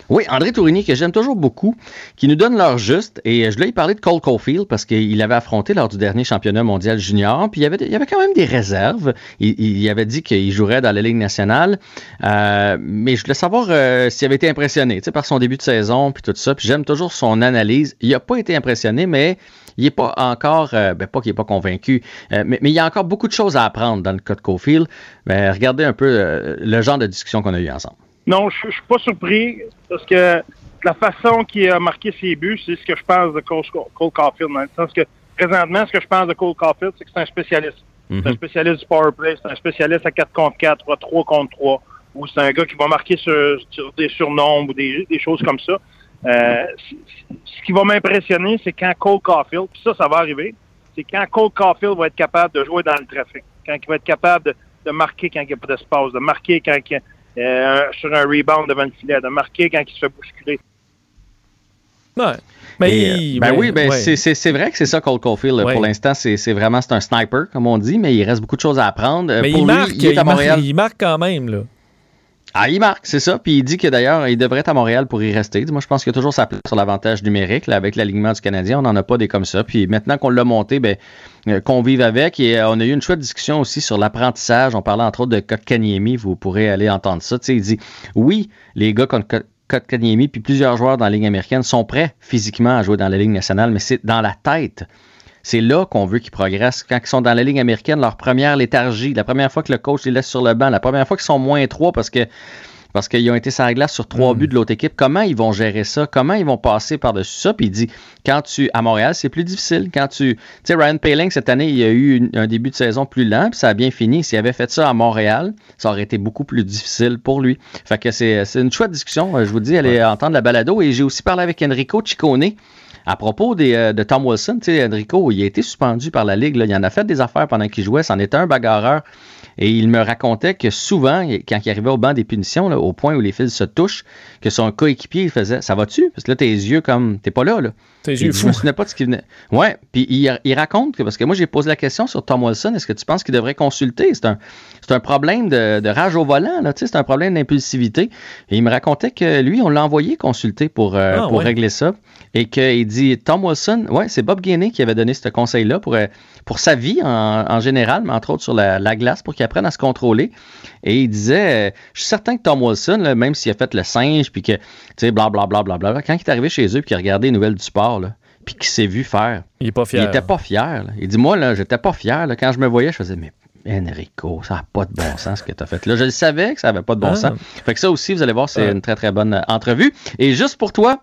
Oui, André Tourigny, que j'aime toujours beaucoup, qui nous donne l'heure juste. Et je lui ai parlé de Cole Caulfield parce qu'il avait affronté lors du dernier championnat mondial junior. Puis il y avait, y quand même des réserves. Il, avait dit qu'il jouerait dans la Ligue nationale. mais je voulais savoir s'il avait été impressionné par son début de saison puis tout ça. Puis j'aime toujours son analyse. Il n'a pas été impressionné, mais il n'est pas encore, euh, ben pas qu'il n'est pas convaincu, euh, mais, il y a encore beaucoup de choses à apprendre dans le cas de Cofield. Ben, regardez un peu euh, le genre de discussion qu'on a eu ensemble. Non, je suis pas surpris parce que la façon qu'il a marqué ses buts, c'est ce que je pense de Cole, Caulfield. Dans le sens que présentement, ce que je pense de Cole Caulfield, c'est que c'est un spécialiste. C'est un spécialiste du power play, c'est un spécialiste à 4 contre 4 ou à 3 contre 3, ou c'est un gars qui va marquer sur, des surnombres ou des, des choses comme ça. Euh, ce qui va m'impressionner, c'est quand Cole Caulfield, puis ça, ça va arriver, c'est quand Cole Caulfield va être capable de jouer dans le trafic, quand il va être capable de, marquer quand il n'y a pas d'espace, de marquer quand il, euh, sur un rebound devant le filet, de marquer quand il se fait bousculer. Ouais. Mais ben oui, ben c'est vrai que c'est ça Cole Caulfield. Pour l'instant, c'est vraiment c'est un sniper, comme on dit, mais il reste beaucoup de choses à apprendre. Mais il, marque, il marque quand même. Là. Ah, il marque, c'est ça. Puis il dit que d'ailleurs, il devrait être à Montréal pour y rester. Moi, je pense qu'il y a toujours sa place sur l'avantage numérique. Là, avec l'alignement du Canadien, on n'en a pas des comme ça. Puis maintenant qu'on l'a monté, ben, euh, qu'on vive avec. Et euh, on a eu une chouette discussion aussi sur l'apprentissage. On parlait entre autres de Kotkaniemi. Vous pourrez aller entendre ça. il dit oui, les gars comme Kotkaniemi puis plusieurs joueurs dans la Ligue américaine sont prêts physiquement à jouer dans la Ligue nationale, mais c'est dans la tête. C'est là qu'on veut qu'ils progressent. Quand ils sont dans la ligne américaine, leur première léthargie, la première fois que le coach les laisse sur le banc, la première fois qu'ils sont moins trois parce que parce qu'ils ont été sur la glace sur trois hmm. buts de l'autre équipe. Comment ils vont gérer ça? Comment ils vont passer par-dessus ça? Puis il dit, quand tu, à Montréal, c'est plus difficile. Quand tu, tu sais, Ryan Paling, cette année, il a eu un début de saison plus lent, puis ça a bien fini. S'il avait fait ça à Montréal, ça aurait été beaucoup plus difficile pour lui. Fait que c'est une chouette discussion. Je vous dis, allez entendre la balado. Et j'ai aussi parlé avec Enrico Ciccone, à propos euh, de Tom Wilson, tu sais, Enrico, il a été suspendu par la Ligue. Il en a fait des affaires pendant qu'il jouait. C'en était un bagarreur. Et il me racontait que souvent, quand il arrivait au banc des punitions, au point où les fils se touchent, que son coéquipier faisait Ça va-tu Parce que là, tes yeux, comme, t'es pas là. là. Tes yeux fous. Je me pas de ce qui venait. Ouais, puis il, raconte que, parce que moi, j'ai posé la question sur Tom Wilson est-ce que tu penses qu'il devrait consulter? C'est un, un problème de, rage au volant, là, c'est un problème d'impulsivité. Et il me racontait que lui, on l'a envoyé consulter pour, euh, ah, pour régler ça. Et qu'il dit Tom Wilson, ouais, c'est Bob Gainey qui avait donné ce conseil-là pour, euh, pour sa vie en, général, mais entre autres sur la, glace, pour qu'il apprenne à se contrôler. Et il disait, euh, je suis certain que Tom Wilson, même s'il a fait le singe, puis que, tu sais, blablabla, bla, bla, bla, quand il est arrivé chez eux, puis qu'il a regardé les nouvelles du sport, là, puis qu'il s'est vu faire. Il est pas fier. Il était pas fier. Il dit, moi, là, j'étais pas fier. Là, quand je me voyais, je faisais, mais Enrico, ça n'a pas de bon sens ce que tu as fait. Là, je le savais que ça n'avait pas de bon ah. sens. Fait que ça aussi, vous allez voir, c'est une très, très bonne entrevue. Et juste pour toi,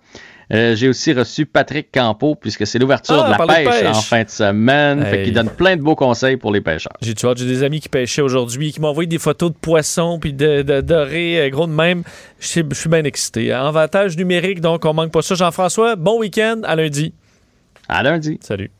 euh, j'ai aussi reçu Patrick Campo, puisque c'est l'ouverture ah, de la pêche, en fin de semaine. Fait qu'il donne plein de beaux conseils pour les pêcheurs. J'ai, tu vois, j'ai des amis qui pêchaient aujourd'hui, qui m'ont envoyé des photos de poissons puis de, de dorés, euh, gros de même. Je suis bien excité. Avantage numérique, donc on manque pas ça. Jean-François, bon week-end. À lundi. À lundi. Salut.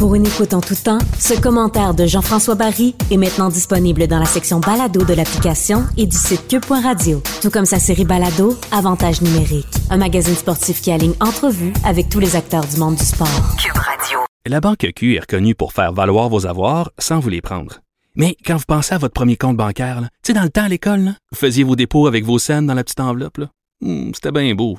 Pour une écoute en tout temps, ce commentaire de Jean-François Barry est maintenant disponible dans la section balado de l'application et du site cube.radio. Tout comme sa série balado, Avantage numérique. Un magazine sportif qui aligne entrevues avec tous les acteurs du monde du sport. Cube Radio. La Banque Q est reconnue pour faire valoir vos avoirs sans vous les prendre. Mais quand vous pensez à votre premier compte bancaire, tu sais, dans le temps à l'école, vous faisiez vos dépôts avec vos scènes dans la petite enveloppe. Hmm, c'était bien beau.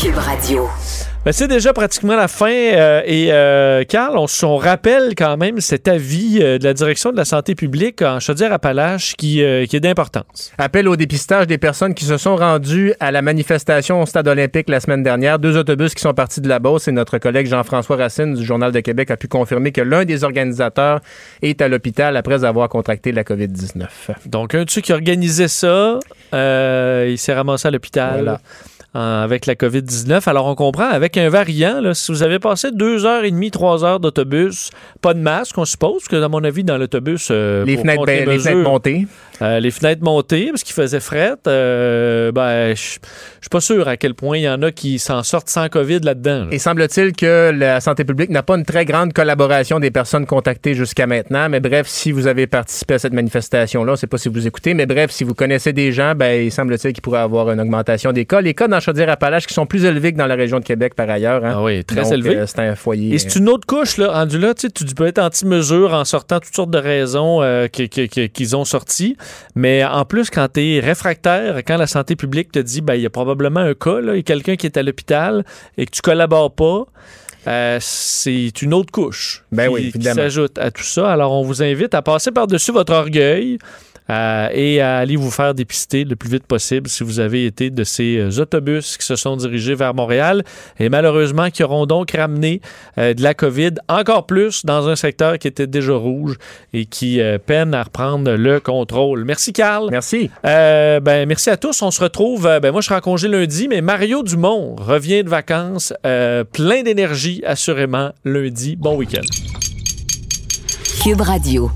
Cube Radio. Ben, c'est déjà pratiquement la fin. euh, et euh, Carl, on, on rappelle quand même cet avis euh, de la direction de la santé publique en Chaudière-Appalaches qui, euh, qui est d'importance. Appel au dépistage des personnes qui se sont rendues à la manifestation au Stade olympique la semaine dernière. Deux autobus qui sont partis de la Beauce et notre collègue Jean-François Racine du Journal de Québec a pu confirmer que l'un des organisateurs est à l'hôpital après avoir contracté la COVID-19. Donc, un de ceux qui organisait ça, euh, il s'est ramassé à l'hôpital. Voilà. Euh, Avec la COVID-19. Alors, on comprend, avec un variant, là, si vous avez passé deux heures et demie, trois heures d'autobus, pas de masque, on suppose, que, à mon avis, dans l'autobus. euh, Les fenêtres, ben, les fenêtres montées. Euh, les fenêtres montées, parce qu'il faisait fret. euh, ben, je suis pas sûr à quel point il y en a qui s'en sortent sans COVID là-dedans. là. Et semble-t-il que la santé publique n'a pas une très grande collaboration des personnes contactées jusqu'à maintenant. Mais bref, si vous avez participé à cette manifestation-là, je sais pas si vous écoutez, mais bref, si vous connaissez des gens, ben, il semble-t-il qu'il pourrait avoir une augmentation des cas. Les cas dans Chaudière-Appalaches qui sont plus élevés que dans la région de Québec par ailleurs. hein. Ah oui, très Donc, élevé. euh, c'est un foyer. Et c'est une autre couche, là, rendu là, tu peux être anti-mesure en sortant toutes sortes de raisons euh, qui- qui- qui- qu'ils ont sorties. Mais en plus, quand tu es réfractaire, quand la santé publique te dit, ben, il y a probablement un cas, là, il y a quelqu'un qui est à l'hôpital et que tu collabores pas, euh, c'est une autre couche Ben qui, oui, qui évidemment. s'ajoute à tout ça. Alors, on vous invite à passer par-dessus votre orgueil. Euh, et à aller vous faire dépister le plus vite possible si vous avez été de ces euh, autobus qui se sont dirigés vers Montréal et malheureusement qui auront donc ramené euh, de la COVID encore plus dans un secteur qui était déjà rouge et qui euh, peine à reprendre le contrôle. Merci Carl. Merci. Euh, ben, merci à tous. On se retrouve. euh, ben, moi, je serai en congé lundi, mais Mario Dumont revient de vacances euh, plein d'énergie, assurément, lundi. Bon week-end. Cube Radio.